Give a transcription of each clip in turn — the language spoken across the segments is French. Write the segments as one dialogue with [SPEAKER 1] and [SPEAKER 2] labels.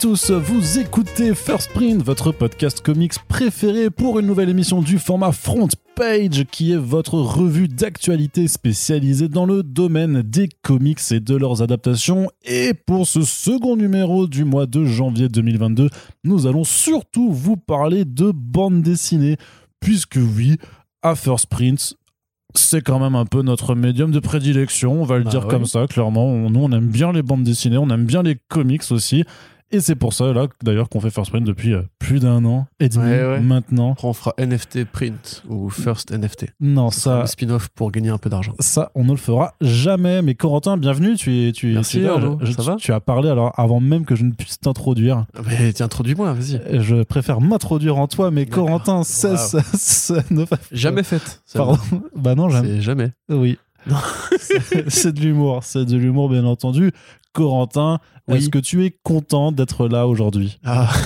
[SPEAKER 1] tous, vous écoutez First Print, votre podcast comics préféré pour une nouvelle émission du format Front Page, qui est votre revue d'actualité spécialisée dans le domaine des comics et de leurs adaptations. Et pour ce second numéro du mois de janvier 2022, nous allons surtout vous parler de bande dessinée, puisque oui, à First Print, c'est quand même un peu notre médium de prédilection, on va le
[SPEAKER 2] Bah
[SPEAKER 1] dire
[SPEAKER 2] ouais.
[SPEAKER 1] comme ça, clairement. On- Nous, on aime bien les bandes dessinées, on aime bien les comics aussi. Et c'est pour ça, là, d'ailleurs, qu'on fait First Print depuis euh, plus d'un an et demi
[SPEAKER 2] Ouais, ouais.
[SPEAKER 1] maintenant.
[SPEAKER 2] On fera NFT print ou first NFT.
[SPEAKER 1] Non,
[SPEAKER 2] Ça,
[SPEAKER 1] ça,
[SPEAKER 2] un spin-off pour gagner un peu d'argent.
[SPEAKER 1] ça, on ne le fera jamais. Mais Corentin, bienvenue. Tu es, tu es,
[SPEAKER 2] Merci,
[SPEAKER 1] là.
[SPEAKER 2] Arnaud.
[SPEAKER 1] Je-
[SPEAKER 2] Ça
[SPEAKER 1] tu-
[SPEAKER 2] va
[SPEAKER 1] Tu as parlé alors avant même que je ne puisse t'introduire.
[SPEAKER 2] Mais tiens, introduis-moi, vas-y.
[SPEAKER 1] Je préfère m'introduire en toi, mais. Corentin, cesse, ça ne
[SPEAKER 2] Jamais faite. ça
[SPEAKER 1] Pardon. Bah non, jamais.
[SPEAKER 2] C'est jamais.
[SPEAKER 1] Oui. C'est- de l'humour, c'est de l'humour bien entendu. Corentin,
[SPEAKER 2] Oui.
[SPEAKER 1] est-ce que tu es content d'être là aujourd'hui?
[SPEAKER 2] Ah.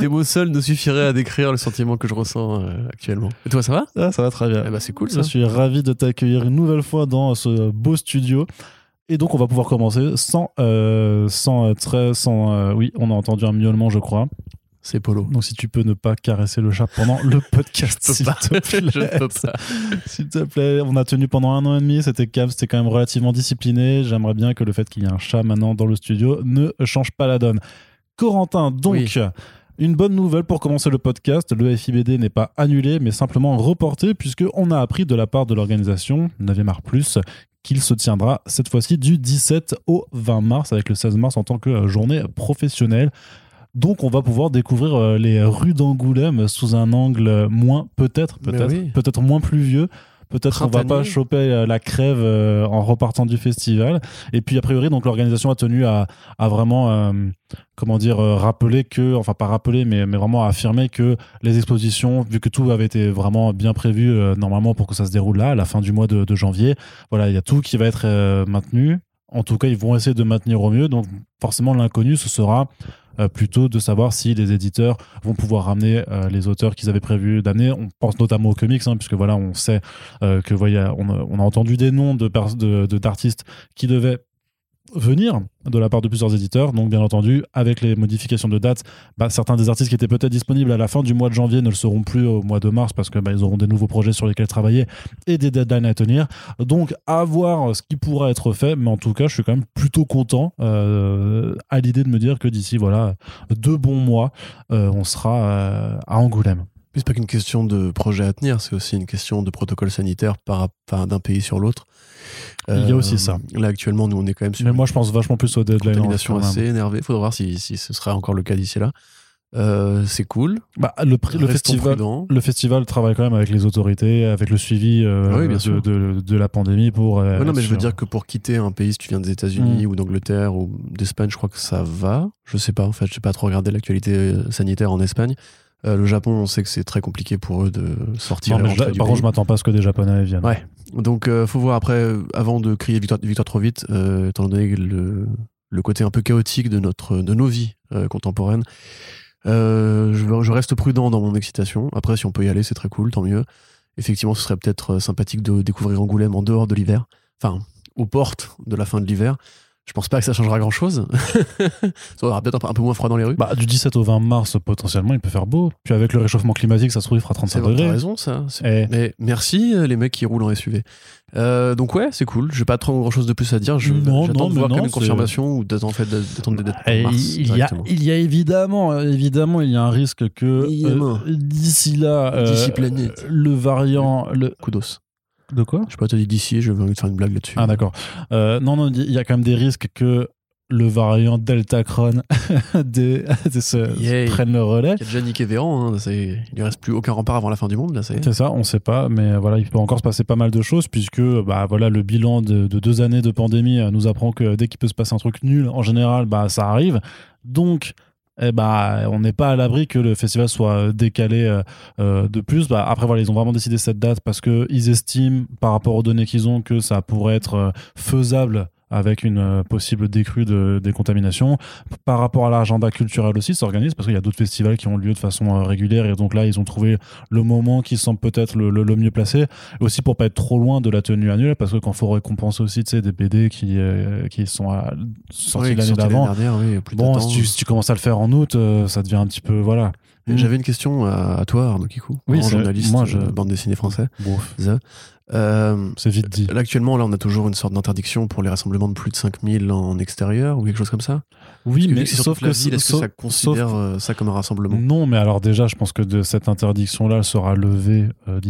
[SPEAKER 2] Des mots seuls ne suffiraient à décrire le sentiment que je ressens euh, actuellement. Et toi, ça va?
[SPEAKER 1] Ah, Ça va très bien.
[SPEAKER 2] Eh bah, c'est cool
[SPEAKER 1] Je
[SPEAKER 2] ça.
[SPEAKER 1] suis ravi de t'accueillir une nouvelle fois dans ce beau studio. Et donc on va pouvoir commencer sans, euh, sans euh, très, sans, euh, oui, on a entendu un miaulement, je crois.
[SPEAKER 2] C'est Polo.
[SPEAKER 1] Donc si tu peux ne pas caresser le chat pendant le podcast, s'il te plaît.
[SPEAKER 2] je ne peux pas.
[SPEAKER 1] S'il te plaît, on a tenu pendant un an et demi, c'était calme, c'était quand même relativement discipliné. J'aimerais bien que le fait qu'il y ait un chat maintenant dans le studio ne change pas la donne. Corentin, donc,
[SPEAKER 2] Oui.
[SPEAKER 1] une bonne nouvelle pour commencer le podcast. Le FIBD n'est pas annulé, mais simplement reporté, puisqu'on a appris de la part de l'organisation 9 Art Plus qu'il se tiendra cette fois-ci du 17 au 20 mars, avec le 16 mars en tant que journée professionnelle. Donc on va pouvoir découvrir euh, les rues d'Angoulême sous un angle moins, peut-être, peut-être,
[SPEAKER 2] oui.
[SPEAKER 1] peut-être moins pluvieux. Peut-être qu'on va pas choper euh, la crève euh, en repartant du festival. Et puis a priori, donc l'organisation a tenu à, à vraiment, euh, comment dire, rappeler que, enfin pas rappeler, mais, mais vraiment affirmer que les expositions, vu que tout avait été vraiment bien prévu euh, normalement pour que ça se déroule là, à la fin du mois de, de janvier, voilà, il y a tout qui va être euh, maintenu. En tout cas, ils vont essayer de maintenir au mieux. Donc forcément, l'inconnu, ce sera euh, plutôt de savoir si les éditeurs vont pouvoir ramener euh, les auteurs qu'ils avaient prévu d'amener. On pense notamment aux comics, hein, puisque voilà, on sait euh, que voilà, on, a, entendu des noms de pers- de- de- d'artistes qui devaient venir de la part de plusieurs éditeurs. Donc, bien entendu, avec les modifications de date, bah, certains des artistes qui étaient peut-être disponibles à la fin du mois de janvier ne le seront plus au mois de mars parce que bah, ils auront des nouveaux projets sur lesquels travailler et des deadlines à tenir. Donc, à voir ce qui pourra être fait. Mais en tout cas, je suis quand même plutôt content euh, à l'idée de me dire que d'ici voilà deux bons mois, euh, on sera euh, à Angoulême.
[SPEAKER 2] C'est pas qu'une question de projet à tenir, c'est aussi une question de protocole sanitaire par, d'un pays sur l'autre. Euh,
[SPEAKER 1] Il y a aussi ça.
[SPEAKER 2] Là, actuellement, nous, on est quand même sur
[SPEAKER 1] Mais moi, je pense vachement plus au deadline.
[SPEAKER 2] contamination assez énervée. Faudra voir si, si ce sera encore le cas d'ici là. Euh, c'est cool.
[SPEAKER 1] Bah, le, festival, le festival travaille quand même avec les autorités, avec le suivi euh,
[SPEAKER 2] Oui, bien
[SPEAKER 1] de,
[SPEAKER 2] sûr.
[SPEAKER 1] de- de la pandémie pour. euh,
[SPEAKER 2] Ouais, non, mais je veux dire que pour quitter un pays, si tu viens des États-Unis
[SPEAKER 1] Mm.
[SPEAKER 2] ou d'Angleterre ou d'Espagne, je crois que ça va. Je sais pas, en fait, je sais pas trop regarder l'actualité euh, sanitaire en Espagne. Euh, le Japon, on sait que c'est très compliqué pour eux de sortir
[SPEAKER 1] Non, mais je- par contre, je m'attends pas à ce que des Japonais viennent.
[SPEAKER 2] Ouais. Donc, euh, faut voir après, euh, avant de crier victoire, victoire trop vite, euh, étant donné le, le côté un peu chaotique de, notre, de nos vies euh, contemporaines, je, je reste prudent dans mon excitation. Après, si on peut y aller, c'est très cool, tant mieux. Effectivement, ce serait peut-être sympathique de découvrir Angoulême en dehors de l'hiver, enfin, aux portes de la fin de l'hiver. Je pense pas que ça changera grand chose. ça aura peut-être un, peu- moins froid dans les rues.
[SPEAKER 1] Bah, du 17 au 20 mars, potentiellement, il peut faire beau. Puis avec le réchauffement climatique, ça se trouve, il fera
[SPEAKER 2] c'est
[SPEAKER 1] 35
[SPEAKER 2] vrai, t'as
[SPEAKER 1] degrés.
[SPEAKER 2] raison, ça.
[SPEAKER 1] Eh,
[SPEAKER 2] Mais merci euh, les mecs qui roulent en SUV. Euh, donc ouais, c'est cool. J'ai pas trop grand chose de plus à dire. Je
[SPEAKER 1] Non,
[SPEAKER 2] j'attends
[SPEAKER 1] non,
[SPEAKER 2] de voir quand
[SPEAKER 1] non,
[SPEAKER 2] même une confirmation ou d'attendre en fait d'attendre des dates pour
[SPEAKER 1] eh,
[SPEAKER 2] mars
[SPEAKER 1] il, y a,
[SPEAKER 2] directement.
[SPEAKER 1] il y a évidemment, évidemment, il y a un risque que euh, d'ici là, euh,
[SPEAKER 2] D'ici planète.
[SPEAKER 1] le variant, le
[SPEAKER 2] Kudos.
[SPEAKER 1] De quoi
[SPEAKER 2] Je sais pas, t'as dit d'ici, je vais te faire une blague là-dessus.
[SPEAKER 1] Ah d'accord. Euh, non, non, il y a quand même des risques que le variant Delta Cron de se-
[SPEAKER 2] Yay.
[SPEAKER 1] prenne le relais.
[SPEAKER 2] Il y a déjà niqué Véran, hein, il lui reste plus aucun rempart avant la fin du monde.
[SPEAKER 1] C'est ça, on sait pas, mais voilà, il peut encore se passer pas mal de choses puisque bah voilà, le bilan de, de deux années de pandémie euh, nous apprend que dès qu'il peut se passer un truc nul, en général, bah ça arrive. Donc eh bah, on n'est pas à l'abri que le festival soit décalé euh, euh, de plus. Bah, après, voilà, ils ont vraiment décidé cette date parce qu'ils estiment, par rapport aux données qu'ils ont, que ça pourrait être euh, faisable avec une euh, possible décrue de, des contaminations. Par rapport à l'agenda culturel aussi, ça s'organise parce qu'il y a d'autres festivals qui ont lieu de façon euh, régulière et donc là, ils ont trouvé le moment qui semble peut-être le, le- le mieux placé. Aussi pour pas être trop loin de la tenue annuelle parce que quand faut récompenser aussi, tu sais, des BD qui, euh, qui sont à- sortis
[SPEAKER 2] Oui,
[SPEAKER 1] l'année d'avant.
[SPEAKER 2] oui,
[SPEAKER 1] Bon, si tu, si tu commences à le faire en août, euh, ça devient un petit peu, voilà.
[SPEAKER 2] J'avais une question à, à toi, Arnaud Kikou,
[SPEAKER 1] Oui,
[SPEAKER 2] journaliste,
[SPEAKER 1] moi, je-
[SPEAKER 2] bande dessinée français.
[SPEAKER 1] Bon,
[SPEAKER 2] Euh,
[SPEAKER 1] c'est vite dit.
[SPEAKER 2] là, actuellement, là, on a toujours une sorte d'interdiction pour les rassemblements de plus de 5000 en extérieur ou quelque chose comme ça
[SPEAKER 1] Oui, mais
[SPEAKER 2] que
[SPEAKER 1] sauf
[SPEAKER 2] que ville, que ça considère euh, ça comme un rassemblement
[SPEAKER 1] Non, mais alors déjà, je pense que de cette interdiction-là sera levée euh,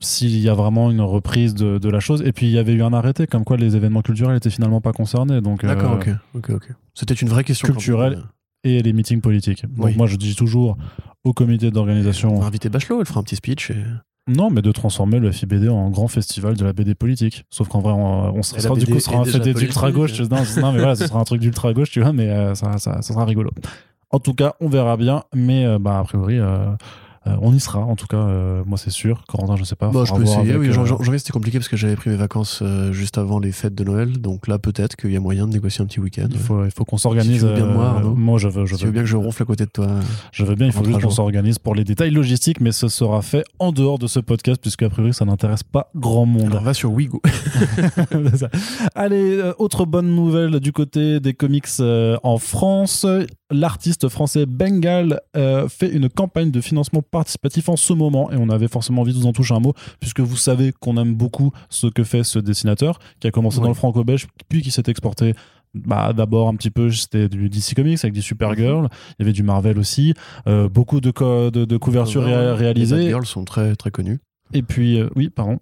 [SPEAKER 1] s'il y a vraiment une reprise de, de la chose. Et puis il y avait eu un arrêté comme quoi les événements culturels étaient finalement pas concernés. Euh,
[SPEAKER 2] D'accord, ok, ok, ok. C'était une vraie question.
[SPEAKER 1] Culturelle. Et les meetings politiques. Donc
[SPEAKER 2] Oui.
[SPEAKER 1] moi, je dis toujours au comité
[SPEAKER 2] On
[SPEAKER 1] d'organisation,
[SPEAKER 2] va inviter Bachelot, elle fera un petit speech. Et...
[SPEAKER 1] non, mais de transformer le FIBD en grand festival de la BD politique. Sauf qu'en vrai, on, on sera, du coup, sera un fait d'ultra gauche. Non, non, mais voilà, ce sera un truc d'ultra gauche, tu vois, mais euh, ça, ça, ça sera rigolo. En tout cas, on verra bien, mais euh, bah, a priori, euh, euh, on y sera. En tout cas, euh, moi, c'est sûr. Corentin, je sais pas.
[SPEAKER 2] Bon, je
[SPEAKER 1] faudra
[SPEAKER 2] peux essayer.
[SPEAKER 1] avec,
[SPEAKER 2] Oui,
[SPEAKER 1] euh,
[SPEAKER 2] janvier, c'était compliqué parce que j'avais pris mes vacances juste avant les fêtes de Noël. Donc là, peut-être qu'il y a moyen de négocier un petit week-end.
[SPEAKER 1] il faut, il faut qu'on s'organise.
[SPEAKER 2] Si tu veux bien
[SPEAKER 1] euh,
[SPEAKER 2] Arnaud.
[SPEAKER 1] moi, je veux, je
[SPEAKER 2] Si tu veux
[SPEAKER 1] veux,
[SPEAKER 2] bien que je ronfle à côté de toi.
[SPEAKER 1] je veux bien. Il faut juste qu'on s'organise pour les détails logistiques, mais ce sera fait en dehors de ce podcast, puisque a priori, ça n'intéresse pas grand monde.
[SPEAKER 2] Alors, va sur Wigo.
[SPEAKER 1] Allez, autre bonne nouvelle du côté des comics en France. L'artiste français Bengal euh, fait une campagne de financement participatif en ce moment. Et on avait forcément envie de vous en toucher un mot puisque vous savez qu'on aime beaucoup ce que fait ce dessinateur qui a commencé dans le franco-belge puis qui s'est exporté bah, d'abord un petit peu c'était du DC Comics avec des Supergirl. Il y avait du Marvel aussi. Euh, beaucoup de, de, de couvertures
[SPEAKER 2] Les Bad
[SPEAKER 1] réalisées.
[SPEAKER 2] Girls sont très, très connus.
[SPEAKER 1] et puis euh, oui pardon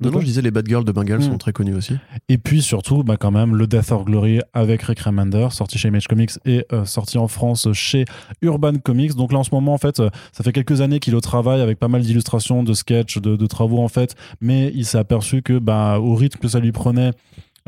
[SPEAKER 2] Non, non, je disais les Bad Girls de Bengal
[SPEAKER 1] Hmm.
[SPEAKER 2] sont très connus aussi.
[SPEAKER 1] Et puis surtout, bah, quand même, le Death or Glory avec Rick Remender, sorti chez Image Comics et euh, sorti en France chez Urban Comics. Donc là, en ce moment, en fait, euh, ça fait quelques années qu'il au travail avec pas mal d'illustrations, de sketchs, de, de travaux, en fait. Mais il s'est aperçu que, bah, au rythme que ça lui prenait,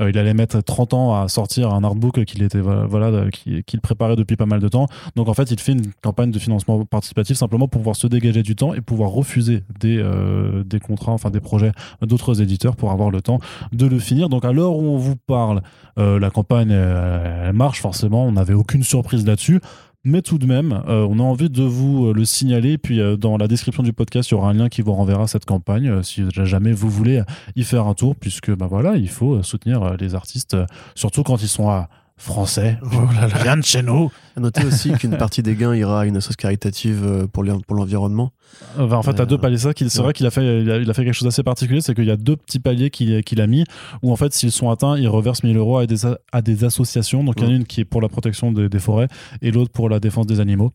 [SPEAKER 1] euh, il allait mettre 30 ans à sortir un artbook qu'il préparait depuis pas mal de temps. Donc en fait, il fait une campagne de financement participatif simplement pour pouvoir se dégager du temps et pouvoir refuser des, euh, contrats, enfin des projets d'autres éditeurs pour avoir le temps de le finir. Donc à l'heure où on vous parle, euh, la campagne elle marche forcément, on n'avait aucune surprise là-dessus. Mais tout de même, euh, on a envie de vous euh, le signaler. Puis euh, dans la description du podcast, il y aura un lien qui vous renverra cette campagne si jamais vous voulez y faire un tour, puisque bah voilà, il faut soutenir les artistes, surtout quand ils sont à français.
[SPEAKER 2] Oh là là.
[SPEAKER 1] Rien de chez nous.
[SPEAKER 2] À noter aussi qu'une partie des gains ira à une association caritative euh, pour l'en- pour l'environnement.
[SPEAKER 1] Euh, bah, en fait, à
[SPEAKER 2] Euh,
[SPEAKER 1] deux paliers, c'est
[SPEAKER 2] ouais.
[SPEAKER 1] vrai qu'il a fait, il a, il a fait quelque chose d'assez particulier, c'est qu'il y a deux petits paliers qu'il a mis, où en fait, s'ils sont atteints, il reverse 1000 euros à des, a- à des associations. Donc, il y en a une qui est pour la protection des- des forêts et l'autre pour la défense des animaux.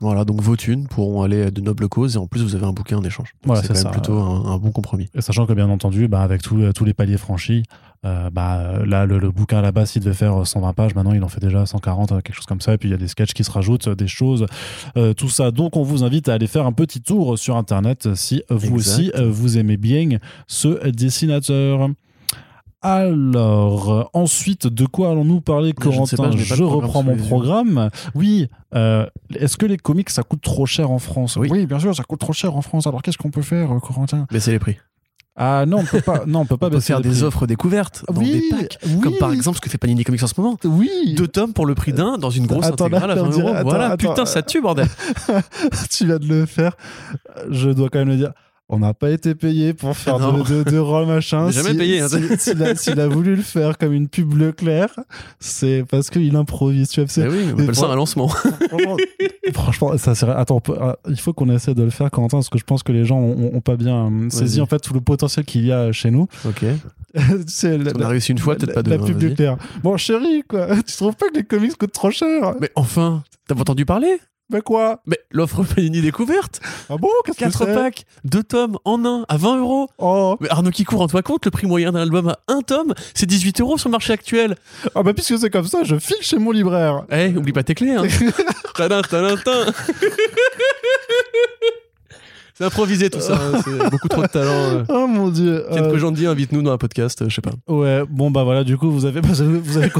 [SPEAKER 2] Voilà, donc vos thunes pourront aller à de nobles causes et en plus vous avez un bouquin en échange. Donc
[SPEAKER 1] Voilà,
[SPEAKER 2] c'est quand même plutôt un, un bon compromis.
[SPEAKER 1] Et sachant que, bien entendu, bah, avec tous tous les paliers franchis, euh, bah, là, le, le bouquin à la base, il devait faire 120 pages. Maintenant, il en fait déjà 140, euh, quelque chose comme ça. Et puis, il y a des sketchs qui se rajoutent, euh, des choses, euh, tout ça. Donc, on vous invite à aller faire un petit tour sur Internet si euh, vous
[SPEAKER 2] Exact.
[SPEAKER 1] aussi, euh, vous aimez bien ce dessinateur. Alors, ensuite, de quoi allons-nous parler,
[SPEAKER 2] Je ne sais
[SPEAKER 1] Corentin
[SPEAKER 2] pas, je pas
[SPEAKER 1] reprends mon programme. Oui, euh, est-ce que les comics, ça coûte trop cher en France?
[SPEAKER 2] Oui.
[SPEAKER 1] bien sûr, ça coûte trop cher en France. Alors, qu'est-ce qu'on peut faire, euh, Corentin?
[SPEAKER 2] Baisser les prix.
[SPEAKER 1] ah non, on peut pas. Non, on peut pas
[SPEAKER 2] On peut
[SPEAKER 1] baisser
[SPEAKER 2] faire des
[SPEAKER 1] prix.
[SPEAKER 2] offres découvertes dans
[SPEAKER 1] oui,
[SPEAKER 2] des packs.
[SPEAKER 1] oui,
[SPEAKER 2] Comme par exemple ce que fait Panini Comics en ce moment.
[SPEAKER 1] Oui.
[SPEAKER 2] Deux tomes pour le prix d'un dans une grosse
[SPEAKER 1] Attends,
[SPEAKER 2] intégrale à
[SPEAKER 1] là, on
[SPEAKER 2] 20
[SPEAKER 1] dirait-
[SPEAKER 2] euros.
[SPEAKER 1] attends,
[SPEAKER 2] voilà,
[SPEAKER 1] attends,
[SPEAKER 2] putain, ça tue, bordel.
[SPEAKER 1] tu viens de le faire. Je dois quand même le dire. On n'a pas été payé pour faire
[SPEAKER 2] Non.
[SPEAKER 1] de, de, de rôle machin.
[SPEAKER 2] Jamais
[SPEAKER 1] Si-
[SPEAKER 2] payé, hein.
[SPEAKER 1] si- S'il a, voulu le faire comme une pub Leclerc, c'est parce qu'il improvise. Tu vois,
[SPEAKER 2] Eh oui, on appelle ça un lancement.
[SPEAKER 1] franchement, franchement, ça serait. Attends, ah, il faut qu'on essaie de le faire, Quentin, parce que je pense que les gens ont, ont pas bien euh, saisi en fait tout le potentiel qu'il y a chez nous.
[SPEAKER 2] ok.
[SPEAKER 1] la,
[SPEAKER 2] On a réussi une fois, peut-être pas deux.
[SPEAKER 1] la pub. Leclerc. Bon, chérie, quoi. Tu trouves pas que les comics coûtent trop cher?
[SPEAKER 2] Mais enfin, t'as pas entendu parler?
[SPEAKER 1] Mais quoi
[SPEAKER 2] Mais l'offre Panini découverte
[SPEAKER 1] Ah bon Qu'est-ce que
[SPEAKER 2] 4
[SPEAKER 1] c'est
[SPEAKER 2] packs, 2 tomes en un à 20 euros.
[SPEAKER 1] Oh
[SPEAKER 2] Mais Arnaud qui court, rends-toi compte, le prix moyen d'un album à un tome, c'est 18 euros sur le marché actuel.
[SPEAKER 1] Ah bah puisque c'est comme ça, je file chez mon libraire.
[SPEAKER 2] Eh, oublie pas tes clés, hein. Tadin, tadin, tadin. C'est improvisé tout ça. hein, c'est beaucoup trop de talent. euh.
[SPEAKER 1] Oh mon dieu.
[SPEAKER 2] Ken
[SPEAKER 1] Euh,
[SPEAKER 2] Kojandi, invite-nous dans un podcast, euh, je sais pas.
[SPEAKER 1] Ouais, bon bah voilà, du coup vous avez vous avez, vous avez,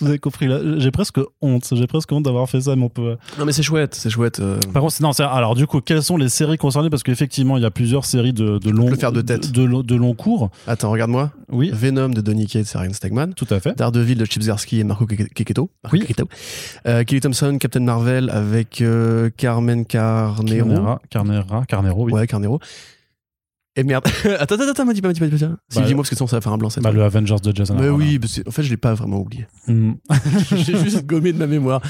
[SPEAKER 1] vous avez compris là. J'ai presque honte, j'ai presque honte d'avoir fait ça, mais on peut.
[SPEAKER 2] Non mais c'est chouette, c'est chouette. euh.
[SPEAKER 1] Par contre, c'est- non, c'est- alors du coup, quelles sont les séries concernées? Parce qu'effectivement, il y a plusieurs séries de, de long
[SPEAKER 2] le faire de tête.
[SPEAKER 1] de, long- de long cours.
[SPEAKER 2] Attends, regarde-moi.
[SPEAKER 1] Oui,
[SPEAKER 2] Venom de Donny Cates et Ryan Stegman.
[SPEAKER 1] tout à fait.
[SPEAKER 2] Daredevil de Chip Zdarsky et Marco Ke- Keketo. Marco
[SPEAKER 1] Oui.
[SPEAKER 2] Keketo. Euh, Kelly Thompson, Captain Marvel avec euh, Carmen Carnero.
[SPEAKER 1] Carnera, Carnera, Carnero, oui.
[SPEAKER 2] Ouais, Carnero. Et merde. attends, attends, attends, dis pas, dis pas, dis pas. Si,
[SPEAKER 1] Bah,
[SPEAKER 2] dis-moi parce que sinon ça va faire un blanc. cette
[SPEAKER 1] Bah,
[SPEAKER 2] fois.
[SPEAKER 1] le Avengers de Jason.
[SPEAKER 2] Mais
[SPEAKER 1] Aaron,
[SPEAKER 2] oui, que, en fait, je l'ai pas vraiment oublié.
[SPEAKER 1] là. Mm.
[SPEAKER 2] J'ai juste gommé de ma mémoire.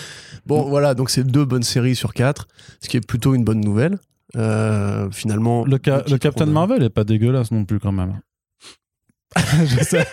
[SPEAKER 2] Bon, voilà, donc c'est deux bonnes séries sur quatre, ce qui est plutôt une bonne nouvelle. Euh, finalement,
[SPEAKER 1] Le, ca- Captain Marvel est pas dégueulasse non plus quand même. je, sais,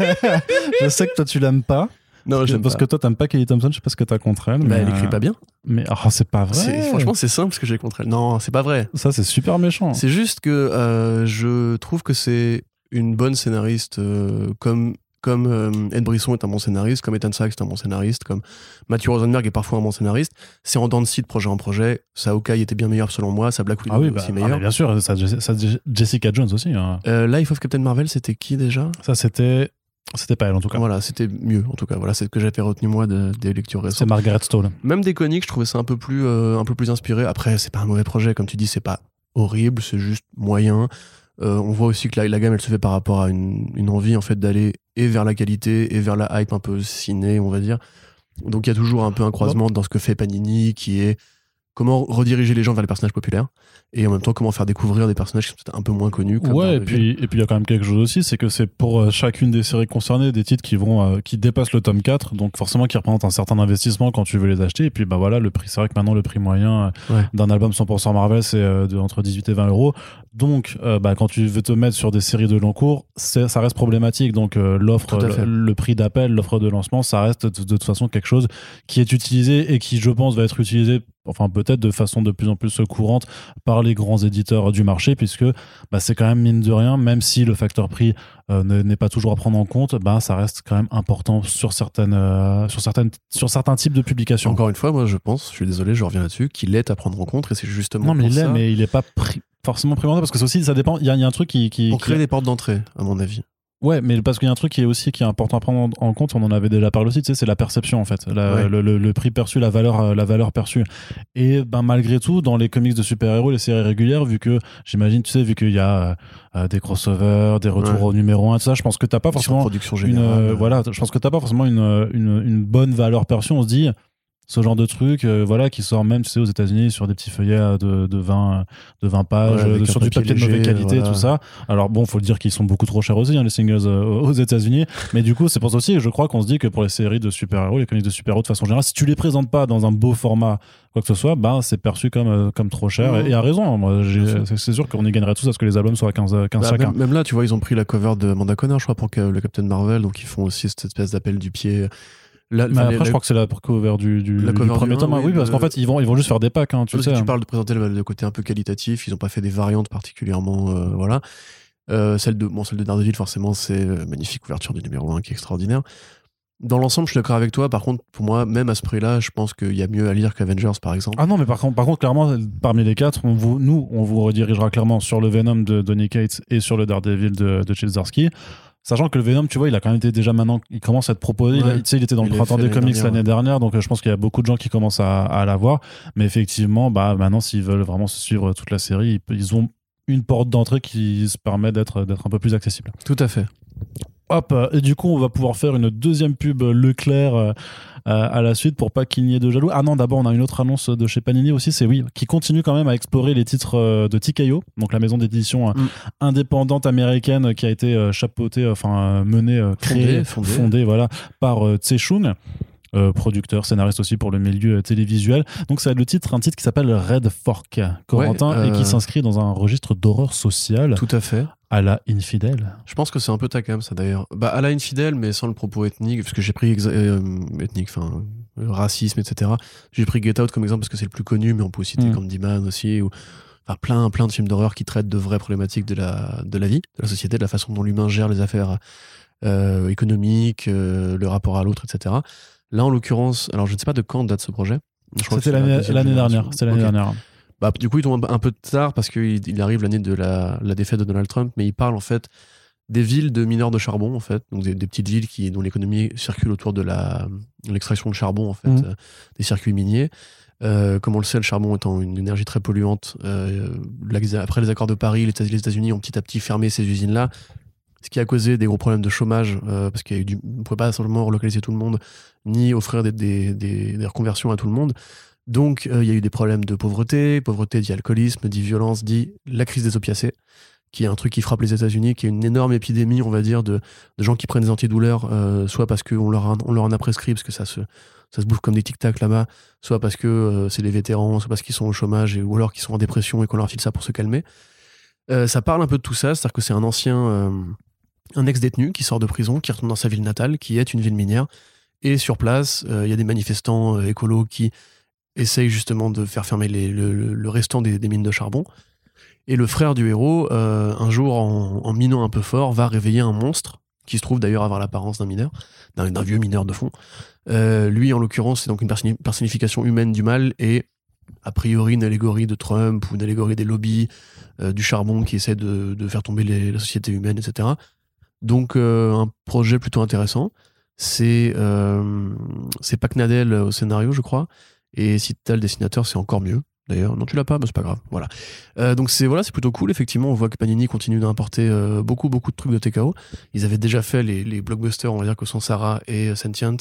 [SPEAKER 1] je sais que toi tu l'aimes pas.
[SPEAKER 2] Non, j'aime
[SPEAKER 1] parce
[SPEAKER 2] pas.
[SPEAKER 1] que toi t'aimes pas Kelly Thompson, je sais pas ce que t'as contre elle.
[SPEAKER 2] Bah,
[SPEAKER 1] mais,
[SPEAKER 2] elle écrit
[SPEAKER 1] euh,
[SPEAKER 2] pas bien.
[SPEAKER 1] Mais oh, c'est pas vrai.
[SPEAKER 2] Franchement, c'est simple ce que j'ai contre elle. Non, c'est pas vrai.
[SPEAKER 1] ça c'est super méchant.
[SPEAKER 2] C'est juste que euh, je trouve que c'est une bonne scénariste, euh, comme comme euh, Ed Brisson est un bon scénariste, comme Ethan Sachs est un bon scénariste, comme Matthew Rosenberg est parfois un bon scénariste. C'est en dents de scie de projet en projet. Sa Hawkeye était bien meilleur selon moi, sa Black Widow
[SPEAKER 1] Ah oui,
[SPEAKER 2] est
[SPEAKER 1] bah,
[SPEAKER 2] aussi
[SPEAKER 1] ah,
[SPEAKER 2] meilleure.
[SPEAKER 1] bien sûr, ça, ça, Jessica Jones aussi. hein.
[SPEAKER 2] Euh, Life of Captain Marvel, c'était qui déjà?
[SPEAKER 1] Ça c'était, c'était pas elle en tout cas.
[SPEAKER 2] Voilà, c'était mieux en tout cas. Voilà, c'est ce que j'avais retenu moi de- des lectures
[SPEAKER 1] C'est
[SPEAKER 2] récentes.
[SPEAKER 1] Margaret Stoll.
[SPEAKER 2] Même des comics, je trouvais ça un peu plus, euh, un peu plus inspiré. Après, c'est pas un mauvais projet, comme tu dis, c'est pas horrible, c'est juste moyen. Euh, on voit aussi que la, la gamme, elle se fait par rapport à une, une envie en fait d'aller et vers la qualité et vers la hype un peu ciné, on va dire. Donc il y a toujours un peu un croisement dans ce que fait Panini, qui est comment rediriger les gens vers les personnages populaires et en même temps comment faire découvrir des personnages qui sont peut-être un peu moins connus. Comme
[SPEAKER 1] Ouais, et puis et puis il y a quand même quelque chose aussi, c'est que c'est pour euh, chacune des séries concernées des titres qui vont euh, qui dépassent le tome 4, donc forcément qui représentent un certain investissement quand tu veux les acheter. Et puis bah voilà, le prix, c'est vrai que maintenant le prix moyen euh,
[SPEAKER 2] Ouais.
[SPEAKER 1] d'un album 100% Marvel c'est euh, de, entre 18 et 20 euros. Donc euh, bah quand tu veux te mettre sur des séries de long cours, ça reste problématique. Donc l'offre, le, le prix d'appel, l'offre de lancement, ça reste de, de toute façon quelque chose qui est utilisé et qui je pense va être utilisé enfin peut-être de façon de plus en plus courante par les grands éditeurs du marché puisque bah, c'est quand même mine de rien même si le facteur prix euh, ne- n'est pas toujours à prendre en compte bah, ça reste quand même important sur certaines euh, sur certaines sur certains types de publications
[SPEAKER 2] Encore une fois, moi je pense, je suis désolé, je reviens là-dessus, qu'il est à prendre en compte et c'est justement
[SPEAKER 1] non mais il est
[SPEAKER 2] ça,
[SPEAKER 1] mais il est pas pris- forcément primordial parce que ça aussi ça dépend il y, a- il y a un truc qui, qui,
[SPEAKER 2] pour
[SPEAKER 1] qui-
[SPEAKER 2] créer des portes d'entrée, à mon avis.
[SPEAKER 1] Ouais, mais parce qu'il y a un truc qui est aussi qui est important à prendre en compte, on en avait déjà parlé aussi, tu sais, c'est la perception en fait, La-
[SPEAKER 2] Ouais.
[SPEAKER 1] le, le- le prix perçu, la valeur, euh, la valeur perçue. Et ben malgré tout, dans les comics de super-héros, les séries régulières, vu que j'imagine, tu sais, vu qu'il y a euh, des crossovers, des retours
[SPEAKER 2] Ouais.
[SPEAKER 1] au numéro 1, tout ça, je pense que t'as pas forcément une,
[SPEAKER 2] générale.
[SPEAKER 1] euh, voilà, je pense que t'as pas forcément une, une, une bonne valeur perçue. On se dit, ce genre de truc, euh, voilà, qui sort même, tu sais, aux États-Unis sur des petits feuillets euh, de, de 20, de 20 pages,
[SPEAKER 2] Ouais,
[SPEAKER 1] euh, sur du
[SPEAKER 2] papier
[SPEAKER 1] de mauvaise qualité,
[SPEAKER 2] voilà.
[SPEAKER 1] tout ça. Alors bon, faut le dire qu'ils sont beaucoup trop chers aussi, hein, les singles euh, aux États-Unis. Mais du coup, c'est pour ça aussi, je crois qu'on se dit que pour les séries de super-héros, les comics de super-héros de façon générale, si tu les présentes pas dans un beau format, quoi que ce soit, ben c'est perçu comme, euh, comme trop cher. Et, et à raison, hein, moi, c'est c'est sûr qu'on y gagnerait tous à ce que les albums soient à 15, 15
[SPEAKER 2] Bah,
[SPEAKER 1] chacun.
[SPEAKER 2] même, même là, tu vois, ils ont pris la cover de Amanda Connor, je crois, pour que- le Captain Marvel, donc ils font aussi cette espèce d'appel du pied.
[SPEAKER 1] Mais après,
[SPEAKER 2] les-
[SPEAKER 1] je crois que c'est la cover du, du,
[SPEAKER 2] La
[SPEAKER 1] du
[SPEAKER 2] cover
[SPEAKER 1] premier
[SPEAKER 2] du
[SPEAKER 1] tome. hein,
[SPEAKER 2] oui,
[SPEAKER 1] oui, parce qu'en fait, ils vont, ils vont juste faire des packs, hein, tu sais.
[SPEAKER 2] tu
[SPEAKER 1] hein.
[SPEAKER 2] parles de présenter le, le côté un peu qualitatif, ils n'ont pas fait des variantes particulièrement. euh, voilà. Euh, celle, de, bon, celle de Daredevil, forcément, c'est euh, magnifique ouverture du numéro 1 qui est extraordinaire. Dans l'ensemble, je suis d'accord avec toi. Par contre, pour moi, même à ce prix-là, je pense qu'il y a mieux à lire qu'Avengers, par exemple.
[SPEAKER 1] Ah non, mais par contre, par contre clairement, parmi les quatre, on vous, nous, on vous redirigera clairement sur le Venom de Donny Cates et sur le Daredevil de, de. Sachant que le Venom, tu vois, il a quand même été déjà maintenant, il commence à être proposé. Il, tu sais, il était dans
[SPEAKER 2] Il
[SPEAKER 1] le printemps des comics l'année dernière, donc euh, je pense qu'il y a beaucoup de gens qui commencent à, à l'avoir. Mais effectivement, bah, maintenant, s'ils veulent vraiment se suivre toute la série, ils, ont une porte d'entrée qui se permet d'être d'être un peu plus accessible.
[SPEAKER 2] Tout à fait.
[SPEAKER 1] Hop, euh, et du coup, on va pouvoir faire une deuxième pub euh, Leclerc euh, euh, à la suite pour pas qu'il n'y ait de jaloux. Ah non, d'abord, on a une autre annonce de chez Panini aussi, c'est oui, qui continue quand même à explorer les titres euh, de TKO, donc la maison d'édition euh,
[SPEAKER 2] Mm.
[SPEAKER 1] indépendante américaine euh, qui a été euh, chapeautée, euh, enfin euh, menée, euh, créée,
[SPEAKER 2] Fondée, fondée.
[SPEAKER 1] voilà, par euh, Tse Chung. euh, producteur, scénariste aussi pour le milieu euh, télévisuel. Donc ça a le titre, un titre qui s'appelle Red Fork, Corentin,
[SPEAKER 2] Ouais,
[SPEAKER 1] et qui
[SPEAKER 2] euh,
[SPEAKER 1] s'inscrit dans un registre d'horreur sociale
[SPEAKER 2] Tout à fait.
[SPEAKER 1] À la infidèle.
[SPEAKER 2] Je pense que c'est un peu ta cam, ça d'ailleurs. Bah, à la infidèle, mais sans le propos ethnique, parce que j'ai pris euh, ethnique, enfin, euh, racisme, etc. J'ai pris Get Out comme exemple parce que c'est le plus connu, mais on peut aussi citer
[SPEAKER 1] Mm.
[SPEAKER 2] Candyman aussi, ou enfin, plein, plein de films d'horreur qui traitent de vraies problématiques de la, de la vie, de la société, de la façon dont l'humain gère les affaires euh, économiques, le rapport à l'autre, etc. Là, en l'occurrence, alors je ne sais pas de quand date ce projet.
[SPEAKER 1] C'était l'année dernière. C'était l'année dernière.
[SPEAKER 2] Bah, du coup, il tombe un, peu tard parce qu'il il arrive l'année de la, la défaite de Donald Trump, mais il parle en fait des villes de mineurs de charbon, en fait, donc des, des petites villes qui, dont l'économie circule autour de l'extraction de charbon, en fait,
[SPEAKER 1] Mhm.
[SPEAKER 2] euh, des circuits miniers. Euh, comme on le sait, le charbon étant une énergie très polluante, euh, après les accords de Paris, les États- les États-Unis ont petit à petit fermé ces usines-là, ce qui a causé des gros problèmes de chômage, euh, parce qu'on ne pouvait pas simplement relocaliser tout le monde, ni offrir des, des- des- des reconversions à tout le monde. Donc, euh, il y a eu des problèmes de pauvreté, pauvreté dit alcoolisme, dit violence, dit la crise des opiacés, qui est un truc qui frappe les États-Unis, qui est une énorme épidémie, on va dire, de, gens qui prennent des antidouleurs, euh, soit parce qu'on leur, en a prescrit, parce que ça se, bouffe comme des tic-tac là-bas, soit parce que euh, c'est des vétérans, soit parce qu'ils sont au chômage, et, ou alors qu'ils sont en dépression et qu'on leur file ça pour se calmer. Ça parle un peu de tout ça, c'est-à-dire que c'est un ancien, un ex-détenu qui sort de prison, qui retourne dans sa ville natale, qui est une ville minière, et sur place, il y a des manifestants écolos qui essayent justement de faire fermer le, restant des, mines de charbon. Et le frère du héros, euh, un jour, en, minant un peu fort, va réveiller un monstre, qui se trouve d'ailleurs avoir l'apparence d'un mineur, d'un vieux mineur de fond. Euh, lui, en l'occurrence, c'est donc une personni- personnification humaine du mal et a priori une allégorie de Trump ou une allégorie des lobbies euh, du charbon qui essaie de, faire tomber la société humaine, etc. Donc un projet plutôt intéressant. C'est c'est Pac Nadel au scénario, je crois. Et si t'as le dessinateur, c'est encore mieux. D'ailleurs, non, tu l'as pas, mais c'est pas grave. Voilà. Euh, donc c'est voilà, c'est plutôt cool. Effectivement, on voit que Panini continue d'importer euh, beaucoup, beaucoup de trucs de TKO. Ils avaient déjà fait les, les blockbusters, on va dire que sont Sarah et euh, Sentient.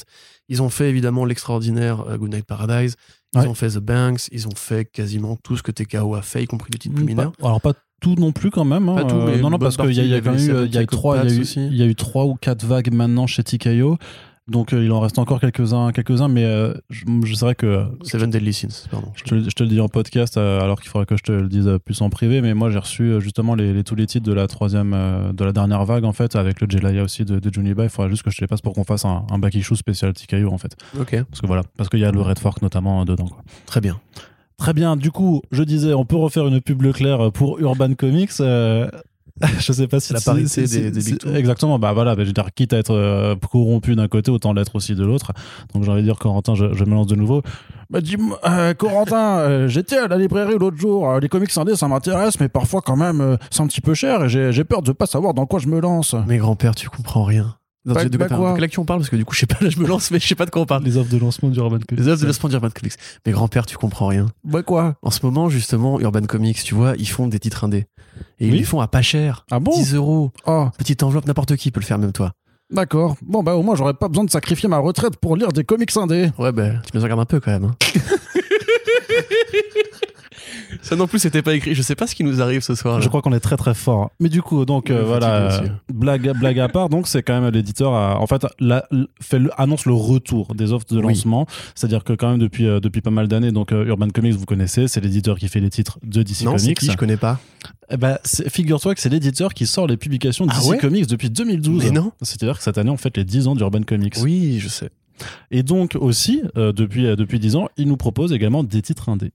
[SPEAKER 2] Ils ont fait évidemment l'extraordinaire euh, Goodnight Paradise. Ils
[SPEAKER 1] Ouais.
[SPEAKER 2] ont fait The Banks. Ils ont fait quasiment tout ce que TKO a fait, y compris les titres plus
[SPEAKER 1] Pas-
[SPEAKER 2] mineurs.
[SPEAKER 1] alors pas tout non plus quand même. hein.
[SPEAKER 2] Pas tout,
[SPEAKER 1] Euh,
[SPEAKER 2] mais une
[SPEAKER 1] non, non, parce qu'il y a, y a eu, a eu trois, il y a eu trois ou quatre vagues maintenant chez TKO. Donc euh, il en reste encore quelques-uns, quelques-uns, mais euh, je, vrai que
[SPEAKER 2] Seven Deadly Sins, pardon.
[SPEAKER 1] je te, je te le dis en podcast, euh, alors qu'il faudrait que je te le dise euh, plus en privé, mais moi j'ai reçu euh, justement les, les- tous les titres de la troisième, euh, de la dernière vague en fait, avec le Jelaya aussi de, de Juniba. Il faudrait juste que je te les passe pour qu'on fasse un, un back issue spécial en fait,
[SPEAKER 2] Ok,
[SPEAKER 1] parce que voilà, parce qu'il y a le Red Fork notamment euh, dedans. Quoi.
[SPEAKER 2] très bien.
[SPEAKER 1] Très bien, du coup, je disais, on peut refaire une pub Leclerc pour Urban Comics. euh, je sais pas si
[SPEAKER 2] La parité des- des Big.
[SPEAKER 1] Exactement, bah voilà, bah, je veux dire, quitte à être euh, corrompu d'un côté, autant l'être aussi de l'autre. Donc j'ai envie de dire, Corentin, je, je me lance de nouveau. Bah dis-moi, euh, Corentin, euh, j'étais à la librairie l'autre jour, euh, les comics indés ça m'intéresse, mais parfois quand même euh, c'est un petit peu cher et j'ai j'ai peur de pas savoir dans quoi je me lance.
[SPEAKER 2] Mais grand-père, tu comprends rien. Non,
[SPEAKER 1] Bah,
[SPEAKER 2] de
[SPEAKER 1] bah,
[SPEAKER 2] quoi, de on parle Parce que du coup, je sais pas, là, je me lance, mais je sais pas de quoi on parle.
[SPEAKER 1] Les offres de lancement d'Urban Comics.
[SPEAKER 2] Les œuvres de lancement d'Urban Comics. Mais grand-père, tu comprends rien.
[SPEAKER 1] Bah quoi
[SPEAKER 2] En ce moment, justement, Urban Comics, tu vois, ils font des titres indés. Et ils les font à pas cher.
[SPEAKER 1] Ah bon
[SPEAKER 2] 10 euros.
[SPEAKER 1] Oh,
[SPEAKER 2] Petite enveloppe, n'importe qui peut le faire, même toi.
[SPEAKER 1] d'accord. Bon bah au moins j'aurais pas besoin de sacrifier ma retraite pour lire des comics indés.
[SPEAKER 2] Ouais, ben, tu me regardes un peu quand même. hein. Ça non plus, c'était pas écrit. Je sais pas ce qui nous arrive ce soir. là.
[SPEAKER 1] Je crois qu'on est très très fort. Mais du coup, donc euh, voilà, euh, blague, blague à part, donc c'est quand même l'éditeur en fait, la- fait le- annonce le retour des offres de
[SPEAKER 2] Oui.
[SPEAKER 1] lancement. C'est-à-dire que quand même depuis, euh, depuis pas mal d'années, donc euh, Urban Comics, vous connaissez, c'est l'éditeur qui fait les titres de DC
[SPEAKER 2] non,
[SPEAKER 1] Comics.
[SPEAKER 2] qui Je connais pas.
[SPEAKER 1] C'est- figure-toi que c'est l'éditeur qui sort les publications de
[SPEAKER 2] Ah
[SPEAKER 1] DC
[SPEAKER 2] ouais
[SPEAKER 1] Comics depuis 2012.
[SPEAKER 2] Mais non.
[SPEAKER 1] C'est-à-dire que cette année, on fait les 10 ans d'Urban Comics.
[SPEAKER 2] Oui, je sais.
[SPEAKER 1] Et donc aussi, euh, depuis, euh, depuis 10 ans, ils nous proposent également des titres indés.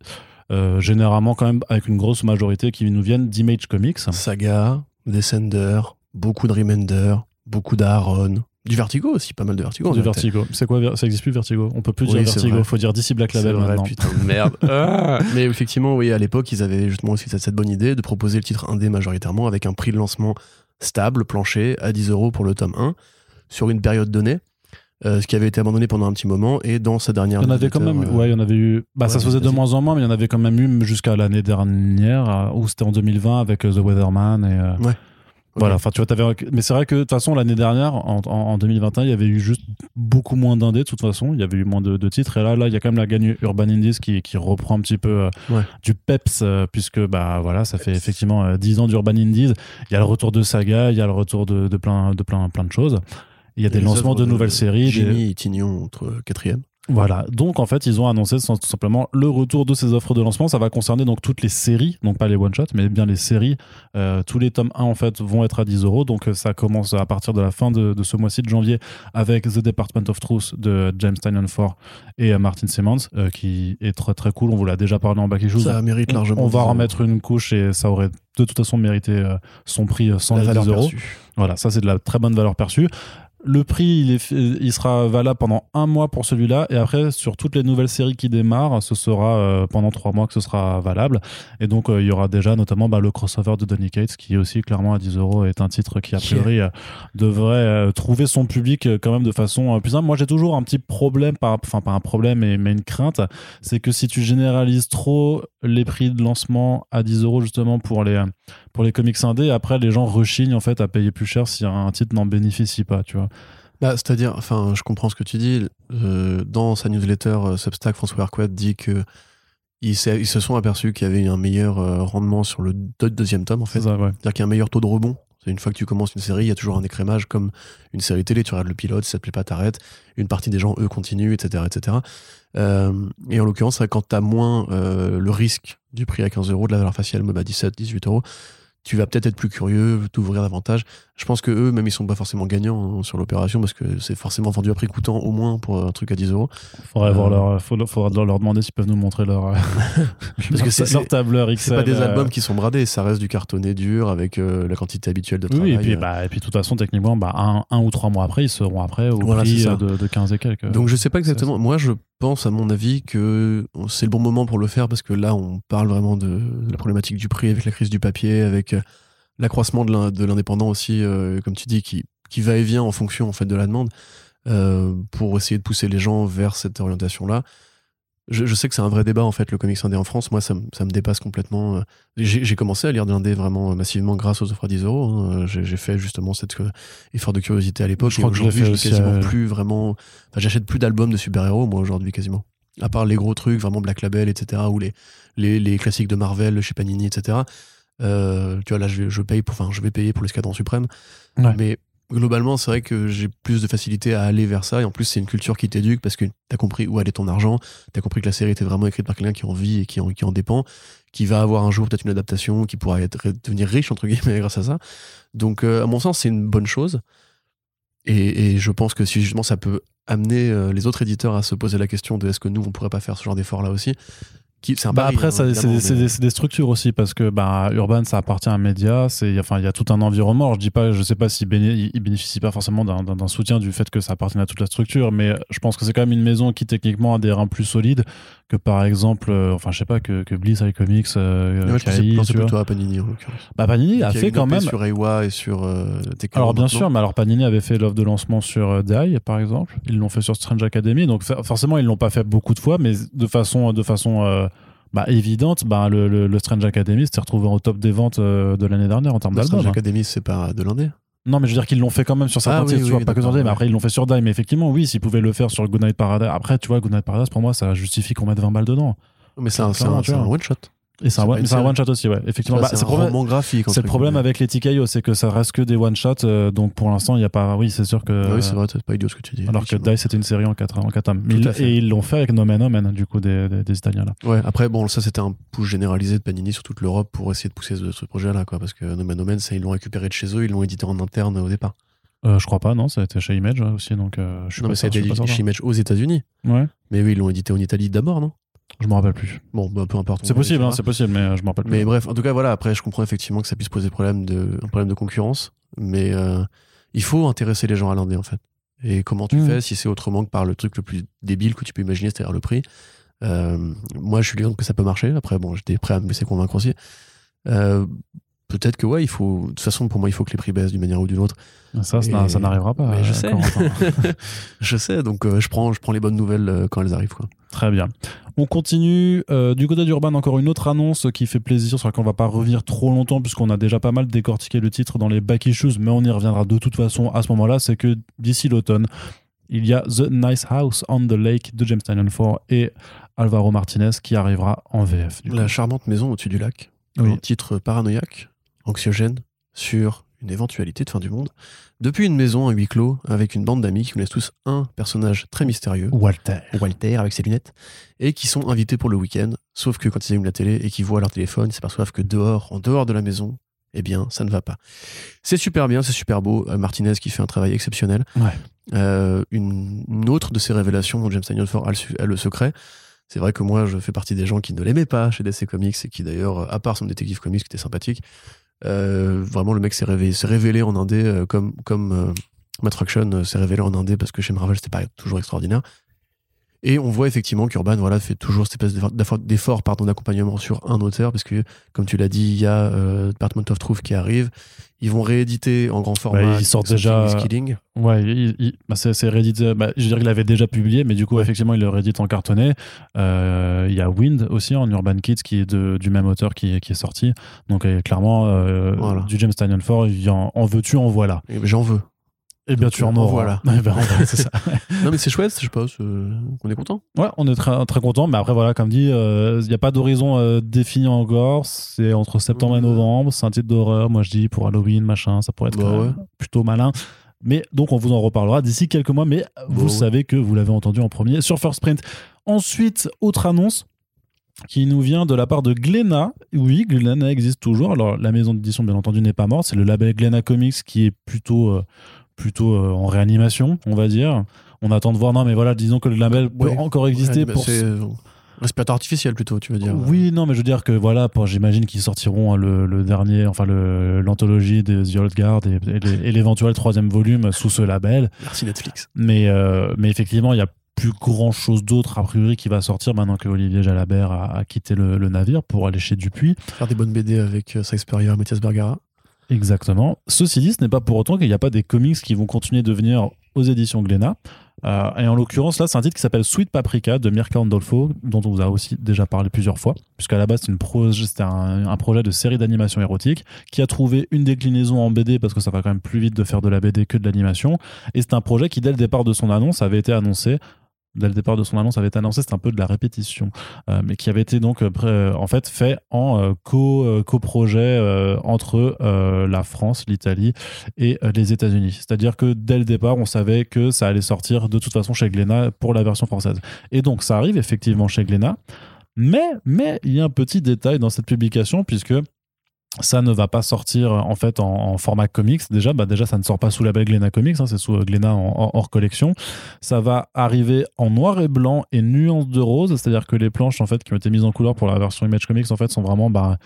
[SPEAKER 1] Euh, généralement quand même avec une grosse majorité qui nous viennent d'Image Comics.
[SPEAKER 2] Saga, Descender, beaucoup de Remender, beaucoup d'Aaron. Du Vertigo aussi, pas mal de Vertigo.
[SPEAKER 1] Du. Vertigo. C'est quoi Ça existe plus Vertigo? On peut plus
[SPEAKER 2] Oui,
[SPEAKER 1] dire Vertigo.
[SPEAKER 2] vrai.
[SPEAKER 1] Faut dire DC Black Label
[SPEAKER 2] vrai,
[SPEAKER 1] maintenant.
[SPEAKER 2] putain de merde. Ah. Mais effectivement, oui, à l'époque, ils avaient justement aussi cette, cette bonne idée de proposer le titre indé majoritairement avec un prix de lancement stable, plancher, à 10 euros pour le tome 1, sur une période donnée, euh, ce qui avait été abandonné pendant un petit moment, et dans sa dernière
[SPEAKER 1] Il y en avait quand même.
[SPEAKER 2] euh,
[SPEAKER 1] Ouais, il y en avait eu. Bah, ça se faisait de moins en moins, mais il y en avait quand même eu jusqu'à l'année dernière, ou c'était en 2020 avec euh, The Weatherman et. euh,
[SPEAKER 2] Ouais.
[SPEAKER 1] Voilà, enfin tu vois, t'avais... mais c'est vrai que de toute façon l'année dernière, en, en- en 2021, il y avait eu juste beaucoup moins d'indés de toute façon, il y avait eu moins de, de titres, et là, là, il y a quand même la gagne Urban Indies qui, qui reprend un petit peu
[SPEAKER 2] Ouais.
[SPEAKER 1] du peps, puisque bah voilà, ça fait effectivement euh, 10 ans d'Urban Indies, il y a le retour de Saga, il y a le retour de, de plein, de plein, plein de choses, il y a des lancements de nouvelles séries, des-
[SPEAKER 2] Jimmy et Tignon entre quatrième.
[SPEAKER 1] voilà, donc en fait ils ont annoncé tout simplement le retour de ces offres de lancement. Ça va concerner donc toutes les séries, donc pas les one shots, mais bien les séries. Euh, tous les tomes 1 en fait vont être à 10 euros. Donc euh, ça commence à partir de la fin de, de ce mois-ci de janvier avec The Department of Truth de James Tynion Ford et euh, Martin Simmons, euh, qui est très très cool. On vous l'a déjà parlé en back issues.
[SPEAKER 2] Ça mérite largement.
[SPEAKER 1] On va
[SPEAKER 2] 10 euros.
[SPEAKER 1] remettre une couche et ça aurait de toute façon mérité son prix sans les
[SPEAKER 2] valeur
[SPEAKER 1] 10 euros.
[SPEAKER 2] perçue.
[SPEAKER 1] Voilà, ça c'est de la très bonne valeur perçue. Le prix, il, est, il sera valable pendant un mois pour celui-là, et après, sur toutes les nouvelles séries qui démarrent, ce sera euh, pendant trois mois que ce sera valable. Et donc, euh, il y aura déjà notamment bah, le crossover de Donny Cates, qui aussi, clairement, à 10 euros, est un titre qui, a priori, euh, devrait trouver son public quand même de façon plus simple. Moi, j'ai toujours un petit problème, par, enfin, pas un problème, mais, mais une crainte, c'est que si tu généralises trop les prix de lancement à 10 euros, justement, pour les, pour les comics indés, après, les gens rechignent, en fait, à payer plus cher si un titre n'en bénéficie pas, tu vois.
[SPEAKER 2] Bah, C'est-à-dire, enfin, je comprends ce que tu dis. Euh, dans sa newsletter euh, Substack, François Arquette dit que ils, se sont aperçus qu'il y avait un meilleur euh, rendement sur le deuxième tome, en fait. C'est-à-dire qu'il y a un meilleur taux de rebond. Une fois que tu commences une série, il y a toujours un écrémage comme une série télé. Tu regardes le pilote, si ça te plaît pas, t'arrêtes. Une partie des gens, eux, continuent, etc. etc. et en l'occurrence, quand tu as moins le risque du prix à 15 euros, de la valeur faciale, même à 17, 18 euros, tu vas peut-être être plus curieux, t'ouvrir davantage. Je pense que eux, même ils sont pas forcément gagnants hein, sur l'opération parce que c'est forcément vendu à prix coûtant au moins pour un truc à 10 euros.
[SPEAKER 1] Faudrait euh... leur, faudra leur demander s'ils peuvent nous montrer leur, euh,
[SPEAKER 2] parce que c'est leur tableur
[SPEAKER 1] XL.
[SPEAKER 2] C'est pas des euh, albums qui sont bradés, ça reste du cartonné dur avec euh, la quantité habituelle de travail.
[SPEAKER 1] Oui, et puis, bah, et puis de toute façon, techniquement, bah, un, un, ou trois mois après, ils seront après au prix de, de, 15 et quelques.
[SPEAKER 2] Donc je sais pas exactement. Moi, je pense, à mon avis, que c'est le bon moment pour le faire parce que là, on parle vraiment de la problématique du prix avec la crise du papier, avec l'accroissement de l'indépendant aussi, euh, comme tu dis, qui, qui va et vient en fonction en fait de la demande, euh, pour essayer de pousser les gens vers cette orientation-là. Je, je, sais que c'est un vrai débat en fait, le comics indé en France. Moi, ça, ça me dépasse complètement. J'ai commencé à lire de l'indé vraiment massivement grâce aux offres à 10 euros. Hein. J'ai fait justement cet euh, effort de curiosité à l'époque.
[SPEAKER 1] Je crois que aujourd'hui,
[SPEAKER 2] je quasiment plus vraiment. Enfin, j'achète plus d'albums de super-héros, moi, aujourd'hui, quasiment. À part les gros trucs, vraiment Black Label, etc., ou les, les, les classiques de Marvel chez Panini, etc. Euh, tu vois, là, je, je paye pour, enfin, je vais payer pour l'escadron suprême. Mais globalement, c'est vrai que j'ai plus de facilité à aller vers ça. Et en plus, c'est une culture qui t'éduque parce que t'as compris où allait ton argent. T'as compris que la série était vraiment écrite par quelqu'un qui en vit et qui en, qui en dépend. Qui va avoir un jour peut-être une adaptation, qui pourra être, devenir riche, entre guillemets, grâce à ça. Donc, euh, à mon sens, c'est une bonne chose. Et, et, je pense que si justement ça peut amener euh, les autres éditeurs à se poser la question de est-ce que nous, on pourrait pas faire ce genre d'effort
[SPEAKER 1] bah après, hein, c'est des, structures aussi parce que bah, Urban, ça appartient à un média. C'est enfin, il y a tout un environnement. je dis pas, je sais pas s'il béné, bénéficie pas forcément d'un soutien du fait que ça appartient à toute la structure, mais je pense que c'est quand même une maison qui techniquement a des reins plus solides que par exemple, euh, enfin, je sais pas que, que Bliss avec Comics. Euh,
[SPEAKER 2] ouais, je plutôt à Panini en
[SPEAKER 1] l'occurrence. Bah, Panini a fait quand même.
[SPEAKER 2] Sur Ewa et sur euh,
[SPEAKER 1] Alors bien sûr, mais alors Panini avait fait l'offre de lancement sur euh, Die par exemple. Ils l'ont fait sur Strange Academy, donc forcément ils l'ont pas fait beaucoup de fois, mais de façon, de façon euh, bah, évidente, bah, le, le, Strange Academy s'est retrouvé au top des ventes de l'année dernière en termes d'albums.
[SPEAKER 2] Strange
[SPEAKER 1] hein.
[SPEAKER 2] Academy, c'est pas de l'année
[SPEAKER 1] non, mais je veux dire qu'ils l'ont fait quand même sur certains ah, titres, pas que sur Die, mais après ils l'ont fait sur Die. Mais effectivement, oui, s'ils pouvaient le faire sur Goodnight Paradise. Après, tu vois, Goodnight Paradise, pour moi, ça justifie qu'on mette 20 balles dedans.
[SPEAKER 2] Mais c'est un, un one-shot.
[SPEAKER 1] Et c'est un, one shot aussi, ouais. Effectivement,
[SPEAKER 2] bah, c'est un graphique.
[SPEAKER 1] C'est le problème avec les TKO, c'est que ça reste que des one shots. Euh, donc pour l'instant, il n'y a pas. Oui, c'est sûr que.
[SPEAKER 2] Ah oui, c'est vrai, c'est pas idiot ce que tu dis.
[SPEAKER 1] Alors que Dice c'était une série en 4 en quatre Et ils l'ont fait avec Nomen Omen, du coup, des, des, Italiens là.
[SPEAKER 2] Ouais, après, bon, ça c'était un push généralisé de Panini sur toute l'Europe pour essayer de pousser ce, projet là, quoi. Parce que Nomen Omen, ils l'ont récupéré de chez eux, ils l'ont édité en interne au départ.
[SPEAKER 1] Euh, je crois pas, non, ça a été chez Image aussi, donc euh, je suis
[SPEAKER 2] non, mais ça a été chez Image aux États-Unis.
[SPEAKER 1] Ouais.
[SPEAKER 2] Mais oui, ils l'ont édité en Italie d'abord, non?
[SPEAKER 1] Je me rappelle plus.
[SPEAKER 2] Bon, bah, peu importe.
[SPEAKER 1] C'est possible, hein, c'est possible, mais euh, je me rappelle plus.
[SPEAKER 2] Mais bref, en tout cas, voilà. Après, je comprends effectivement que ça puisse poser problème de, un problème de concurrence, mais euh, il faut intéresser les gens à l'indé en fait. Et comment tu hmm. fais si c'est autrement que par le truc le plus débile que tu peux imaginer, c'est-à-dire le prix? Euh, moi, je suis l'exemple que ça peut marcher. Après, bon, j'étais prêt à me laisser convaincre aussi. Euh, peut-être que ouais, il faut. De toute façon, pour moi, il faut que les prix baissent d'une manière ou d'une autre.
[SPEAKER 1] Ça, ça n'arrivera pas.
[SPEAKER 2] je sais. je sais. Donc, je prends, je prends les bonnes nouvelles quand elles arrivent. Quoi.
[SPEAKER 1] Très bien. On continue. Euh, du côté d'Urban, encore une autre annonce qui fait plaisir, sur laquelle on va pas revenir trop longtemps, puisqu'on a déjà pas mal décortiqué le titre dans les back issues, mais on y reviendra de toute façon à ce moment-là. C'est que d'ici l'automne, il y a The Nice House on the Lake de James Tynion 4 et Alvaro Martinez qui arrivera en VF.
[SPEAKER 2] La charmante maison au-dessus du lac. Un titre paranoïaque, anxiogène, sur une éventualité de fin du monde, depuis une maison à huis clos avec une bande d'amis qui nous laissent tous un personnage très mystérieux,
[SPEAKER 1] Walter,
[SPEAKER 2] Walter avec ses lunettes, et qui sont invités pour le week-end. Sauf que quand ils allument la télé et qu'ils voient leur téléphone, ils s'aperçoivent que dehors, en dehors de la maison, eh bien, ça ne va pas. C'est super bien, c'est super beau. Euh, Martinez qui fait un travail exceptionnel. Euh, une, autre de ces révélations dont James Ford a le, secret, c'est vrai que moi, je fais partie des gens qui ne l'aimaient pas chez DC Comics et qui d'ailleurs, à part son détective comics qui était sympathique, euh, vraiment, le mec s'est révélé, en indé euh, comme, comme, euh, Matt s'est révélé en indé parce que chez Marvel, c'était pas toujours extraordinaire. Et on voit effectivement qu'Urban voilà, fait toujours cette espèce d'effort d'accompagnement sur un auteur, parce que, comme tu l'as dit, il y a euh, Department of Truth qui arrive. Ils vont rééditer en grand format.
[SPEAKER 1] ils sortent déjà.
[SPEAKER 2] Killing.
[SPEAKER 1] Ouais, bah, c'est réédité. Bah, je dirais qu'il avait déjà publié, mais du coup, effectivement, il le réédite en cartonné. Euh, il y a Wind aussi en Urban Kids qui est de, du même auteur qui, qui est sorti. Donc, clairement, euh, du James Tynion Ford, en, en veux-tu, en voilà.
[SPEAKER 2] J'en veux.
[SPEAKER 1] Et bien, tu en auras.
[SPEAKER 2] Voilà.
[SPEAKER 1] Ben,
[SPEAKER 2] c'est ça. non, mais c'est chouette, je pense. on est content.
[SPEAKER 1] Ouais, on est très, très content. Mais après, voilà, comme dit, il euh, n'y a pas d'horizon euh, défini encore. C'est entre septembre et novembre. C'est un titre d'horreur. Moi, je dis pour Halloween, machin, ça pourrait être bah plutôt malin. Mais donc, on vous en reparlera d'ici quelques mois. Mais vous savez que vous l'avez entendu en premier sur First Print. Ensuite, autre annonce qui nous vient de la part de Glenna. Oui, Glenna existe toujours. Alors, la maison d'édition, bien entendu, n'est pas morte. C'est le label Glenna Comics qui est plutôt. Euh, plutôt euh, en réanimation, on va dire. On attend de voir, non, mais voilà, disons que le label peut encore exister pour.
[SPEAKER 2] Euh, respirateur artificiel plutôt, tu veux dire.
[SPEAKER 1] Oui, non, mais je veux dire que voilà, j'imagine qu'ils sortiront hein, le, dernier, enfin l'anthologie des The Old Guard et, l'éventuel troisième volume sous ce label.
[SPEAKER 2] Merci Netflix.
[SPEAKER 1] Mais, euh, mais effectivement, il y a plus grand chose d'autre a priori qui va sortir maintenant que Olivier Jalabert a, quitté le, navire pour aller chez Dupuis.
[SPEAKER 2] Faire des bonnes BD avec Sykes Perrier et Mathias Bergara.
[SPEAKER 1] Exactement. Ceci dit, ce n'est pas pour autant qu'il n'y a pas des comics qui vont continuer de venir aux éditions Glénat. Euh, et en l'occurrence, là, c'est un titre qui s'appelle Sweet Paprika de Mirka Andolfo, dont on vous a aussi déjà parlé plusieurs fois, puisqu'à la base, c'était un, un, projet de série d'animation érotique qui a trouvé une déclinaison en BD parce que ça va quand même plus vite de faire de la BD que de l'animation. Et c'est un projet qui, dès le départ de son annonce, avait été annoncé dès le départ de son annonce avait annoncé, c'est un peu de la répétition, euh, mais qui avait été donc euh, euh, en fait fait en co co-projet entre la France, l'Italie et les États-Unis. C'est-à-dire que dès le départ, on savait que ça allait sortir de toute façon chez Glénat pour la version française. Et donc ça arrive effectivement chez Glénat, mais mais il y a un petit détail dans cette publication puisque ça ne va pas sortir en fait en, format comics. Déjà bah déjà ça ne sort pas sous la label Glénat Comics hein, c'est sous euh, Glénat en, hors collection. Ça va arriver en noir et blanc et nuance de rose c'est à dire que les planches en fait qui ont été mises en couleur pour la version Image Comics en fait sont vraiment bah,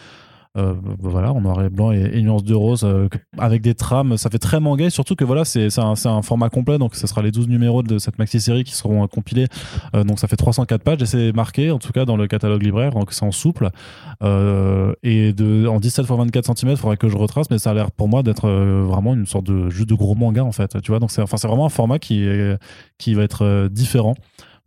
[SPEAKER 1] euh, voilà, en noir et blanc et, et nuances de rose euh, avec des trames. Ça fait très manga, surtout que voilà, c'est un, un, format complet, donc ce sera les 12 numéros de cette maxi-série qui seront compilés. Euh, donc ça fait 304 pages et c'est marqué, en tout cas dans le catalogue libraire, donc c'est en souple. et de, en 17 x 24 cm, il faudrait que je retrace, mais ça a l'air pour moi d'être vraiment une sorte de juste de gros manga en fait. Tu vois, donc c'est vraiment un format qui, qui va être différent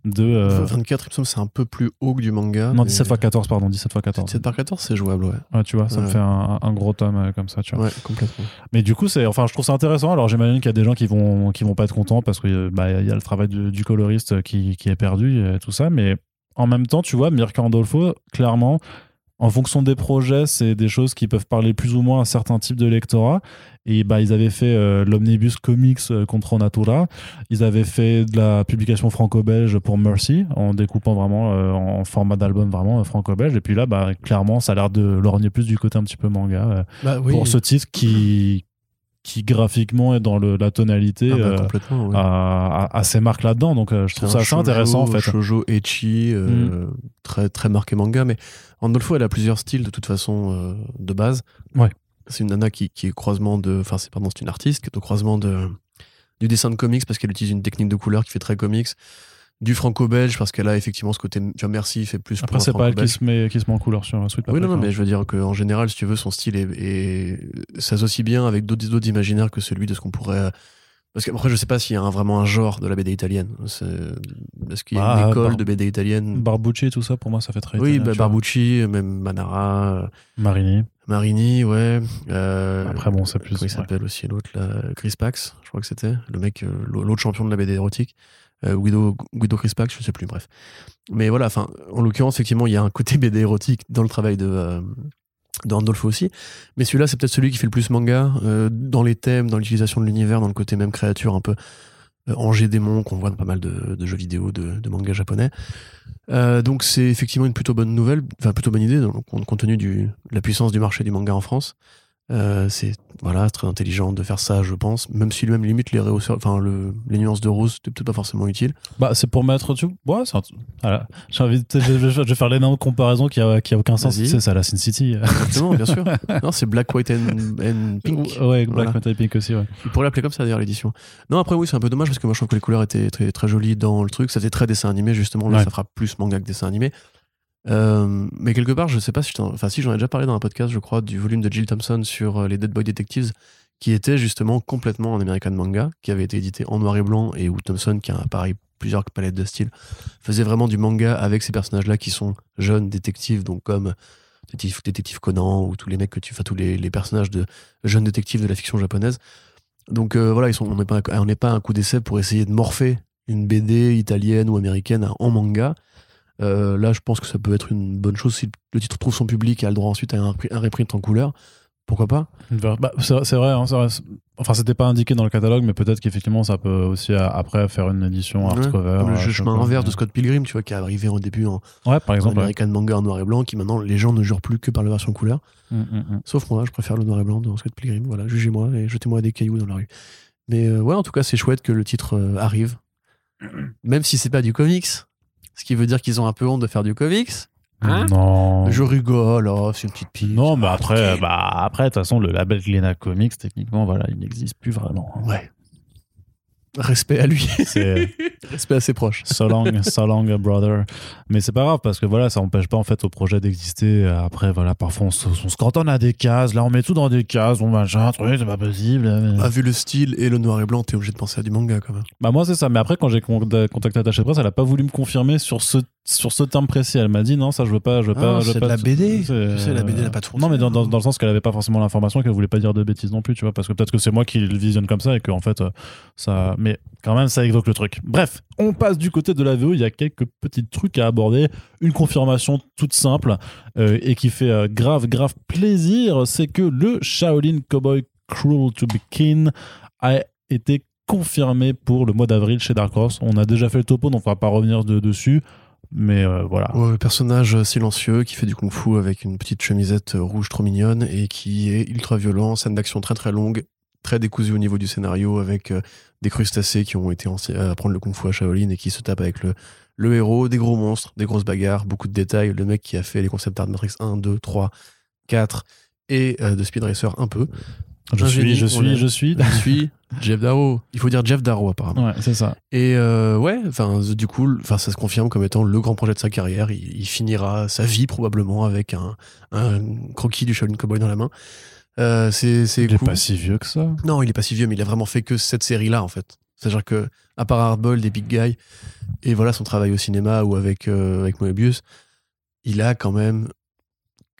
[SPEAKER 1] de
[SPEAKER 2] 24 euh, c'est un peu plus haut que du manga
[SPEAKER 1] non 17 x 14 pardon 17 x 14
[SPEAKER 2] 17 par 14 c'est jouable ouais.
[SPEAKER 1] ouais tu vois ça me fait un, gros tome euh, comme ça tu vois.
[SPEAKER 2] Ouais complètement.
[SPEAKER 1] Mais du coup c'est enfin je trouve ça intéressant. Alors j'imagine qu'il y a des gens qui vont qui vont pas être contents parce que bah il y a le travail du, coloriste qui, qui est perdu et tout ça. Mais en même temps tu vois Mirka Andolfo clairement en fonction des projets, c'est des choses qui peuvent parler plus ou moins à un certain type de lectorat. Et bah, ils avaient fait euh, l'Omnibus Comics euh, contre Natura. Ils avaient fait de la publication franco-belge pour Mercy, en découpant vraiment euh, en format d'album vraiment franco-belge. Et puis là, bah, clairement, ça a l'air de lorgner plus du côté un petit peu manga bah pour ce titre qui, qui graphiquement est dans le, la tonalité
[SPEAKER 2] ah bah,
[SPEAKER 1] à, ces marques là-dedans. Donc je trouve ça assez intéressant en fait.
[SPEAKER 2] Shoujo Echi, mm. très, très marqué manga, mais Andolfo, elle a plusieurs styles de toute façon euh, de base.
[SPEAKER 1] Ouais.
[SPEAKER 2] C'est une nana qui, qui est croisement de. Enfin, c'est pardon, c'est une artiste qui est au croisement de, du dessin de comics parce qu'elle utilise une technique de couleur qui fait très comics. Du franco-belge parce qu'elle a effectivement ce côté. Tu vois, merci, fait plus
[SPEAKER 1] Après, c'est pas elle qui se, met, qui se met en couleur sur Sweet
[SPEAKER 2] Oui, non, non, mais je veux dire qu'en général, si tu veux, son style est, s'associe bien avec d'autres imaginaires que celui de ce qu'on pourrait parce qu'après, je sais pas s'il y a vraiment un genre de la BD italienne. Est-ce qu'il y a une ah, école de BD italienne?
[SPEAKER 1] Barbucci, tout ça, pour moi, ça fait très
[SPEAKER 2] Oui, bah, Barbucci, même Manara.
[SPEAKER 1] Marini.
[SPEAKER 2] Marini, ouais. Euh,
[SPEAKER 1] Après, bon, ça plus.
[SPEAKER 2] Comment il s'appelle aussi l'autre, Chris Pax, je crois que c'était. Le mec, euh, l'autre champion de la BD érotique. Euh, Guido, Guido Chris Pax, je sais plus, bref. Mais voilà, en l'occurrence, effectivement, il y a un côté BD érotique dans le travail de, d'Andolfo aussi. Mais celui-là, c'est peut-être celui qui fait le plus manga euh, dans les thèmes, dans l'utilisation de l'univers, dans le côté même créature un peu euh, Angers démon qu'on voit dans pas mal de, jeux vidéo, de, de manga japonais. Euh, donc c'est effectivement une plutôt bonne nouvelle, enfin plutôt bonne idée, compte tenu de la puissance du marché du manga en France. Euh, c'est voilà très intelligent de faire ça, je pense. Même si lui-même limite les réhausseurs- enfin le, les nuances de rose, c'était peut-être pas forcément utile.
[SPEAKER 1] Bah, c'est pour mettre. Tu... Ouais, un- voilà. J'ai envie de... je, vais- faire l'énorme comparaison qui a, qui a aucun sens. C'est à la Sin City.
[SPEAKER 2] Exactement, bien sûr. Non, c'est black, white and, and pink.
[SPEAKER 1] Ouais, Black
[SPEAKER 2] Voilà.
[SPEAKER 1] Metal Pink aussi, ouais.
[SPEAKER 2] Il pourrait l'appeler comme ça d'ailleurs l'édition. Non, après oui, c'est un peu dommage parce que moi je trouve que les couleurs étaient très, très jolies dans le truc. Ça faisait très dessin animé justement. Là,
[SPEAKER 1] Ouais.
[SPEAKER 2] ça fera plus manga que dessin animé. Euh, mais quelque part, je sais pas si, je t'en- enfin si j'en ai déjà parlé dans un podcast, je crois, du volume de Jill Thompson sur euh, les Dead Boy Detectives, qui était justement complètement un American manga, qui avait été édité en noir et blanc et où Thompson, qui a pareil plusieurs palettes de style, faisait vraiment du manga avec ces personnages-là qui sont jeunes détectives, donc comme détective, Conan ou tous les mecs que tu, enfin tous les, les personnages de jeunes détectives de la fiction japonaise. Donc euh, voilà, ils sont, on n'est pas, on n'est pas un coup d'essai pour essayer de morpher une BD italienne ou américaine en manga. Euh, là, je pense que ça peut être une bonne chose si le titre trouve son public et a le droit ensuite à un, un reprint en couleur. Pourquoi pas?
[SPEAKER 1] Bah, c'est c'est vrai, hein, vrai. Enfin, c'était pas indiqué dans le catalogue, mais peut-être qu'effectivement, ça peut aussi après faire une édition
[SPEAKER 2] Ouais,
[SPEAKER 1] hardcover.
[SPEAKER 2] Comme le
[SPEAKER 1] euh,
[SPEAKER 2] chemin inverse de Scott Pilgrim, tu vois, qui est arrivé au début en,
[SPEAKER 1] Ouais, par
[SPEAKER 2] en
[SPEAKER 1] exemple. ouais.
[SPEAKER 2] American manga en noir et blanc, qui maintenant les gens ne jurent plus que par la version couleur.
[SPEAKER 1] Mm, mm, mm.
[SPEAKER 2] Sauf moi, je préfère le noir et blanc dans Scott Pilgrim. Voilà, jugez-moi et jetez-moi des cailloux dans la rue. Mais euh, ouais, en tout cas, c'est chouette que le titre euh, arrive. Même si c'est pas du comics. Ce qui veut dire qu'ils ont un peu honte de faire du comics. Hein
[SPEAKER 1] non.
[SPEAKER 2] Je rigole, oh, c'est une petite pige.
[SPEAKER 1] Non, mais après, bah, après, de toute façon, le label Glena Comics, techniquement, voilà, il n'existe plus vraiment.
[SPEAKER 2] Ouais. Respect à lui.
[SPEAKER 1] C'est
[SPEAKER 2] Respect à ses proches.
[SPEAKER 1] so long, so long, brother. Mais c'est pas grave parce que voilà, ça empêche pas en fait au projet d'exister. Après, voilà, parfois on se, on se cantonne à des cases. Là, on met tout dans des cases. On machin, truc, c'est pas possible.
[SPEAKER 2] Ah, vu le style et le noir et blanc, t'es obligé de penser à du manga quand même.
[SPEAKER 1] Bah moi c'est ça, mais après quand j'ai con- contacté l'attaché de presse, elle a pas voulu me confirmer sur ce sur ce terme précis. Elle m'a dit non, ça je veux pas, je veux
[SPEAKER 2] Ah,
[SPEAKER 1] pas.
[SPEAKER 2] c'est la BD.
[SPEAKER 1] C'est-
[SPEAKER 2] Tu sais, la BD n'a pas de
[SPEAKER 1] Non mais dans, dans, le sens qu'elle avait pas forcément l'information, qu'elle voulait pas dire de bêtises non plus, tu vois, parce que peut-être que c'est moi qui le visionne comme ça et que en fait euh, ça, mais quand même ça évoque le truc. Bref, on passe du côté de la VO. Il y a quelques petits trucs à aborder. Une confirmation toute simple euh, et qui fait euh, grave grave plaisir, c'est que le Shaolin Cowboy Cruel to be Kin a été confirmé pour le mois d'avril chez Dark Horse. On a déjà fait le topo, donc on va pas revenir de- dessus. Mais euh, voilà.
[SPEAKER 2] Personnage silencieux qui fait du kung-fu avec une petite chemisette rouge trop mignonne et qui est ultra violent, scène d'action très très longue, très décousue au niveau du scénario avec euh, des crustacés qui ont été ense- à apprendre le kung-fu à Shaolin et qui se tapent avec le, le héros, des gros monstres, des grosses bagarres, beaucoup de détails. Le mec qui a fait les concept art Matrix 1, 2, 3, 4 et euh, de Speed Racer un peu.
[SPEAKER 1] Je suis, je suis, je suis.
[SPEAKER 2] Je suis Jeff Darrow. Il faut dire Jeff Darrow apparemment.
[SPEAKER 1] Ouais, c'est ça.
[SPEAKER 2] Et euh, ouais, enfin du coup, enfin ça se confirme comme étant le grand projet de sa carrière. Il, il finira sa vie probablement avec un, un croquis du Shaolin Cowboy dans la main. Euh, c'est c'est
[SPEAKER 1] Il est
[SPEAKER 2] cool.
[SPEAKER 1] pas si vieux que ça.
[SPEAKER 2] Non, il est pas si vieux, mais il a vraiment fait que cette série-là en fait. C'est-à-dire que à part Hardball, des Big Guy et voilà son travail au cinéma ou avec euh, avec Moebius, il a quand même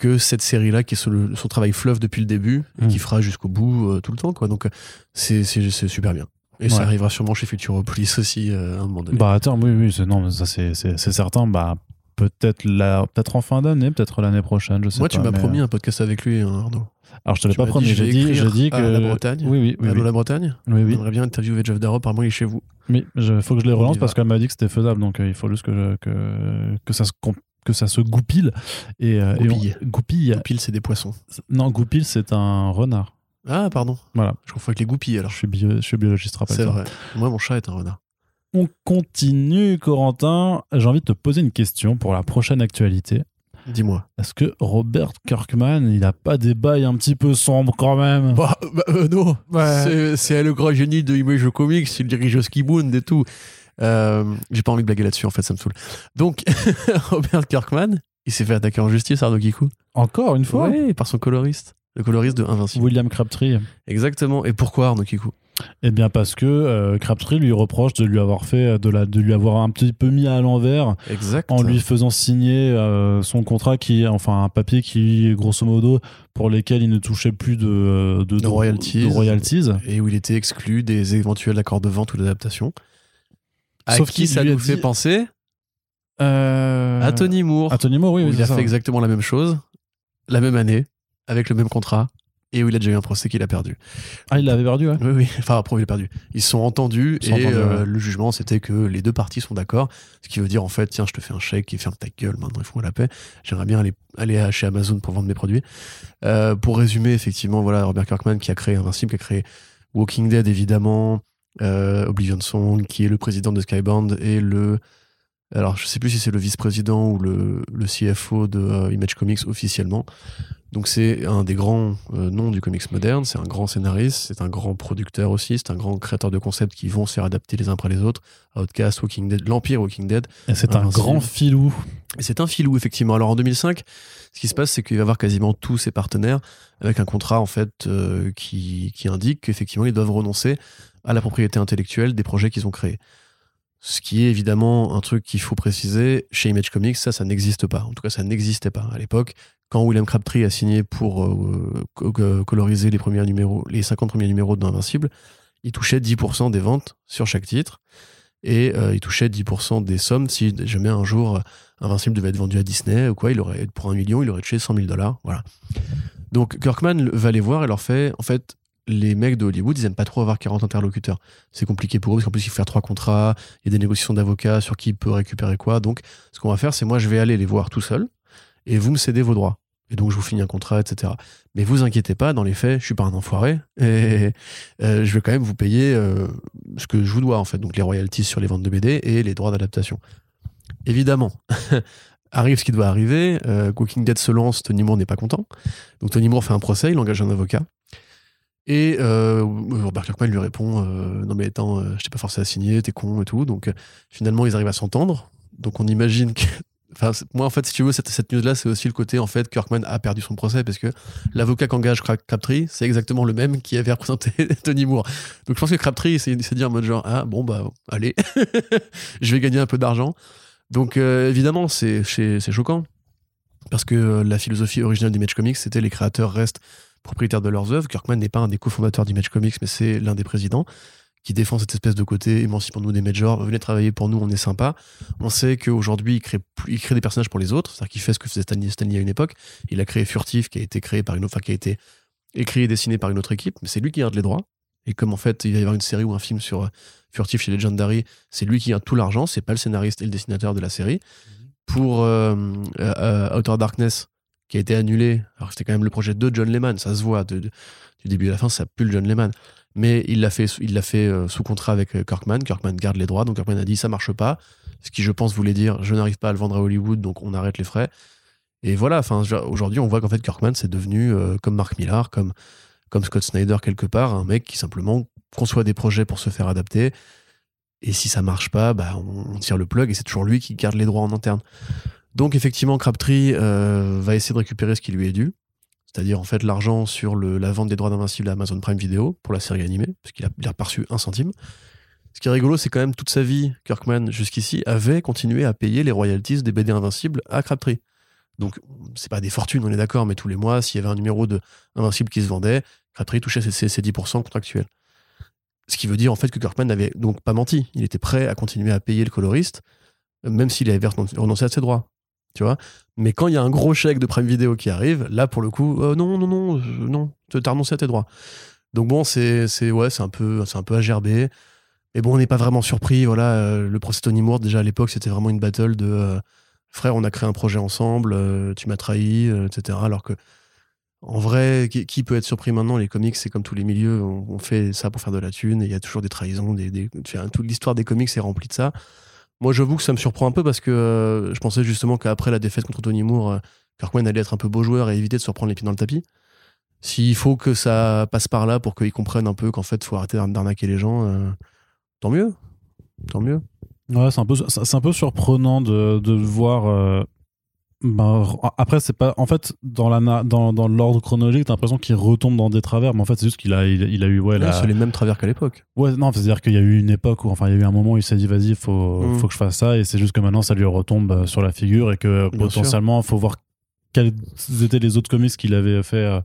[SPEAKER 2] que cette série-là qui est son, son travail fleuve depuis le début et qui fera jusqu'au bout euh, tout le temps quoi. Donc euh, c'est super bien. Et ça arrivera sûrement chez Futuropolis aussi euh, à un moment donné.
[SPEAKER 1] Bah attends, oui, oui, c'est non, ça c'est certain. Bah peut-être la, peut-être en fin d'année, peut-être l'année prochaine, je sais
[SPEAKER 2] Moi,
[SPEAKER 1] pas.
[SPEAKER 2] tu m'as promis un podcast avec lui, hein, Arnaud.
[SPEAKER 1] Alors je te l'ai pas promis. J'ai dit, j'ai dit que
[SPEAKER 2] à la Bretagne.
[SPEAKER 1] Oui, oui, oui, oui.
[SPEAKER 2] la Bretagne
[SPEAKER 1] oui, oui.
[SPEAKER 2] J'aimerais bien interviewer Jeff Darrow, apparemment il est chez vous.
[SPEAKER 1] Mais il faut que je les relance parce qu'elle m'a dit que c'était faisable, donc euh, il faut juste que, je- que, que, ça se, que ça se goupille. Et, euh, et on-
[SPEAKER 2] Goupille.
[SPEAKER 1] goupille.
[SPEAKER 2] Goupil, c'est des poissons.
[SPEAKER 1] Non, goupille, c'est un renard.
[SPEAKER 2] Ah, pardon.
[SPEAKER 1] Voilà.
[SPEAKER 2] Je confonds avec les goupilles alors.
[SPEAKER 1] Je suis, bio- je suis biologiste, rappelle
[SPEAKER 2] C'est vrai. Moi, mon chat est un renard.
[SPEAKER 1] On continue, Corentin. J'ai envie de te poser une question pour la prochaine actualité.
[SPEAKER 2] Dis-moi.
[SPEAKER 1] Est-ce que Robert Kirkman, il a pas des bails un petit peu sombres quand même?
[SPEAKER 2] Bah, bah, euh, non.
[SPEAKER 1] Ouais.
[SPEAKER 2] C'est le grand génie de Image Comics, il dirige Skibound et tout. Euh, J'ai pas envie de blaguer là-dessus, en fait, ça me saoule. Donc, Robert Kirkman, il s'est fait attaquer en justice, Arnaud Kikou.
[SPEAKER 1] Encore une fois
[SPEAKER 2] Ouais, par son coloriste. Le coloriste de Invincible.
[SPEAKER 1] William Crabtree.
[SPEAKER 2] Exactement. Et pourquoi Arnaud Kikou
[SPEAKER 1] Eh bien parce que euh, Crabtree lui reproche de lui avoir fait de la de lui avoir un petit peu mis à l'envers en lui faisant signer euh, son contrat qui enfin un papier qui grosso modo pour lesquels il ne touchait plus de de,
[SPEAKER 2] De royalties.
[SPEAKER 1] de royalties.
[SPEAKER 2] et où il était exclu des éventuels accords de vente ou d'adaptation. À
[SPEAKER 1] Sauf
[SPEAKER 2] qui ça nous fait penser?
[SPEAKER 1] Euh,
[SPEAKER 2] À Tony Moore.
[SPEAKER 1] à Tony Moore, oui,
[SPEAKER 2] où
[SPEAKER 1] oui
[SPEAKER 2] il a
[SPEAKER 1] ça.
[SPEAKER 2] fait exactement la même chose, la même année, avec le même contrat, et où il a déjà eu un procès qu'il a perdu.
[SPEAKER 1] Ah, il l'avait perdu, ouais.
[SPEAKER 2] Oui, oui. Enfin, après, il a perdu. Ils se sont entendus
[SPEAKER 1] Ils
[SPEAKER 2] et
[SPEAKER 1] entendus,
[SPEAKER 2] euh,
[SPEAKER 1] ouais.
[SPEAKER 2] le jugement, c'était que les deux parties sont d'accord. Ce qui veut dire, en fait, tiens, je te fais un chèque et ferme ta gueule. Maintenant, ils font la paix. J'aimerais bien aller, aller chez Amazon pour vendre mes produits. Euh, pour résumer, effectivement, voilà, Robert Kirkman qui a créé Invincible, qui a créé Walking Dead, évidemment, Oblivion Song, qui est le président de Skybound et le. Alors, je sais plus si c'est le vice-président ou le, le CFO de euh, Image Comics officiellement. Donc, c'est un des grands euh, noms du comics moderne. C'est un grand scénariste, c'est un grand producteur aussi, c'est un grand créateur de concepts qui vont se faire adapter les uns après les autres. Outcast, Walking Dead, l'Empire Walking Dead.
[SPEAKER 1] C'est un grand filou.
[SPEAKER 2] C'est un filou, effectivement. Alors en 2005, ce qui se passe, c'est qu'il va avoir quasiment tous ses partenaires avec un contrat, en fait, euh, qui, qui indique qu'effectivement, ils doivent renoncer à la propriété intellectuelle des projets qu'ils ont créés. Ce qui est évidemment un truc qu'il faut préciser. Chez Image Comics, ça, ça n'existe pas. En tout cas, ça n'existait pas à l'époque. Quand William Crabtree a signé pour euh, co- co- coloriser les, premiers numéros, les 50 premiers numéros d'Invincible, il touchait 10% des ventes sur chaque titre. Et euh, il touchait 10% des sommes si jamais un jour euh, Invincible devait être vendu à Disney ou quoi, il aurait, pour un million, il aurait touché 100 000 dollars. Voilà. Donc Kirkman va les voir et leur fait, en fait, les mecs de Hollywood, ils aiment pas trop avoir 40 interlocuteurs. C'est compliqué pour eux parce qu'en plus, il faut faire trois contrats, il y a des négociations d'avocats sur qui peut récupérer quoi. Donc, ce qu'on va faire, c'est moi, je vais aller les voir tout seul et vous me cédez vos droits. Et donc, je vous finis un contrat, etc. Mais vous inquiétez pas, dans les faits, je suis pas un enfoiré et euh, je vais quand même vous payer euh, ce que je vous dois, en fait. Donc, les royalties sur les ventes de BD et les droits d'adaptation. Évidemment, arrive ce qui doit arriver. euh, Walking Dead se lance, Tony Moore n'est pas content. Donc, Tony Moore fait un procès, il engage un avocat. Et euh, Robert Kirkman lui répond euh, Non, mais attends, euh, je t'ai pas forcé à signer, t'es con et tout. Donc, euh, finalement, ils arrivent à s'entendre. Donc, on imagine que. Enfin, moi, en fait, si tu veux, cette, cette news-là, c'est aussi le côté, en fait, Kirkman a perdu son procès parce que l'avocat qu'engage Cra- Crabtree, c'est exactement le même qui avait représenté Tony Moore. Donc, je pense que Crabtree, s'est dit en mode genre Ah, bon, bah, allez, je vais gagner un peu d'argent. Donc, euh, évidemment, c'est choquant. Parce que euh, la philosophie originale d'Image Comics, c'était les créateurs restent propriétaires de leurs œuvres. Kirkman n'est pas un des cofondateurs d'Image Comics, mais c'est l'un des présidents qui défend cette espèce de côté émancipons-nous des majors, venez travailler pour nous, on est sympa. On sait qu'aujourd'hui, il crée, il crée des personnages pour les autres, c'est-à-dire qu'il fait ce que faisait Stanley, Stanley à une époque. Il a créé Furtif, qui a été créé par une autre, enfin, qui a été écrit et dessiné par une autre équipe, mais c'est lui qui garde les droits. Et comme en fait, il va y avoir une série ou un film sur euh, Furtif chez Legendary, c'est lui qui garde tout l'argent, c'est pas le scénariste et le dessinateur de la série. Pour euh, euh, euh, Outer Darkness, qui a été annulé, alors c'était quand même le projet de John Lehman, ça se voit, du début à la fin, ça pue le John Lehman. Mais il l'a fait, sous- il l'a fait euh, sous contrat avec euh, Kirkman. Kirkman garde les droits, donc Kirkman a dit ça marche pas. Ce qui, je pense, voulait dire je n'arrive pas à le vendre à Hollywood, donc on arrête les frais. Et voilà. Enfin, aujourd'hui, on voit qu'en fait Kirkman c'est devenu euh, comme Mark Millar, comme comme Scott Snyder quelque part, un mec qui simplement conçoit des projets pour se faire adapter. Et si ça marche pas, bah on tire le plug et c'est toujours lui qui garde les droits en interne. Donc effectivement, Crabtree euh, va essayer de récupérer ce qui lui est dû, c'est-à-dire en fait l'argent sur la vente des droits d'Invincible à Amazon Prime Video pour la série animée, parce qu'il a, il a reçu un centime. Ce qui est rigolo, c'est quand même toute sa vie, Kirkman jusqu'ici avait continué à payer les royalties des BD Invincibles à Crabtree. Donc c'est pas des fortunes, on est d'accord, mais tous les mois, s'il y avait un numéro de Invincible qui se vendait, Crabtree touchait ses 10% contractuels. Ce qui veut dire en fait que Kirkman n'avait donc pas menti. Il était prêt à continuer à payer le coloriste, même s'il avait renoncé à ses droits. Tu vois Mais quand il y a un gros chèque de Prime Video qui arrive, là pour le coup, euh, non, non, non, non, tu as renoncé à tes droits. Donc bon, c'est c'est ouais, c'est un peu c'est un peu à gerber. Mais bon, on n'est pas vraiment surpris. Voilà, euh, le procès Tony Moore déjà à l'époque, c'était vraiment une battle de euh, frère, on a créé un projet ensemble, tu m'as trahi, etc. Alors que en vrai, qui, peut être surpris maintenant? Les comics, c'est comme tous les milieux, on, fait ça pour faire de la thune. Et il y a toujours des trahisons, des, des, toute l'histoire des comics est remplie de ça. Moi, j'avoue que ça me surprend un peu parce que euh, je pensais justement qu'après la défaite contre Tony Moore, euh, allait être un peu beau joueur et éviter de se reprendre les pieds dans le tapis. S'il faut que ça passe par là pour qu'ils comprennent un peu qu'en fait, il faut arrêter d'arnaquer les gens, euh, tant mieux. Tant mieux.
[SPEAKER 1] Ouais, c'est un peu, surprenant de, de voir. R- après, c'est pas. En fait, dans l'ordre chronologique, t'as l'impression qu'il retombe dans des travers, mais en fait, c'est juste qu'il a, il, il a eu, ouais, la-
[SPEAKER 2] c'est les mêmes travers qu'à l'époque.
[SPEAKER 1] ouais, non, c'est-à-dire qu'il y a eu une époque où, enfin, il y a eu un moment où il s'est dit, vas-y, faut,
[SPEAKER 2] Mm.
[SPEAKER 1] faut que je fasse ça, et c'est juste que maintenant, ça lui retombe euh, sur la figure et que
[SPEAKER 2] Bien
[SPEAKER 1] potentiellement, il faut voir quels étaient les autres comics qu'il avait fait euh,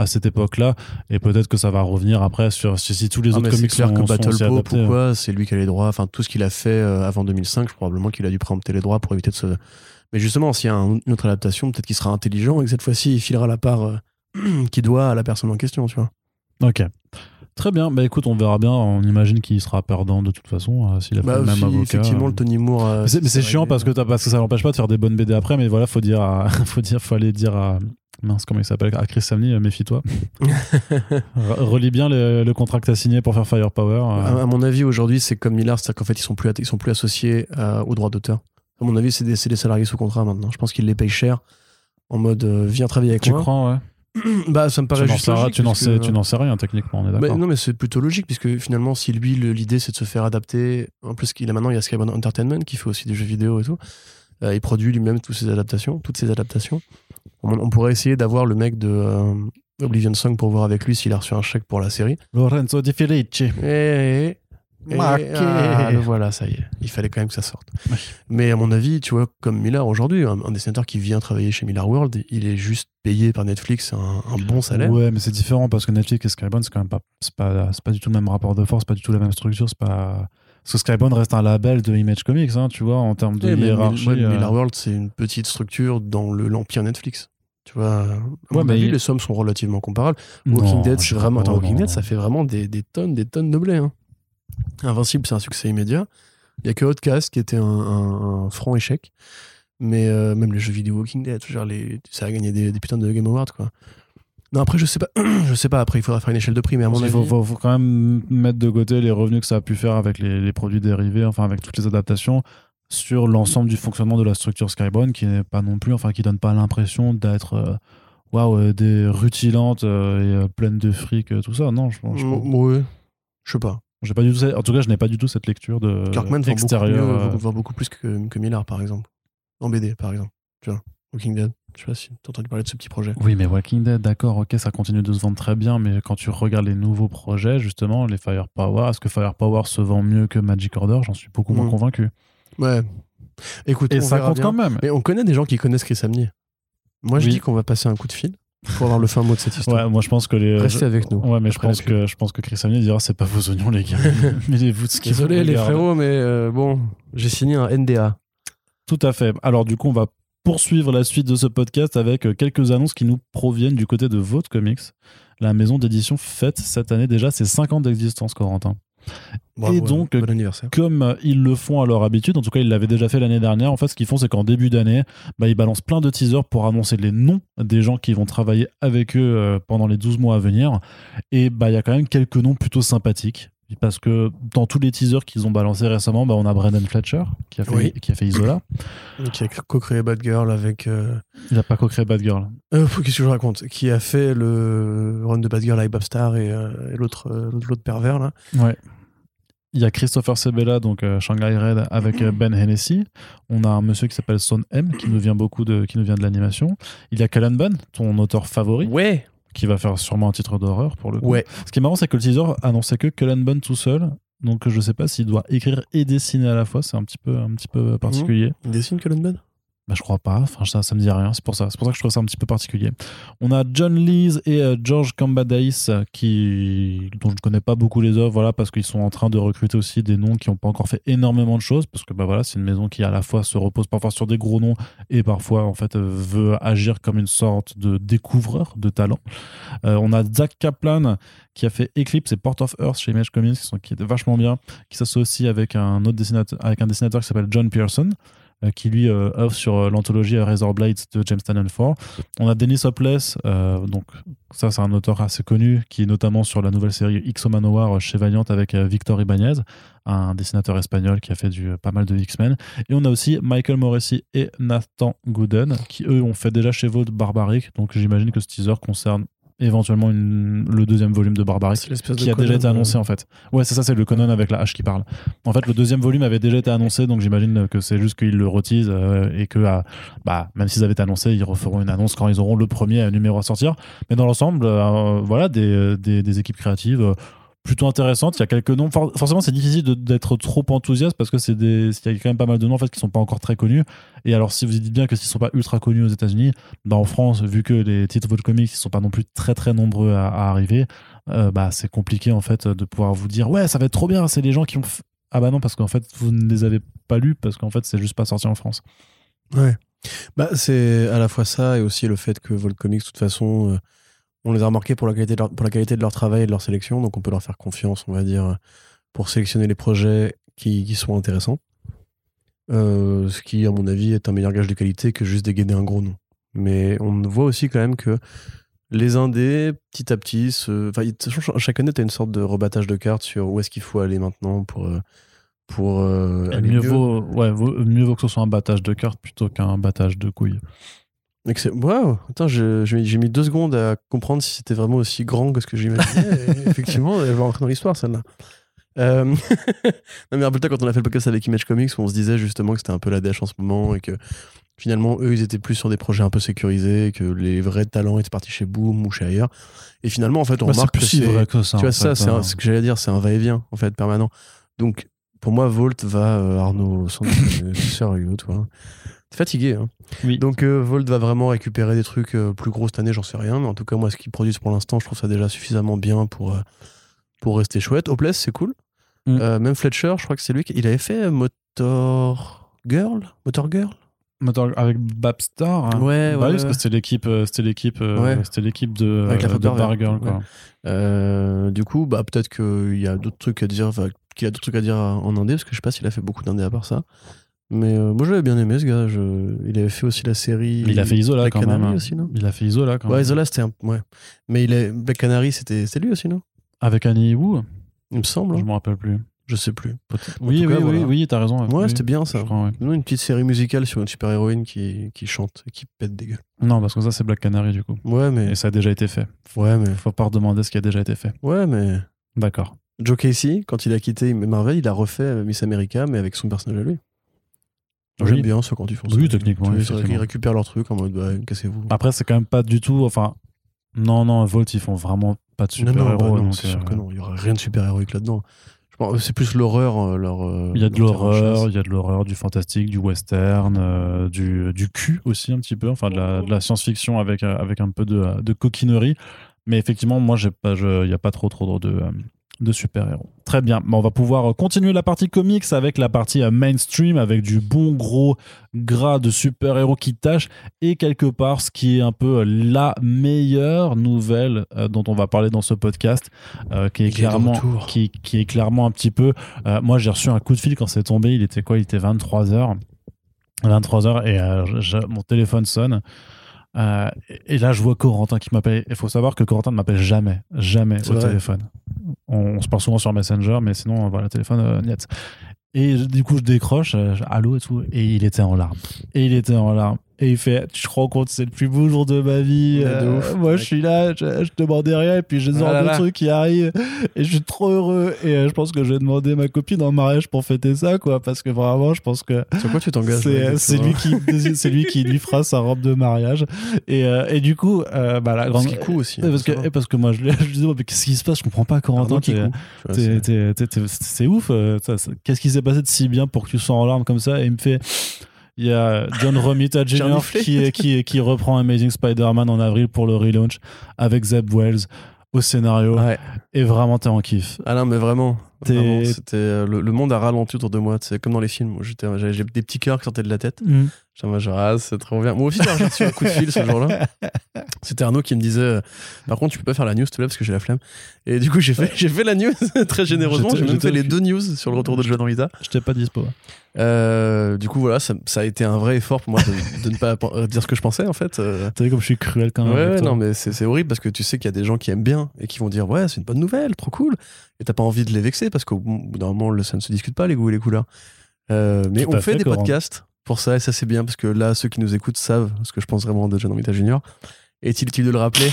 [SPEAKER 1] à cette époque-là, et peut-être que ça va revenir après sur si, si tous les
[SPEAKER 2] Ah,
[SPEAKER 1] autres comics
[SPEAKER 2] clair
[SPEAKER 1] sont,
[SPEAKER 2] que
[SPEAKER 1] sont
[SPEAKER 2] Battle
[SPEAKER 1] adaptés. hein.
[SPEAKER 2] pourquoi C'est lui qui a les droits? Enfin, tout ce qu'il a fait euh, avant 2005, probablement qu'il a dû préempter les droits pour éviter de se. Mais justement, s'il y a un- une autre adaptation, peut-être qu'il sera intelligent et que cette fois-ci, il filera la part euh, qui doit à la personne en question, tu vois.
[SPEAKER 1] Ok. Très bien. Bah écoute, on verra bien. On imagine qu'il sera perdant de toute façon euh, s'il a fait
[SPEAKER 2] Bah,
[SPEAKER 1] le même
[SPEAKER 2] si,
[SPEAKER 1] avocat.
[SPEAKER 2] effectivement, le Tony Moore. euh,
[SPEAKER 1] Mais c'est- chiant parce que, t'as- parce que ça n'empêche pas de faire des bonnes BD après, mais voilà, faut dire, à- faut dire, faut aller dire à mince, comment il s'appelle, à Chris Samney, euh, méfie-toi. Re- Relis bien le, le contrat que t'as signé pour faire Firepower. euh.
[SPEAKER 2] À, à mon avis, aujourd'hui, c'est comme Millard, c'est-à-dire qu'en fait, ils sont plus, ils sont plus associés euh, aux droits d'auteur. À mon avis, c'est des, salariés sous contrat maintenant. Je pense qu'ils les payent cher en mode euh, viens travailler avec
[SPEAKER 1] tu
[SPEAKER 2] moi.
[SPEAKER 1] crois, ouais?
[SPEAKER 2] bah, ça me
[SPEAKER 1] Tu
[SPEAKER 2] paraît juste
[SPEAKER 1] sais,
[SPEAKER 2] logique.
[SPEAKER 1] tu n'en sais, tu rien techniquement, on est
[SPEAKER 2] Bah,
[SPEAKER 1] d'accord.
[SPEAKER 2] non, mais c'est plutôt logique, puisque finalement, si lui, l'idée, c'est de se faire adapter. En plus, qu'il a maintenant, il y a Skybound Entertainment qui fait aussi des jeux vidéo et tout. Euh, il produit lui-même toutes ses adaptations, toutes ses adaptations. On, on pourrait essayer d'avoir le mec de euh, Oblivion Song pour voir avec lui s'il a reçu un chèque pour la série.
[SPEAKER 1] Lorenzo Di Felice.
[SPEAKER 2] Et, et-
[SPEAKER 1] Maquet.
[SPEAKER 2] ah, le voilà, ça y est. Il fallait quand même que ça sorte.
[SPEAKER 1] Ouais.
[SPEAKER 2] Mais à mon avis, tu vois, comme Miller aujourd'hui, un, un dessinateur qui vient travailler chez Miller World, il est juste payé par Netflix un, un bon salaire.
[SPEAKER 1] Ouais, mais c'est différent parce que Netflix et Skybound, c'est quand même pas, c'est pas, c'est pas du tout le même rapport de force, pas du tout la même structure, c'est pas. Parce que Skybound reste un label de Image Comics, hein, tu vois, en termes de
[SPEAKER 2] Ouais, mais
[SPEAKER 1] hiérarchie.
[SPEAKER 2] Mil- ouais,
[SPEAKER 1] euh.
[SPEAKER 2] Miller World, c'est une petite structure dans le l'empire Netflix. Tu vois, à mon
[SPEAKER 1] mais
[SPEAKER 2] avis,
[SPEAKER 1] il-
[SPEAKER 2] les sommes sont relativement comparables. Walking
[SPEAKER 1] Non,
[SPEAKER 2] Dead, c'est vraiment. Attends, Walking
[SPEAKER 1] non,
[SPEAKER 2] Dead,
[SPEAKER 1] non.
[SPEAKER 2] ça fait vraiment des, des tonnes, des tonnes de blé. hein. Invincible, c'est un succès immédiat. Il y a que Outcast qui était un, un- un franc échec. Mais euh, même les jeux vidéo Walking Dead, genre les, ça a gagné des, des putains de Game Awards, quoi. Non, après, je sais pas. je sais pas. Après, il faudra faire une échelle de prix, mais à mon
[SPEAKER 1] Il
[SPEAKER 2] avis.
[SPEAKER 1] faut, faut- faut quand même mettre de côté les revenus que ça a pu faire avec les, les produits dérivés, enfin avec toutes les adaptations, sur l'ensemble du fonctionnement de la structure Skybound, qui n'est pas non plus, enfin qui donne pas l'impression d'être euh, waouh euh, des rutilantes euh, et pleines de fric, tout ça. Non, je, je,
[SPEAKER 2] Mm, ouais. Je sais pas.
[SPEAKER 1] j'ai pas du tout. En tout cas, je n'ai pas du tout cette lecture de
[SPEAKER 2] Kirkman vend beaucoup, mieux, vend beaucoup plus que, que Millard, par exemple. En BD, par exemple. Tu vois, Walking Dead. Je sais pas si t'as entendu parler de ce petit projet.
[SPEAKER 1] Oui, mais Walking Dead, d'accord, ok, ça continue de se vendre très bien, mais quand tu regardes les nouveaux projets, justement, les Firepower, est-ce que Firepower se vend mieux que Magic Order? J'en suis beaucoup moins convaincu.
[SPEAKER 2] Ouais. Écoute,
[SPEAKER 1] Et
[SPEAKER 2] on
[SPEAKER 1] ça
[SPEAKER 2] verra
[SPEAKER 1] compte
[SPEAKER 2] bien.
[SPEAKER 1] quand même.
[SPEAKER 2] Mais on connaît des gens qui connaissent Chris Samney. Moi, je dis qu'on va passer un coup de fil pour avoir le fin mot de cette histoire.
[SPEAKER 1] Ouais, moi je pense que les.
[SPEAKER 2] Restez avec nous.
[SPEAKER 1] Ouais, mais je pense que je pense que Chris Samney dira c'est pas vos oignons les gars. mais vous de ce qu'il
[SPEAKER 2] Désolé, les frérots, mais euh, bon, j'ai signé un NDA.
[SPEAKER 1] Tout à fait. Alors du coup, on va poursuivre la suite de ce podcast avec euh, quelques annonces qui nous proviennent du côté de Vote Comics. La maison d'édition fête cette année déjà ses 5 ans d'existence, Corentin.
[SPEAKER 2] Bravo,
[SPEAKER 1] Et donc,
[SPEAKER 2] bon anniversaire.
[SPEAKER 1] comme euh, ils le font à leur habitude, en tout cas ils l'avaient déjà fait l'année dernière, en fait ce qu'ils font c'est qu'en début d'année, bah, ils balancent plein de teasers pour annoncer les noms des gens qui vont travailler avec eux euh, pendant les 12 mois à venir. Et bah, il y a quand même quelques noms plutôt sympathiques. Parce que dans tous les teasers qu'ils ont balancés récemment, bah, on a Brendan Fletcher qui a fait,
[SPEAKER 2] Oui.
[SPEAKER 1] qui a fait Isola.
[SPEAKER 2] Qui a co-créé Bad Girl avec. euh,
[SPEAKER 1] Il n'a pas co-créé Bad Girl.
[SPEAKER 2] euh, Qu'est-ce que je raconte? Qui a fait le run de Bad Girl avec Babstar et, euh, et l'autre euh, l'autre pervers, là.
[SPEAKER 1] Ouais. Il y a Christopher Sebela, donc euh, Shanghai Red, avec euh, Ben Hennessy. On a un monsieur qui s'appelle Son M, qui nous vient beaucoup de, qui nous vient de l'animation. Il y a Callan Bunn, ton auteur favori,
[SPEAKER 2] Ouais
[SPEAKER 1] qui va faire sûrement un titre d'horreur pour le coup.
[SPEAKER 2] Ouais.
[SPEAKER 1] Ce qui est marrant, c'est que le teaser annonçait que Cullen Bunn tout seul. Donc je sais pas s'il doit écrire et dessiner à la fois. C'est un petit peu, un petit peu particulier.
[SPEAKER 2] Il dessine Cullen Bunn?
[SPEAKER 1] Bah, je crois pas. Ça, ça me dit rien. C'est pour ça. C'est pour ça que je trouve ça un petit peu particulier. On a John Lees et euh, George Cambadais euh, qui, dont je ne connais pas beaucoup les œuvres, voilà, parce qu'ils sont en train de recruter aussi des noms qui n'ont pas encore fait énormément de choses, parce que bah voilà, c'est une maison qui à la fois se repose parfois sur des gros noms et parfois en fait veut agir comme une sorte de découvreur de talent. Euh, on a Zach Kaplan qui a fait Eclipse et Port of Earth chez Image Comics, qui, sont, qui était vachement bien, qui s'associe avec un autre dessinateur, avec un dessinateur qui s'appelle John Pearson qui lui euh, œuvre sur euh, l'anthologie Razor Blades de James Tynion Ford. On a Dennis Hopeless, euh, donc ça c'est un auteur assez connu qui est notamment sur la nouvelle série X Manowar chez Valiant avec euh, Victor Ibanez, un dessinateur espagnol qui a fait du, pas mal de X-Men. Et on a aussi Michael Morrissey et Nathan Gooden qui eux ont fait déjà chez Vault Barbaric, donc j'imagine que ce teaser concerne éventuellement une- le deuxième volume de Barbaric
[SPEAKER 2] de
[SPEAKER 1] qui a déjà été annoncé
[SPEAKER 2] euh,
[SPEAKER 1] en fait. Ouais, c'est ça, c'est le Conan avec la hache qui parle. En fait, le deuxième volume avait déjà été annoncé, donc j'imagine que c'est juste qu'ils le retisent euh, et que, euh, bah, même s'ils avaient été annoncés, ils referont une annonce quand ils auront le premier numéro à sortir. Mais dans l'ensemble, voilà, des, des, des équipes créatives. Plutôt intéressantes. Il y a quelques noms. For- forcément, c'est difficile d'être trop enthousiaste parce que c'est des, il y a quand même pas mal de noms en fait qui sont pas encore très connus. Et alors, si vous dites bien que s'ils sont pas ultra connus aux États-Unis, bah, en France, vu que les titres de comics ils sont pas non plus très très nombreux à, arriver, euh, bah, c'est compliqué en fait de pouvoir vous dire ouais, ça va être trop bien. C'est les gens qui ont. Ah bah non, parce qu'en fait, vous ne les avez pas lus parce qu'en fait, c'est juste pas sorti en France.
[SPEAKER 2] Ouais. Bah, c'est à la fois ça et aussi le fait que Volt Comics, de toute façon, euh, On les a remarqués pour la, qualité de leur, pour la qualité de leur travail et de leur sélection, donc on peut leur faire confiance, on va dire, pour sélectionner les projets qui, qui sont intéressants. Euh, ce qui, à mon avis, est un meilleur gage de qualité que juste dégainer un gros nom. Mais on voit aussi quand même que les indés, petit à petit, se... enfin, chaque année, tu as une sorte de rebattage de cartes sur où est-ce qu'il faut aller maintenant pour, euh, pour euh, aller
[SPEAKER 1] mieux,
[SPEAKER 2] mieux.
[SPEAKER 1] vaut, ouais, vaut- mieux vaut que ce soit un battage de cartes plutôt qu'un battage de couilles.
[SPEAKER 2] Waouh, attends, j'ai mis- deux secondes à comprendre si c'était vraiment aussi grand que ce que j'imaginais. Effectivement, elle va rentrer dans l'histoire, celle-là. Euh, non, mais rappelle-toi quand on a fait le podcast avec Image Comics, on se disait justement que c'était un peu la dèche en ce moment et que finalement, eux, ils étaient plus sur des projets un peu sécurisés, que les vrais talents étaient partis chez Boom ou chez ailleurs. Et finalement, en fait, on
[SPEAKER 1] Bah,
[SPEAKER 2] remarque
[SPEAKER 1] plus
[SPEAKER 2] que
[SPEAKER 1] si vrai que ça.
[SPEAKER 2] tu vois, ça, c'est
[SPEAKER 1] hein.
[SPEAKER 2] ce que j'allais dire, c'est un va-et-vient, en fait, permanent. Donc, pour moi, Volt va, euh, Arnaud, sans doute, sérieux, toi. Fatigué, hein.
[SPEAKER 1] Oui.
[SPEAKER 2] Donc, euh, Volt va vraiment récupérer des trucs euh, plus gros cette année, j'en sais rien. Mais en tout cas, moi, ce qu'ils produisent pour l'instant, je trouve ça déjà suffisamment bien pour, euh, pour rester chouette. Hopeless, c'est cool.
[SPEAKER 1] Mm.
[SPEAKER 2] Euh, même Fletcher, je crois que c'est lui qui il avait fait Motor Girl? Motor Girl?
[SPEAKER 1] Motor- avec Babstar. hein.
[SPEAKER 2] Ouais,
[SPEAKER 1] Bah
[SPEAKER 2] ouais,
[SPEAKER 1] oui, parce que c'était l'équipe, c'était l'équipe,
[SPEAKER 2] Ouais.
[SPEAKER 1] c'était l'équipe de,
[SPEAKER 2] Avec la
[SPEAKER 1] de quoi.
[SPEAKER 2] Euh, du coup, bah, peut-être qu'il y a d'autres trucs à dire, qu'il a d'autres trucs à dire en indé, parce que je sais pas s'il a fait beaucoup d'indé à part ça. Mais euh, moi, j'avais bien aimé ce gars. Je... Il avait fait aussi la série.
[SPEAKER 1] Il a fait Isola
[SPEAKER 2] Black
[SPEAKER 1] quand
[SPEAKER 2] Canary
[SPEAKER 1] même.
[SPEAKER 2] aussi, non?
[SPEAKER 1] Il a fait Isola quand
[SPEAKER 2] Ouais,
[SPEAKER 1] même.
[SPEAKER 2] Isola, c'était un. Ouais. Mais il est... Black Canary, c'était lui aussi, non?
[SPEAKER 1] Avec Annie Wu,
[SPEAKER 2] Il me semble.
[SPEAKER 1] je
[SPEAKER 2] hein.
[SPEAKER 1] me rappelle plus.
[SPEAKER 2] Je sais plus.
[SPEAKER 1] Oui, oui,
[SPEAKER 2] cas,
[SPEAKER 1] oui,
[SPEAKER 2] voilà.
[SPEAKER 1] oui, t'as raison.
[SPEAKER 2] Ouais, c'était bien ça.
[SPEAKER 1] crois, ouais.
[SPEAKER 2] Une petite série musicale sur une super-héroïne qui, qui chante et qui pète des gueules.
[SPEAKER 1] Non, parce que ça, c'est Black Canary, du coup.
[SPEAKER 2] Ouais, mais.
[SPEAKER 1] Et ça a déjà été fait.
[SPEAKER 2] Ouais, mais.
[SPEAKER 1] Faut pas redemander ce qui a déjà été fait.
[SPEAKER 2] Ouais, mais.
[SPEAKER 1] D'accord.
[SPEAKER 2] Joe Casey, quand il a quitté Marvel, il a refait Miss America, mais avec son personnage à lui. J'aime
[SPEAKER 1] Oui.
[SPEAKER 2] bien ceux quand ils font ça.
[SPEAKER 1] Oui, techniquement.
[SPEAKER 2] Ils récupèrent leur truc en mode, bah, cassez-vous.
[SPEAKER 1] Après, c'est quand même pas du tout. Enfin, non, non, Volt, ils font vraiment pas de
[SPEAKER 2] non, non, bah
[SPEAKER 1] super-héros.
[SPEAKER 2] non,
[SPEAKER 1] donc,
[SPEAKER 2] c'est sûr
[SPEAKER 1] euh,
[SPEAKER 2] que non. Il y aura rien de super-héroïque là-dedans. C'est plus l'horreur, euh, leur. euh,
[SPEAKER 1] Il y a de l'horreur, il y a de l'horreur, du fantastique, du western, euh, du, du cul aussi un petit peu, enfin de la, de la science-fiction avec, euh, avec un peu de, de coquinerie. Mais effectivement, moi, il n'y a pas trop trop de, euh, de super-héros. Très bien. Bon, on va pouvoir continuer la partie comics avec la partie euh, mainstream, avec du bon gros gras de super-héros qui tâche et quelque part ce qui est un peu la meilleure nouvelle euh, dont on va parler dans ce podcast, euh, qui est
[SPEAKER 2] Il
[SPEAKER 1] clairement qui, qui est clairement un petit peu. euh, moi, j'ai reçu un coup de fil quand c'est tombé. Il était quoi? Il était 23h. 23h et euh, je- mon téléphone sonne. Euh, et et là, je vois Corentin qui m'appelle. Il faut savoir que Corentin ne m'appelle jamais, jamais au
[SPEAKER 2] vrai.
[SPEAKER 1] téléphone. On, on se parle souvent sur Messenger, mais sinon, voilà, téléphone, euh, niet. Et du coup, je décroche, euh, allô et tout, et il était en larmes. Et il était en larmes. Et il fait, tu te rends compte, c'est le plus beau jour de ma vie.
[SPEAKER 2] Ouais, de
[SPEAKER 1] Euh,
[SPEAKER 2] ouf,
[SPEAKER 1] moi,
[SPEAKER 2] mec.
[SPEAKER 1] je suis là, je, je demandais rien, et puis j'ai ce genre de
[SPEAKER 2] là.
[SPEAKER 1] trucs qui arrivent. Et je suis trop heureux. Et euh, je pense que je vais demander ma copine en mariage pour fêter ça, quoi, parce que vraiment, je pense que
[SPEAKER 2] Sur quoi tu t'engages
[SPEAKER 1] c'est c'est lui lui qui lui fera sa robe de mariage et, euh, et du coup euh, bah la grande
[SPEAKER 2] Ce qui est cool aussi.
[SPEAKER 1] parce que parce que moi je lui je lui dis mais qu'est-ce qui se passe? Je comprends pas Corentin
[SPEAKER 2] c'est-
[SPEAKER 1] ouf euh, qu'est-ce qui s'est passé de si bien pour que tu sois en larmes comme ça? Et il me fait il y a John Romita Jr. qui, qui, qui reprend Amazing Spider-Man en avril pour le relaunch avec Zeb Wells au scénario
[SPEAKER 2] Ouais.
[SPEAKER 1] et vraiment t'es en kiff
[SPEAKER 2] Ah non, mais vraiment. Vraiment, c'était euh, le, le monde a ralenti autour de moi. C'est comme dans les films. où j'étais- J'avais j'ai des petits cœurs qui sortaient de la tête. J'étais en mode genre, ah, c'est trop bien. Moi aussi, j'ai reçu un coup de fil ce jour-là. C'était Arnaud qui me disait euh, Par contre, tu peux pas faire la news, te plaît, parce que j'ai la flemme. Et du coup, j'ai fait, j'ai fait la news très généreusement.
[SPEAKER 1] J'étais-
[SPEAKER 2] J'ai même
[SPEAKER 1] j'étais
[SPEAKER 2] fait les deux news sur le retour de John Rita.
[SPEAKER 1] j'étais pas dispo
[SPEAKER 2] Euh, du coup, voilà, ça, ça a été un vrai effort pour moi de, de ne pas dire ce que je pensais, en fait. Euh,
[SPEAKER 1] t'as vu comme je suis cruel quand même
[SPEAKER 2] Ouais, non, mais c'est c'est horrible parce que tu sais qu'il y a des gens qui aiment bien et qui vont dire Ouais, c'est une bonne nouvelle, trop cool. Et t'as pas envie de les vexer parce qu'au bout d'un moment, ça ne se discute pas, les goûts et les couleurs. Euh, mais on fait,
[SPEAKER 1] fait,
[SPEAKER 2] des podcasts pour ça et ça, c'est bien parce que là, ceux qui nous écoutent savent ce que je pense vraiment de John Romita Jr. Est-il utile de le rappeler?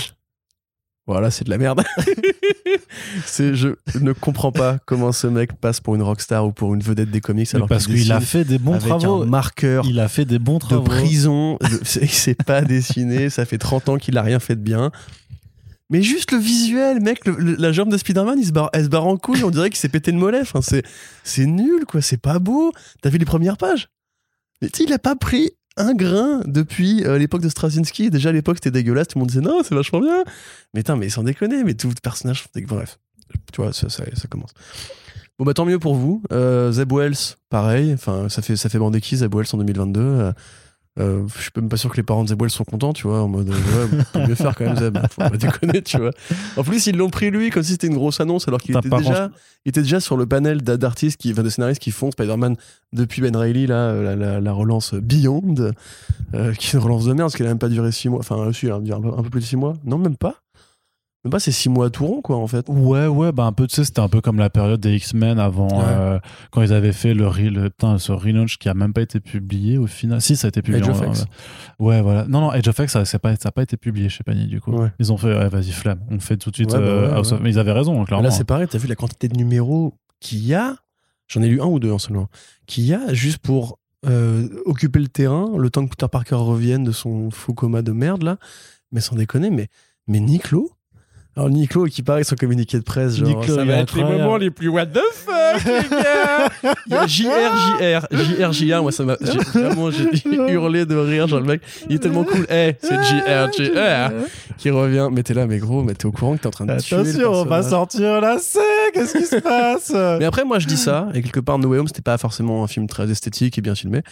[SPEAKER 2] Voilà, c'est de la merde. c'est, je ne comprends pas comment ce mec passe pour une rockstar ou pour une vedette des comics alors
[SPEAKER 1] parce
[SPEAKER 2] qu'il
[SPEAKER 1] a fait des bons
[SPEAKER 2] avec
[SPEAKER 1] travaux
[SPEAKER 2] un marqueur
[SPEAKER 1] il a fait des bons
[SPEAKER 2] de
[SPEAKER 1] travaux
[SPEAKER 2] prison. de- Il s'est pas dessiné. Ça fait 30 ans qu'il a rien fait de bien. Mais juste le visuel, mec, la jambe de Spider-Man, elle se barre en couille. On dirait qu'il s'est pété le mollet. Enfin, c'est, nul, quoi. C'est pas beau. T'as vu les premières pages? Mais tu il a pas pris un grain depuis euh, l'époque de Straczynski. Déjà, à l'époque, c'était dégueulasse. Tout le monde disait non, c'est vachement bien. Mais putain, mais sans déconner, mais tout le personnage. Bref, tu vois, ça, commence. Bon, bah tant mieux pour vous. Euh, Zeb Wells, pareil. Enfin, ça fait, ça fait bander qui, Zeb Wells en 2022 euh, Euh, je suis même pas sûr que les parents de Zeb sont contents, tu vois, en mode, euh, ouais, peut mieux faire quand même, Zeb. Faut pas déconner, tu vois. En plus, ils l'ont pris lui comme si c'était une grosse annonce, alors qu'il était déjà, il était déjà sur le panel d'a- d'artistes, qui, enfin, de scénaristes qui font Spider-Man depuis Ben Reilly, là, euh, la, la- la relance Beyond, euh, qui est une relance de merde, parce qu'elle a même pas duré 6 mois. Enfin, si, elle a duré un peu, un peu plus de 6 mois. Non, même pas. Pas, c'est 6 mois tout rond, quoi, en fait.
[SPEAKER 1] Ouais, ouais, bah un peu, tu sais, c'était un peu comme la période des X-Men avant,
[SPEAKER 2] Ouais.
[SPEAKER 1] euh, quand ils avaient fait le, le putain, ce relaunch qui a même pas été publié au final. Si, ça a été publié.
[SPEAKER 2] Of
[SPEAKER 1] en-
[SPEAKER 2] X.
[SPEAKER 1] Ouais, voilà. Non, non, Age of X, ça n'a pas, ça a pas été publié chez Panini, du coup.
[SPEAKER 2] Ouais.
[SPEAKER 1] Ils ont fait, ouais, vas-y, flamme. On fait tout de suite
[SPEAKER 2] Ouais, bah
[SPEAKER 1] euh, House of-. Mais ils avaient raison, clairement.
[SPEAKER 2] Là, c'est pareil, t'as vu la quantité de numéros qu'il y a? J'en ai lu un ou deux en seulement. Qu'il y a juste pour euh, occuper le terrain, le temps que Peter Parker revienne de son faux coma de merde, là. Mais sans déconner, mais, mais Niclo alors Niclo qui paraît son communiqué de presse, genre ça va être les moments les plus what the fuck les gars. Il y a JR, JR, JR, JR, moi ça m'a vraiment j'ai hurlé de rire, genre le mec il est tellement cool, Eh, c'est JR, JR qui revient, mais t'es là mais gros, mais t'es au courant que t'es en train de tuer le
[SPEAKER 1] Attention, on va sortir la C Qu'est-ce qui se passe?
[SPEAKER 2] Mais après, moi, je dis ça, et quelque part, No Way Home, c'était pas forcément un film très esthétique et bien filmé.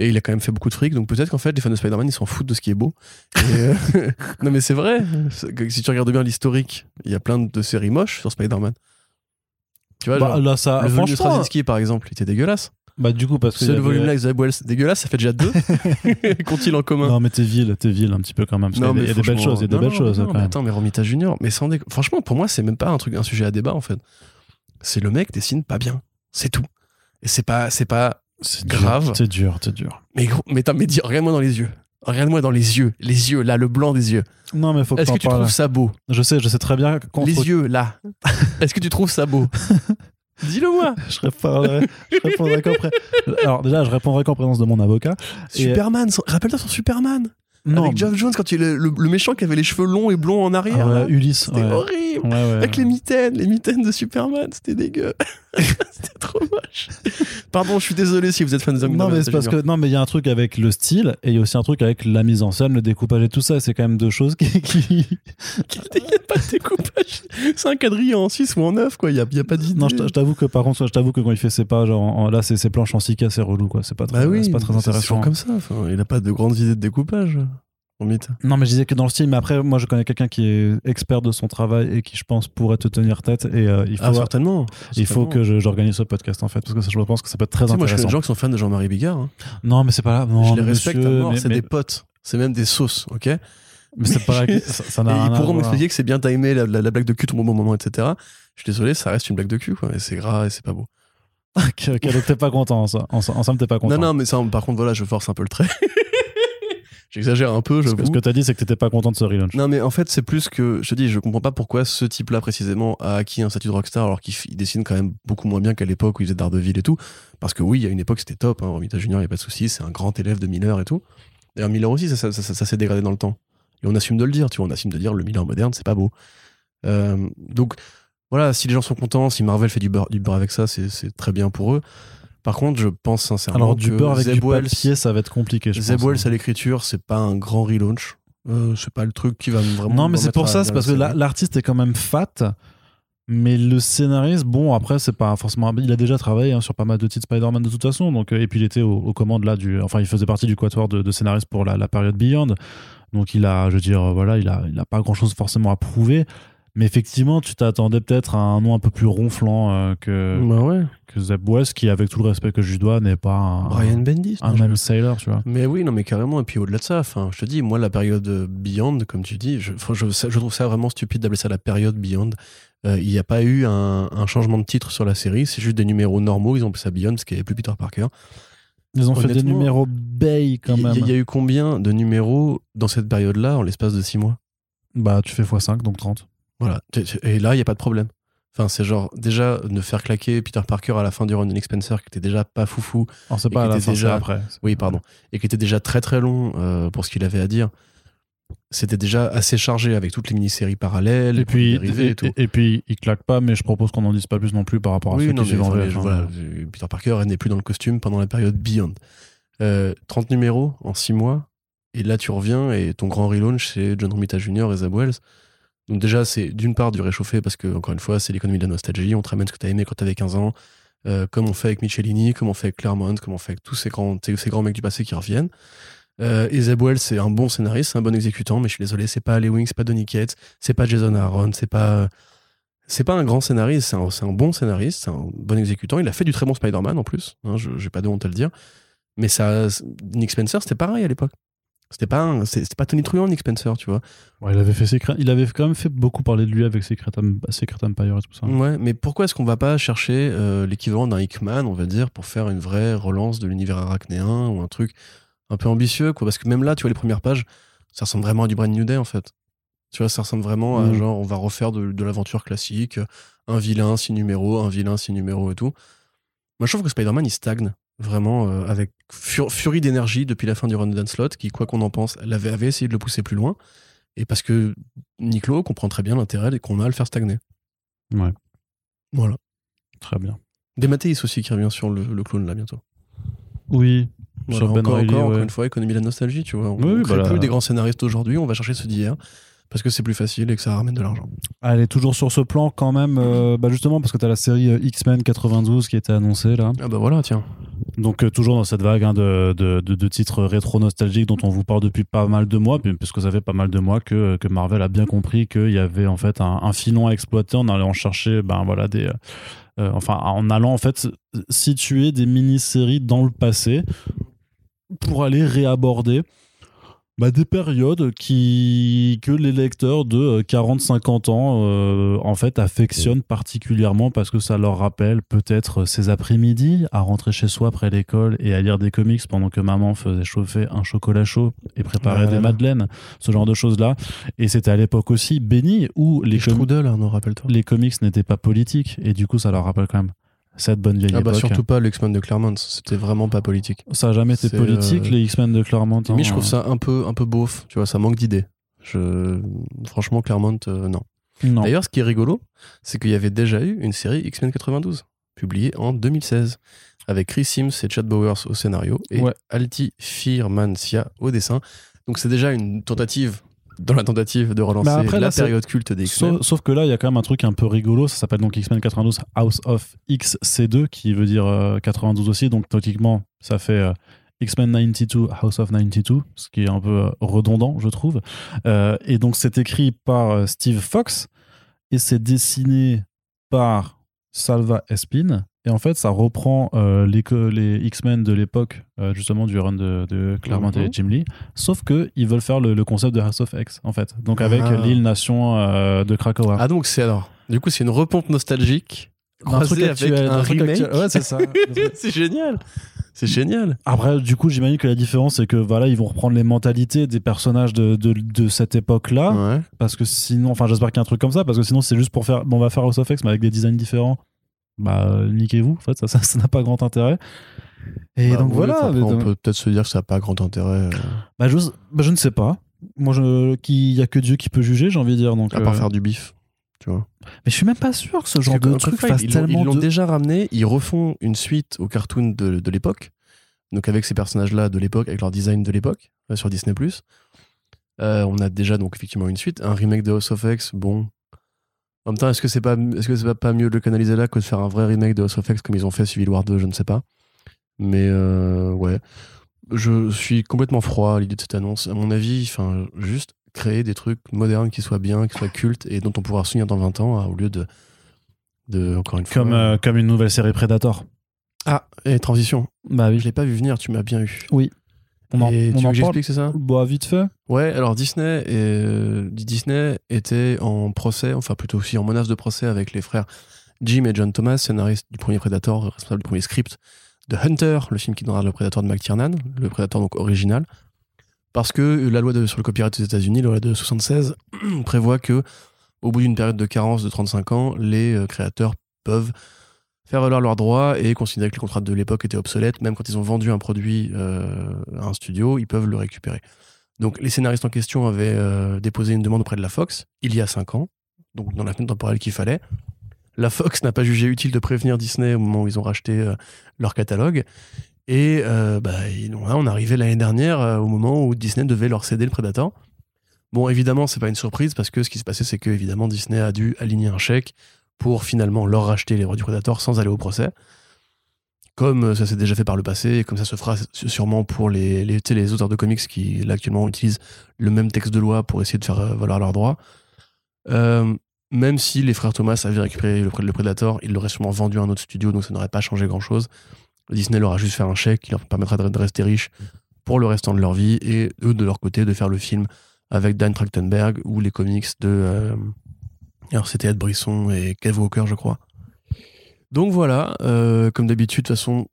[SPEAKER 2] Et il a quand même fait beaucoup de fric, donc peut-être qu'en fait, les fans de Spider-Man, ils s'en foutent de ce qui est beau. Et, euh, non, mais c'est vrai. C'est Si tu regardes bien l'historique, il y a plein de séries moches sur Spider-Man. Tu vois,
[SPEAKER 1] Bah,
[SPEAKER 2] genre,
[SPEAKER 1] là, ça,
[SPEAKER 2] le volume de
[SPEAKER 1] franchement,
[SPEAKER 2] Straczynski, par exemple, il était dégueulasse.
[SPEAKER 1] bah, du coup, parce que.
[SPEAKER 2] Ce
[SPEAKER 1] il y avait-
[SPEAKER 2] volume-là, avec Wells, dégueulasse, ça fait déjà deux. Qu'ont-ils en commun?
[SPEAKER 1] Non, mais t'es vil, t'es vil un petit peu quand même. Parce des- il y a des belles choses, il y a des
[SPEAKER 2] non,
[SPEAKER 1] belles
[SPEAKER 2] non,
[SPEAKER 1] choses
[SPEAKER 2] non,
[SPEAKER 1] quand
[SPEAKER 2] mais
[SPEAKER 1] même.
[SPEAKER 2] Attends, mais Romita Junior, mais sans déco- franchement, pour moi, c'est même pas un truc, un sujet à débat en fait. C'est le mec dessine pas bien, c'est tout. Et c'est pas, c'est pas.
[SPEAKER 1] C'est
[SPEAKER 2] grave.
[SPEAKER 1] C'est dur, c'est dur.
[SPEAKER 2] Mais gros, mais, mais dis, regarde-moi dans les yeux. Regarde-moi dans les yeux, les yeux là, le blanc des yeux.
[SPEAKER 1] Non, mais faut que
[SPEAKER 2] Est-ce que tu
[SPEAKER 1] parles.
[SPEAKER 2] trouves ça beau?
[SPEAKER 1] Je sais, je sais très bien contre
[SPEAKER 2] Les yeux là. Est-ce que tu trouves ça beau? Dis-le moi.
[SPEAKER 1] je répondrai, je répondrai qu'en pré- Alors déjà, je répondrai qu'en présence de mon avocat. Et-
[SPEAKER 2] Superman, son- rappelle-toi son Superman.
[SPEAKER 1] Non,
[SPEAKER 2] Avec Geoff Jones quand il est le, le méchant qui avait les cheveux longs et blonds en
[SPEAKER 1] ah
[SPEAKER 2] arrière.
[SPEAKER 1] ouais,
[SPEAKER 2] là.
[SPEAKER 1] Ulysse.
[SPEAKER 2] C'était
[SPEAKER 1] ouais.
[SPEAKER 2] horrible.
[SPEAKER 1] Ouais, ouais.
[SPEAKER 2] Avec les mitaines, les mitaines de Superman, c'était dégueu. c'était trop moche. Pardon, je suis désolé si vous êtes fan de Zombie.
[SPEAKER 1] Non mais c'est parce que non mais il y a un truc avec le style et il y a aussi un truc avec la mise en scène, le découpage et tout ça. C'est quand même deux choses qui. qui-
[SPEAKER 2] Il n'y a pas de découpage. C'est un quadrille en 6 ou en 9, quoi. Il n'y a, y a pas d'idée.
[SPEAKER 1] Non, je t'a- je t'avoue que par contre, je t'avoue que quand il fait ses pas, genre en- là, c'est ses planches en 6K, c'est relou quoi. C'est pas très,
[SPEAKER 2] Bah oui,
[SPEAKER 1] c'est pas très intéressant.
[SPEAKER 2] toujours comme ça. Enfin, il n'a pas de grandes idées de découpage. Mythe.
[SPEAKER 1] Non, mais je disais que dans le style, mais après, moi, je connais quelqu'un qui est expert de son travail et qui, je pense, pourrait te tenir tête. Et euh, il faut,
[SPEAKER 2] Ah, certainement.
[SPEAKER 1] il faut que j'organise ce podcast, en fait, parce que ça, je pense que ça peut être très
[SPEAKER 2] Tu sais, moi, je
[SPEAKER 1] intéressant.
[SPEAKER 2] des gens qui sont fans de Jean-Marie Bigard. hein.
[SPEAKER 1] Non, mais c'est pas là. Non,
[SPEAKER 2] je les respecte C'est
[SPEAKER 1] mais-
[SPEAKER 2] des potes. C'est même des sauces, ok
[SPEAKER 1] Mais c'est pas ça ça n'a
[SPEAKER 2] ils pourront m'expliquer que c'est bien timé la, la- la blague de cul au bon moment, etc. Je suis désolé, ça reste une blague de cul, quoi. Et c'est gras et c'est pas beau.
[SPEAKER 1] Ok, ok, donc t'es pas content, en ça. En, en somme, t'es pas content.
[SPEAKER 2] Non, non, mais ça, par contre, voilà, je force un peu le trait. J'exagère un peu,
[SPEAKER 1] que ce que t'as dit, c'est que t'étais pas content de ce relaunch.
[SPEAKER 2] Non, mais en fait, c'est plus que. Je te dis, je comprends pas pourquoi ce type-là, précisément, a acquis un statut de rockstar alors qu'il dessine quand même beaucoup moins bien qu'à l'époque où il faisait Daredevil et tout. Parce que oui, a une époque, c'était top. Hein, Romita Junior, il n'y a pas de souci. C'est un grand élève de Miller et tout. D'ailleurs, Miller aussi, ça, ça, ça- ça s'est dégradé dans le temps. Et on assume de le dire, tu vois. On assume de dire le Miller moderne, c'est pas beau. Euh, donc, voilà, si les gens sont contents, si Marvel fait du beurre, du beurre avec ça, c'est très bien pour eux. Par contre, je pense sincèrement.
[SPEAKER 1] Alors, du
[SPEAKER 2] que
[SPEAKER 1] beurre avec
[SPEAKER 2] Zeb
[SPEAKER 1] du
[SPEAKER 2] Wells-
[SPEAKER 1] papier, ça va être compliqué, je
[SPEAKER 2] Zeb
[SPEAKER 1] pense.
[SPEAKER 2] Wells à l'écriture, c'est pas un grand relaunch. Euh, c'est pas le truc qui va me vraiment.
[SPEAKER 1] Non, mais c'est pour ça, c'est parce que l'artiste est quand même fat. Mais le scénariste, bon, après, c'est pas forcément. Il a déjà travaillé hein, sur pas mal de titres Spider-Man de toute façon. Donc, euh, et puis, il était aux, aux commandes là du. Enfin, il faisait partie du quatuor de, de scénaristes pour la, la période Beyond. Donc, il a, je veux dire, euh, voilà, il a, il a pas grand chose forcément à prouver. Mais effectivement, tu t'attendais peut-être à un nom un peu plus ronflant euh, que,
[SPEAKER 2] Bah ouais.
[SPEAKER 1] que Zeb Wells, qui, avec tout le respect que je lui dois, n'est pas un,
[SPEAKER 2] Brian Bendis.
[SPEAKER 1] un même sailor, tu vois.
[SPEAKER 2] Mais oui, non, mais carrément. Et puis au-delà de ça, enfin, je te dis, moi, la période Beyond, comme tu dis, je, enfin, je, je trouve ça vraiment stupide d'appeler ça la période Beyond. Euh, Il n'y a pas eu un, un changement de titre sur la série, c'est juste des numéros normaux. Ils ont appelé ça Beyond parce qu'il n'y avait plus Peter Parker.
[SPEAKER 1] Ils ont fait des numéros Bay quand
[SPEAKER 2] Il y,
[SPEAKER 1] même.
[SPEAKER 2] il y a eu combien de numéros dans cette période-là en l'espace de 6 mois?
[SPEAKER 1] Bah, tu fais x5, donc 30.
[SPEAKER 2] Voilà. Et là, il n'y a pas de problème. Enfin, c'est genre, déjà, ne faire claquer Peter Parker à la fin du run de Nick Spencer, qui était déjà pas foufou,
[SPEAKER 1] c'est
[SPEAKER 2] Et
[SPEAKER 1] pas à
[SPEAKER 2] qui
[SPEAKER 1] la
[SPEAKER 2] était
[SPEAKER 1] fin,
[SPEAKER 2] déjà-
[SPEAKER 1] après.
[SPEAKER 2] oui, pardon, et qui était déjà très très long euh, pour ce qu'il avait à dire. C'était déjà assez chargé avec toutes les mini-séries parallèles,
[SPEAKER 1] Et puis,
[SPEAKER 2] dérivés
[SPEAKER 1] et,
[SPEAKER 2] et tout.
[SPEAKER 1] et- et puis, il claque pas, mais je propose qu'on n'en dise pas plus non plus par rapport à
[SPEAKER 2] oui,
[SPEAKER 1] ceux
[SPEAKER 2] non,
[SPEAKER 1] qui suivent
[SPEAKER 2] enfin,
[SPEAKER 1] hein.
[SPEAKER 2] voilà, Peter Parker n'est plus dans le costume pendant la période Beyond. Euh, 30 numéros en 6 mois, et là tu reviens et ton grand relaunch c'est John Romita Jr. et Zeb Wells. Donc déjà c'est d'une part du réchauffé parce que encore une fois c'est l'économie de la nostalgie, on te ramène ce que t'as aimé quand t'avais 15 ans, euh, comme on fait avec Michelini, comme on fait avec Claremont, comme on fait avec tous ces grands, ces, mecs du passé qui reviennent. Euh, c'est un bon scénariste, c'est un bon exécutant, mais je suis désolé, c'est pas Ali Wing, c'est pas Donny Cates, c'est pas Jason Aaron, c'est pas. C'est pas un grand scénariste, c'est un, c'est un bon scénariste, c'est un bon exécutant. Il a fait du très bon Spider-Man en plus, hein, je j'ai pas de honte à le dire. Mais ça, Nick Spencer, c'était pareil à l'époque. C'était pas, c'était pas Tony Truant, Nick Spencer, tu vois.
[SPEAKER 1] Ouais, il avait fait Secret- il avait quand même fait beaucoup parler de lui avec Secret, Secret Empire et tout ça.
[SPEAKER 2] Ouais, mais pourquoi est-ce qu'on va pas chercher euh, l'équivalent d'un Hickman, on va dire, pour faire une vraie relance de l'univers arachnéen ou un truc un peu ambitieux, quoi? Parce que même là, tu vois, les premières pages, ça ressemble vraiment à du Brand New Day, en fait. Tu vois, ça ressemble vraiment à
[SPEAKER 1] Mm.
[SPEAKER 2] genre, on va refaire de, de l'aventure classique, un vilain, six numéros, un vilain, six numéros et tout. Moi, je trouve que Spider-Man, il stagne vraiment euh, avec fur- furie d'énergie depuis la fin du run d'Unslot, qui, quoi qu'on en pense, elle avait, avait essayé de le pousser plus loin. Et parce que Niclo comprend très bien l'intérêt qu'on a à le faire stagner.
[SPEAKER 1] Ouais.
[SPEAKER 2] Voilà.
[SPEAKER 1] Très bien.
[SPEAKER 2] Dematteis aussi qui revient sur le, le clone là bientôt.
[SPEAKER 1] Oui.
[SPEAKER 2] Voilà,
[SPEAKER 1] Sur Ben
[SPEAKER 2] encore,
[SPEAKER 1] Reilly,
[SPEAKER 2] encore,
[SPEAKER 1] ouais.
[SPEAKER 2] encore une fois, économie de la nostalgie, tu vois. On
[SPEAKER 1] Oui,
[SPEAKER 2] ne crée
[SPEAKER 1] bah
[SPEAKER 2] plus des grands scénaristes aujourd'hui, on va chercher ceux d'hier parce que c'est plus facile et que ça ramène de l'argent.
[SPEAKER 1] Elle est toujours sur ce plan quand même, euh, bah justement parce que tu as la série euh, X-Men 92 qui était annoncée là.
[SPEAKER 2] Ah bah voilà, tiens.
[SPEAKER 1] Donc euh, toujours dans cette vague hein, de, de, de- de titres rétro nostalgiques dont on vous parle depuis pas mal de mois, puis- puisque ça fait pas mal de mois que, que Marvel a bien compris qu'il y avait en fait un, un filon à exploiter en allant chercher ben voilà des euh, enfin en allant en fait situer des mini-séries dans le passé pour aller réaborder bah, des périodes qui que les lecteurs de 40-50 ans euh, en fait affectionnent particulièrement parce que ça leur rappelle peut-être ces après-midi à rentrer chez soi après l'école et à lire des comics pendant que maman faisait chauffer un chocolat chaud et préparait des madeleines, ce genre de choses là. Et c'était à l'époque aussi béni où les,
[SPEAKER 2] Les
[SPEAKER 1] com-
[SPEAKER 2] hein, non,
[SPEAKER 1] les comics n'étaient pas politiques et du coup ça leur rappelle quand même cette bonne vieille
[SPEAKER 2] Ah bah
[SPEAKER 1] époque.
[SPEAKER 2] surtout pas le X-Men de Claremont, c'était vraiment pas politique.
[SPEAKER 1] Ça a jamais été politique
[SPEAKER 2] euh,
[SPEAKER 1] les X-Men de Claremont.
[SPEAKER 2] Mais
[SPEAKER 1] hein.
[SPEAKER 2] je trouve ça un peu, un peu beauf, tu vois, ça manque d'idées. Je... Franchement, Claremont, euh, non.
[SPEAKER 1] Non.
[SPEAKER 2] D'ailleurs, ce qui est rigolo, c'est qu'il y avait déjà eu une série X-Men 92, publiée en 2016, avec Chris Sims et Chad Bowers au scénario et
[SPEAKER 1] Ouais.
[SPEAKER 2] Alti Firmancia au dessin. Donc c'est déjà une tentative, dans la tentative de relancer
[SPEAKER 1] après,
[SPEAKER 2] la
[SPEAKER 1] là,
[SPEAKER 2] période culte des X-Men.
[SPEAKER 1] Sauf, sauf que là, il y a quand même un truc un peu rigolo. Ça s'appelle donc X-Men 92 House of XC2, qui veut dire euh, 92 aussi. Donc, techniquement, ça fait euh, X-Men 92 House of 92, ce qui est un peu euh, redondant, je trouve. Euh, et donc, c'est écrit par euh, Steve Fox et c'est dessiné par Salva Espin. Et en fait, ça reprend euh, les, les X-Men de l'époque, euh, justement, du run de, de Claremont et
[SPEAKER 2] Mhm.
[SPEAKER 1] Jim Lee. Sauf qu'ils veulent faire le, le concept de House of X, en fait. Donc, avec
[SPEAKER 2] Ah.
[SPEAKER 1] l'île-nation euh, de Krakoa.
[SPEAKER 2] Ah donc c'est alors, du coup c'est une repompe nostalgique
[SPEAKER 1] Un truc
[SPEAKER 2] croisée avec
[SPEAKER 1] actuel,
[SPEAKER 2] un remake.
[SPEAKER 1] actuel. Ouais, c'est ça.
[SPEAKER 2] c'est génial, c'est génial.
[SPEAKER 1] Après, du coup, j'imagine que la différence, c'est que voilà, ils vont reprendre les mentalités des personnages de, de, de cette époque-là.
[SPEAKER 2] Ouais.
[SPEAKER 1] Parce que sinon, enfin, j'espère qu'il y a un truc comme ça, parce que sinon, c'est juste pour faire. Bon, on va faire House of X, mais avec des designs différents. Bah, niquez-vous. En fait, ça, ça ça n'a pas grand intérêt. Et
[SPEAKER 2] Bah
[SPEAKER 1] donc
[SPEAKER 2] oui,
[SPEAKER 1] voilà. mais
[SPEAKER 2] on
[SPEAKER 1] donc-
[SPEAKER 2] peut peut-être se dire que ça n'a pas grand intérêt, euh,
[SPEAKER 1] bah, je, bah, je ne sais pas. Moi, je, qui, y a que Dieu qui peut juger, j'ai envie de dire. Donc,
[SPEAKER 2] à part
[SPEAKER 1] euh,
[SPEAKER 2] faire du bif. Tu vois.
[SPEAKER 1] Mais je suis même pas sûr que ce genre
[SPEAKER 2] que,
[SPEAKER 1] de truc fasse
[SPEAKER 2] ils l'ont-
[SPEAKER 1] tellement
[SPEAKER 2] Ils l'ont
[SPEAKER 1] de.
[SPEAKER 2] déjà ramené, ils refont une suite au cartoon de, de l'époque, donc avec ces personnages-là de l'époque, avec leur design de l'époque, euh, sur Disney+. Euh, on a déjà donc effectivement une suite, un remake de House of X, bon... En même temps, est-ce que c'est pas, est-ce que c'est pas, mieux de le canaliser là que de faire un vrai remake de House of X comme ils ont fait Civil War 2, je ne sais pas. Mais euh, ouais, je suis complètement froid à l'idée de cette annonce. À mon avis, enfin, juste créer des trucs modernes qui soient bien, qui soient cultes et dont on pourra se souvenir dans 20 ans, hein, au lieu de, de encore une fois.
[SPEAKER 1] Comme, euh, comme une nouvelle série Predator.
[SPEAKER 2] Ah, et transition.
[SPEAKER 1] Bah
[SPEAKER 2] Je
[SPEAKER 1] oui.
[SPEAKER 2] l'ai pas vu venir, tu m'as bien eu.
[SPEAKER 1] On en,
[SPEAKER 2] et
[SPEAKER 1] on
[SPEAKER 2] tu veux
[SPEAKER 1] en
[SPEAKER 2] que
[SPEAKER 1] parle.
[SPEAKER 2] j'explique, c'est ça
[SPEAKER 1] Bah, vite fait.
[SPEAKER 2] Ouais, alors Disney, euh, Disney était en procès, enfin plutôt aussi en menace de procès avec les frères Jim et John Thomas, scénaristes du premier Predator, responsable du premier script de Hunter, le film qui donnera le Predator de McTiernan, le Predator donc original, parce que la loi de- sur le copyright aux États-Unis, la loi de 76, prévoit que au bout d'une période de carence de 35 ans, les euh, créateurs peuvent faire valoir leurs droits et considérer que les contrats de l'époque étaient obsolètes, même quand ils ont vendu un produit euh, à un studio, ils peuvent le récupérer. Donc les scénaristes en question avaient euh, déposé une demande auprès de la Fox il y a 5 ans, donc dans la fenêtre temporelle qu'il fallait. La Fox n'a pas jugé utile de prévenir Disney au moment où ils ont racheté euh, leur catalogue. Et bah, on arrivait l'année dernière au moment où Disney devait leur céder le Predator. Bon, évidemment, c'est pas une surprise parce que ce qui s'est passé, c'est que évidemment Disney a dû aligner un chèque pour finalement leur racheter les droits du Predator sans aller au procès. comme ça s'est déjà fait par le passé, et comme ça se fera sûrement pour les, auteurs de comics qui, là, actuellement, utilisent le même texte de loi pour essayer de faire euh, valoir leurs droits. Euh, même si les frères Thomas avaient récupéré le, le Predator, ils l'auraient sûrement vendu à un autre studio, donc ça n'aurait pas changé grand-chose. Disney leur a juste fait un chèque qui leur permettra de rester riches pour le restant de leur vie, et eux, de leur côté, de faire le film avec Dan Trachtenberg ou les comics de... euh, alors c'était Ed Brisson et Kev Walker, je crois. Donc voilà, euh, comme d'habitude, de toute façon,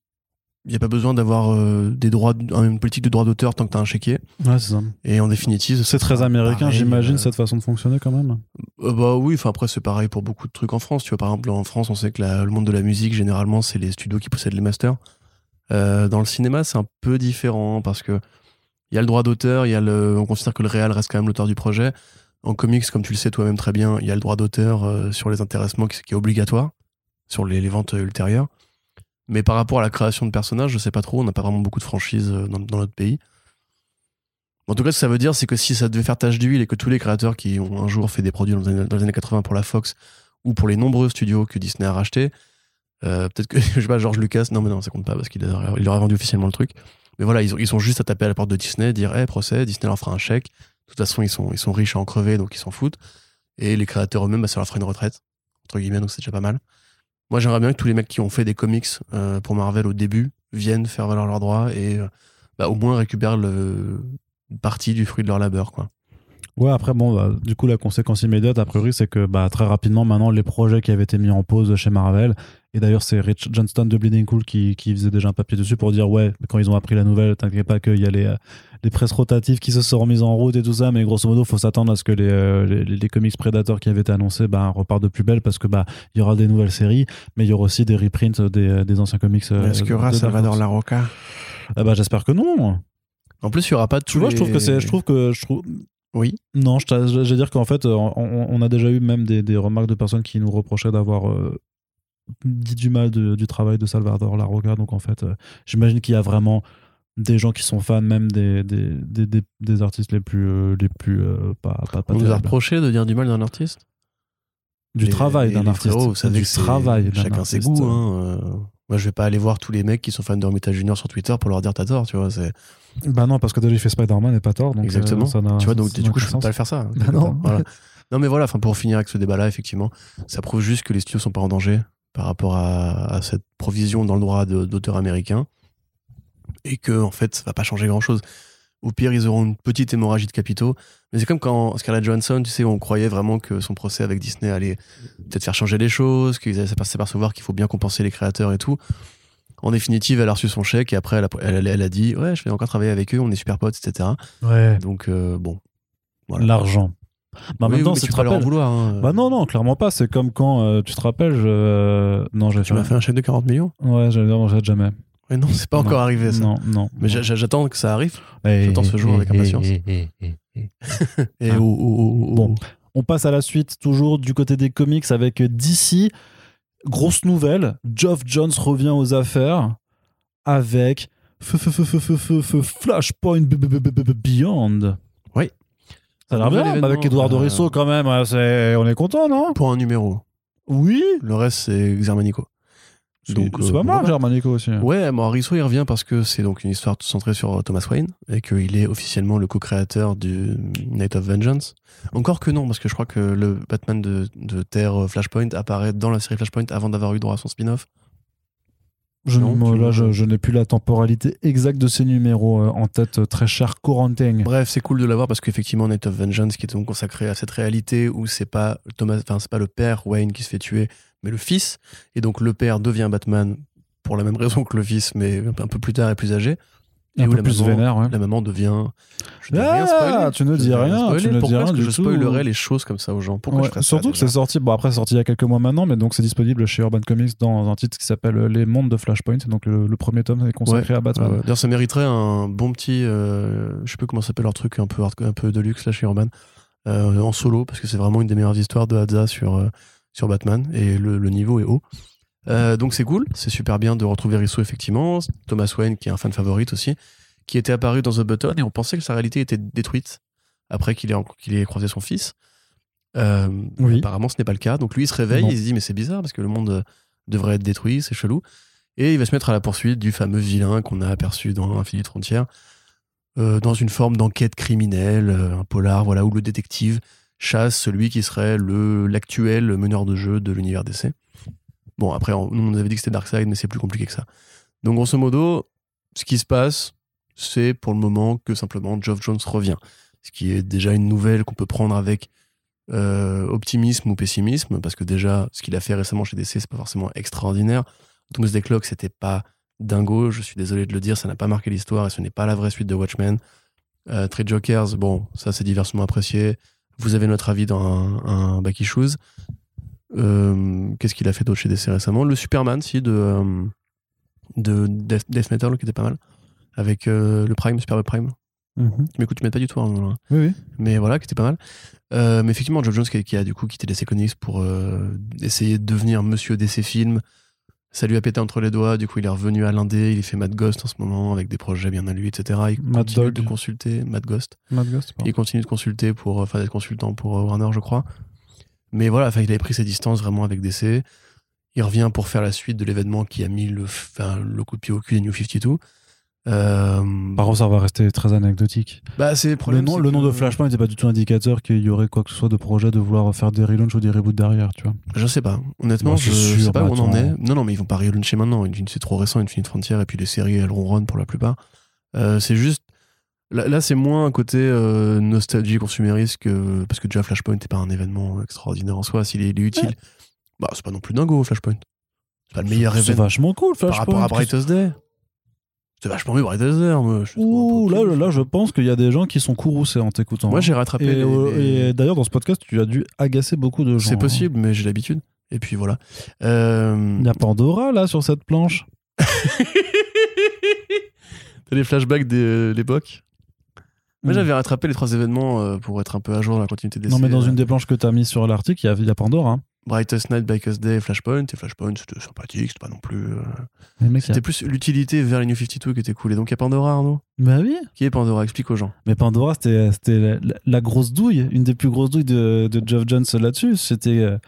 [SPEAKER 2] il n'y a pas besoin d'avoir euh, des droits, une politique de droit d'auteur tant que tu as un chéquier.
[SPEAKER 1] Ouais, c'est ça.
[SPEAKER 2] Et en définitive,
[SPEAKER 1] C'est très américain, j'imagine,
[SPEAKER 2] euh,
[SPEAKER 1] cette façon de fonctionner quand même.
[SPEAKER 2] Bah oui, enfin après c'est pareil pour beaucoup de trucs en France. Tu vois, par exemple en France, on sait que la- le monde de la musique généralement c'est les studios qui possèdent les masters. Dans le cinéma, c'est un peu différent parce que il y a le droit d'auteur, il y a le, on considère que le réal reste quand même l'auteur du projet. En comics, comme tu le sais toi-même très bien, il y a le droit d'auteur euh, sur les intéressements qui, qui est obligatoire sur les, ventes euh, ultérieures. Mais par rapport à la création de personnages, je sais pas trop. On n'a pas vraiment beaucoup de franchises euh, dans, notre pays. En tout cas, ce que ça veut dire, c'est que si ça devait faire tache d'huile et que tous les créateurs qui ont un jour fait des produits dans les années, dans les années 80 pour la Fox ou pour les nombreux studios que Disney a rachetés, peut-être que, je sais pas, George Lucas, non mais non, ça compte pas parce qu'il leur a vendu officiellement le truc. Mais voilà, ils, ont- ils sont juste à taper à la porte de Disney, dire, hé, procès, Disney leur fera un chèque. De toute façon, ils sont, riches à en crever, donc ils s'en foutent. Et les créateurs eux-mêmes, bah, ça leur fera une retraite, entre guillemets, donc c'est déjà pas mal. Moi, j'aimerais bien que tous les mecs qui ont fait des comics euh, pour Marvel au début viennent faire valoir leurs droits et euh, bah, au moins récupèrent le une partie du fruit de leur labeur, quoi.
[SPEAKER 1] Ouais, après, bon, bah, du coup, la conséquence immédiate, a priori, c'est que bah, très rapidement, maintenant, les projets qui avaient été mis en pause chez Marvel, et d'ailleurs, c'est Rich Johnston de Bleeding Cool qui, qui faisait déjà un papier dessus pour dire Ouais, quand ils ont appris la nouvelle, t'inquiète pas qu'il y a les, euh, les presses rotatives qui se sont remises en route et tout ça, mais grosso modo, faut s'attendre à ce que les, euh, les, les comics Predator qui avaient été annoncés bah, repartent de plus belle parce que bah, il y aura des nouvelles séries, mais il y aura aussi des reprints des, des anciens comics. euh,
[SPEAKER 3] Est-ce qu'il y aura Salvador. Larocca
[SPEAKER 1] Ah bah, J'espère que non.
[SPEAKER 2] En plus, il y aura pas de
[SPEAKER 1] Tu vois, je trouve que c'est. Je trouve que. Je trouve,
[SPEAKER 2] Oui.
[SPEAKER 1] Non, je t'a- je vais dire qu'en fait, euh, on, on a déjà eu même des, des remarques de personnes qui nous reprochaient d'avoir euh, dit du mal de- du travail de Salvador Larroca. Donc en fait, euh, j'imagine qu'il y a vraiment des gens qui sont fans même des, des, des, des- des artistes les plus, euh, les plus euh, pas, pas, pas
[SPEAKER 2] a
[SPEAKER 1] terribles.
[SPEAKER 2] reproché de dire du mal d'un artiste?
[SPEAKER 1] du
[SPEAKER 2] Les-
[SPEAKER 1] travail d'un artiste.
[SPEAKER 2] frérots, vous savez
[SPEAKER 1] du travail
[SPEAKER 2] Chacun ses goûts. Hein. Moi, je vais pas aller voir tous les mecs qui sont fans de Romita Junior sur Twitter pour leur dire t'as tort, tu vois. C'est
[SPEAKER 1] Bah non, parce que déjà il fait Spider-Man et pas tort. Donc,
[SPEAKER 2] exactement.
[SPEAKER 1] ça
[SPEAKER 2] tu vois, donc du coup, je peux pas le faire ça. hein,
[SPEAKER 1] Bah non.
[SPEAKER 2] Voilà. Non, mais voilà. Pour finir avec ce débat-là, effectivement, ça prouve juste que les studios sont pas en danger par rapport à, à cette provision dans le droit d'auteur américain et que en fait, ça va pas changer grand-chose. Au pire, ils auront une petite hémorragie de capitaux. Mais c'est comme quand Scarlett Johansson, tu sais, on croyait vraiment que son procès avec Disney allait peut-être faire changer les choses, qu'ils allaient s'apercevoir qu'il faut bien compenser les créateurs et tout. En définitive, elle a reçu son chèque et après, elle a, elle, elle a dit Ouais, je vais encore travailler avec eux, on est super potes, etc.
[SPEAKER 1] Ouais.
[SPEAKER 2] Donc, euh, bon. Voilà.
[SPEAKER 1] Bah,
[SPEAKER 2] Oui,
[SPEAKER 1] maintenant,
[SPEAKER 2] oui, mais
[SPEAKER 1] si
[SPEAKER 2] tu
[SPEAKER 1] te
[SPEAKER 2] en vouloir. hein.
[SPEAKER 1] Bah non, non, clairement pas. C'est comme quand, euh, tu te rappelles, je... euh, Non, j'ai
[SPEAKER 2] Tu m'as fait un chèque de 40 millions
[SPEAKER 1] Ouais, j'allais dire, j'arrête jamais.
[SPEAKER 2] Ouais, non, c'est pas encore arrivé ça.
[SPEAKER 1] Non, non.
[SPEAKER 2] Mais j'a- j'a- j'attends que ça arrive. J'attends ce jour avec impatience. Et
[SPEAKER 1] Ah.
[SPEAKER 2] oh, oh, oh, oh.
[SPEAKER 1] Bon. On passe à la suite, toujours du côté des comics avec DC. Grosse nouvelle, Geoff Jones revient aux affaires avec Flashpoint Beyond.
[SPEAKER 2] Oui.
[SPEAKER 1] Ça a l'air bien, avec Eduardo
[SPEAKER 2] euh,
[SPEAKER 1] Risso quand même, c'est- on est content, non?
[SPEAKER 2] Pour un numéro.
[SPEAKER 1] Oui
[SPEAKER 2] Le reste, c'est Xermanico.
[SPEAKER 1] C'est
[SPEAKER 2] Donc,
[SPEAKER 1] c'est
[SPEAKER 2] euh,
[SPEAKER 1] pas mal,
[SPEAKER 2] voilà.
[SPEAKER 1] Germanico aussi.
[SPEAKER 2] Ouais, Mauricio il revient parce que c'est donc une histoire centrée sur Thomas Wayne et qu'il est officiellement le co-créateur du Night of Vengeance. Encore que non, parce que je crois que le Batman de, de Terre Flashpoint apparaît dans la série Flashpoint avant d'avoir eu droit à son spin-off.
[SPEAKER 1] Je,
[SPEAKER 2] Non,
[SPEAKER 1] moi,
[SPEAKER 2] tu-
[SPEAKER 1] là, je, je n'ai plus la temporalité exacte de ces numéros euh, en tête, euh, très cher Corentin.
[SPEAKER 2] Bref, c'est cool de l'avoir parce qu'effectivement, Night of Vengeance, qui est donc consacré à cette réalité où c'est pas Thomas, enfin c'est pas le père Wayne qui se fait tuer, mais le fils, et donc le père devient Batman pour la même raison que le fils, mais un peu plus tard et plus âgé. Et
[SPEAKER 1] Un
[SPEAKER 2] où
[SPEAKER 1] peu
[SPEAKER 2] la
[SPEAKER 1] plus
[SPEAKER 2] maman,
[SPEAKER 1] vénère, ouais.
[SPEAKER 2] La maman devient. Je
[SPEAKER 1] Ah,
[SPEAKER 2] rien spoiler.
[SPEAKER 1] tu ne dis rien,
[SPEAKER 2] spoiler.
[SPEAKER 1] tu ne dis
[SPEAKER 2] Pourquoi
[SPEAKER 1] rien
[SPEAKER 2] est-ce que je spoilerais les choses comme ça aux gens? Pourquoi
[SPEAKER 1] Ouais,
[SPEAKER 2] je ça
[SPEAKER 1] Surtout que c'est sorti, bon après c'est sorti il y a quelques mois maintenant, mais donc c'est disponible chez Urban Comics dans un titre qui s'appelle euh, Les Mondes de Flashpoint. Donc le, le premier tome est consacré à Batman.
[SPEAKER 2] D'ailleurs, ça mériterait un bon petit. euh, je sais plus comment s'appelle leur truc, un peu, un peu de luxe là chez Urban, euh, en solo, parce que c'est vraiment une des meilleures histoires de Hadza sur, euh, sur Batman, et le, le niveau est haut. Euh, donc c'est cool, c'est super bien de retrouver Risso, effectivement. Thomas Wayne, qui est un fan favorite aussi, qui était apparu dans The Button, et on pensait que sa réalité était détruite après qu'il ait, en- qu'il ait croisé son fils. Euh,
[SPEAKER 1] Oui.
[SPEAKER 2] Apparemment, ce n'est pas le cas. Donc lui, il se réveille,
[SPEAKER 1] Non.
[SPEAKER 2] il se dit, mais c'est bizarre, parce que le monde euh, devrait être détruit, c'est chelou. Et il va se mettre à la poursuite du fameux vilain qu'on a aperçu dans Infinite Frontier, euh, dans une forme d'enquête criminelle, un polar, voilà, où le détective chasse celui qui serait le l'actuel meneur de jeu de l'univers DC. Bon, après, on, nous, on avait dit que c'était Darkseid, mais c'est plus compliqué que ça. Donc, grosso modo, ce qui se passe, c'est pour le moment que simplement Geoff Jones revient. Ce qui est déjà une nouvelle qu'on peut prendre avec euh, optimisme ou pessimisme, parce que déjà, ce qu'il a fait récemment chez DC, c'est pas forcément extraordinaire. Doomsday Clock, c'était pas dingo, je suis désolé de le dire, ça n'a pas marqué l'histoire et ce n'est pas la vraie suite de Watchmen. Euh, Trade Jokers, bon, ça c'est diversement apprécié. Vous avez notre avis dans un, un. Euh, Qu'est-ce qu'il a fait d'autre chez DC récemment? Le Superman, si, de, euh, de Death, Death Metal, qui était pas mal. Avec euh, le Prime, Super Prime. Mais écoute, tu m'aides pas du tout. hein.
[SPEAKER 1] Oui, oui.
[SPEAKER 2] mais voilà, qui était pas mal. Euh, mais effectivement, Geoff Jones qui, qui a du coup quitté DC Comics pour euh, essayer de devenir monsieur DC Films. Ça lui a pété entre les doigts, du coup il est revenu à l'indé, il fait Mad Ghost en ce moment avec des projets bien à lui, etc. Il
[SPEAKER 1] Mad
[SPEAKER 2] continue
[SPEAKER 1] Dog.
[SPEAKER 2] de consulter, Mad Ghost,
[SPEAKER 1] Mad Ghost, pardon.
[SPEAKER 2] il continue de consulter pour, enfin d'être consultant pour Warner je crois. Mais voilà, enfin il avait pris ses distances vraiment avec DC. Il revient pour faire la suite de l'événement qui a mis le, enfin, le coup de pied au cul des New 52. Euh,
[SPEAKER 1] Par contre, ça va rester très anecdotique.
[SPEAKER 2] bah, c'est le
[SPEAKER 1] nom, le de Flashpoint n'était pas du tout indicateur qu'il y aurait quoi que ce soit de projet de vouloir faire des relaunchs ou des reboots derrière, tu vois.
[SPEAKER 2] Je sais pas. Honnêtement, je,
[SPEAKER 1] je
[SPEAKER 2] sais pas où on en est. Non, non, mais ils vont pas relauncher maintenant. C'est trop récent, Infinite Frontier, et puis les séries, elles ronronnent pour la plupart. Euh, c'est juste. Là, là, c'est moins un côté euh, nostalgie consumériste que. Parce que déjà, Flashpoint n'est pas un événement extraordinaire en soi. S'il est, il est utile, bah, c'est pas non plus dingo, Flashpoint. C'est pas le meilleur
[SPEAKER 1] C'est
[SPEAKER 2] événement
[SPEAKER 1] vachement cool,
[SPEAKER 2] par
[SPEAKER 1] Flashpoint.
[SPEAKER 2] rapport à Brightest Day. C'est vachement mieux, Brightest Day. moi, je trouve
[SPEAKER 1] Ouh, là, là, je pense qu'il y a des gens qui sont courroucés en t'écoutant.
[SPEAKER 2] Moi, j'ai rattrapé.
[SPEAKER 1] Et,
[SPEAKER 2] les-
[SPEAKER 1] euh,
[SPEAKER 2] les-
[SPEAKER 1] et d'ailleurs, dans ce podcast, tu as dû agacer beaucoup de gens.
[SPEAKER 2] C'est possible, mais j'ai l'habitude. Et puis voilà. Euh,
[SPEAKER 1] Il y a Pandora, là, sur cette planche.
[SPEAKER 2] T'as les flashbacks de l'époque? Moi,
[SPEAKER 1] Mm.
[SPEAKER 2] j'avais rattrapé les trois événements euh, pour être un peu à jour dans la continuité des
[SPEAKER 1] Non, mais dans une des planches que tu as mis sur l'article, il y a, il y a Pandora. Hein.
[SPEAKER 2] Brightest Night, Brightest Day, Flashpoint. Et Flashpoint, c'était sympathique, c'était pas non plus. euh,
[SPEAKER 1] a-
[SPEAKER 2] C'était plus l'utilité vers les New 52 qui était cool. Et donc, il y a Pandora, Arnaud?
[SPEAKER 1] Bah oui.
[SPEAKER 2] Qui est Pandora? Explique aux gens.
[SPEAKER 1] Mais Pandora, c'était la- la grosse douille, une des plus grosses douilles de, de Geoff Jones là-dessus. C'était euh,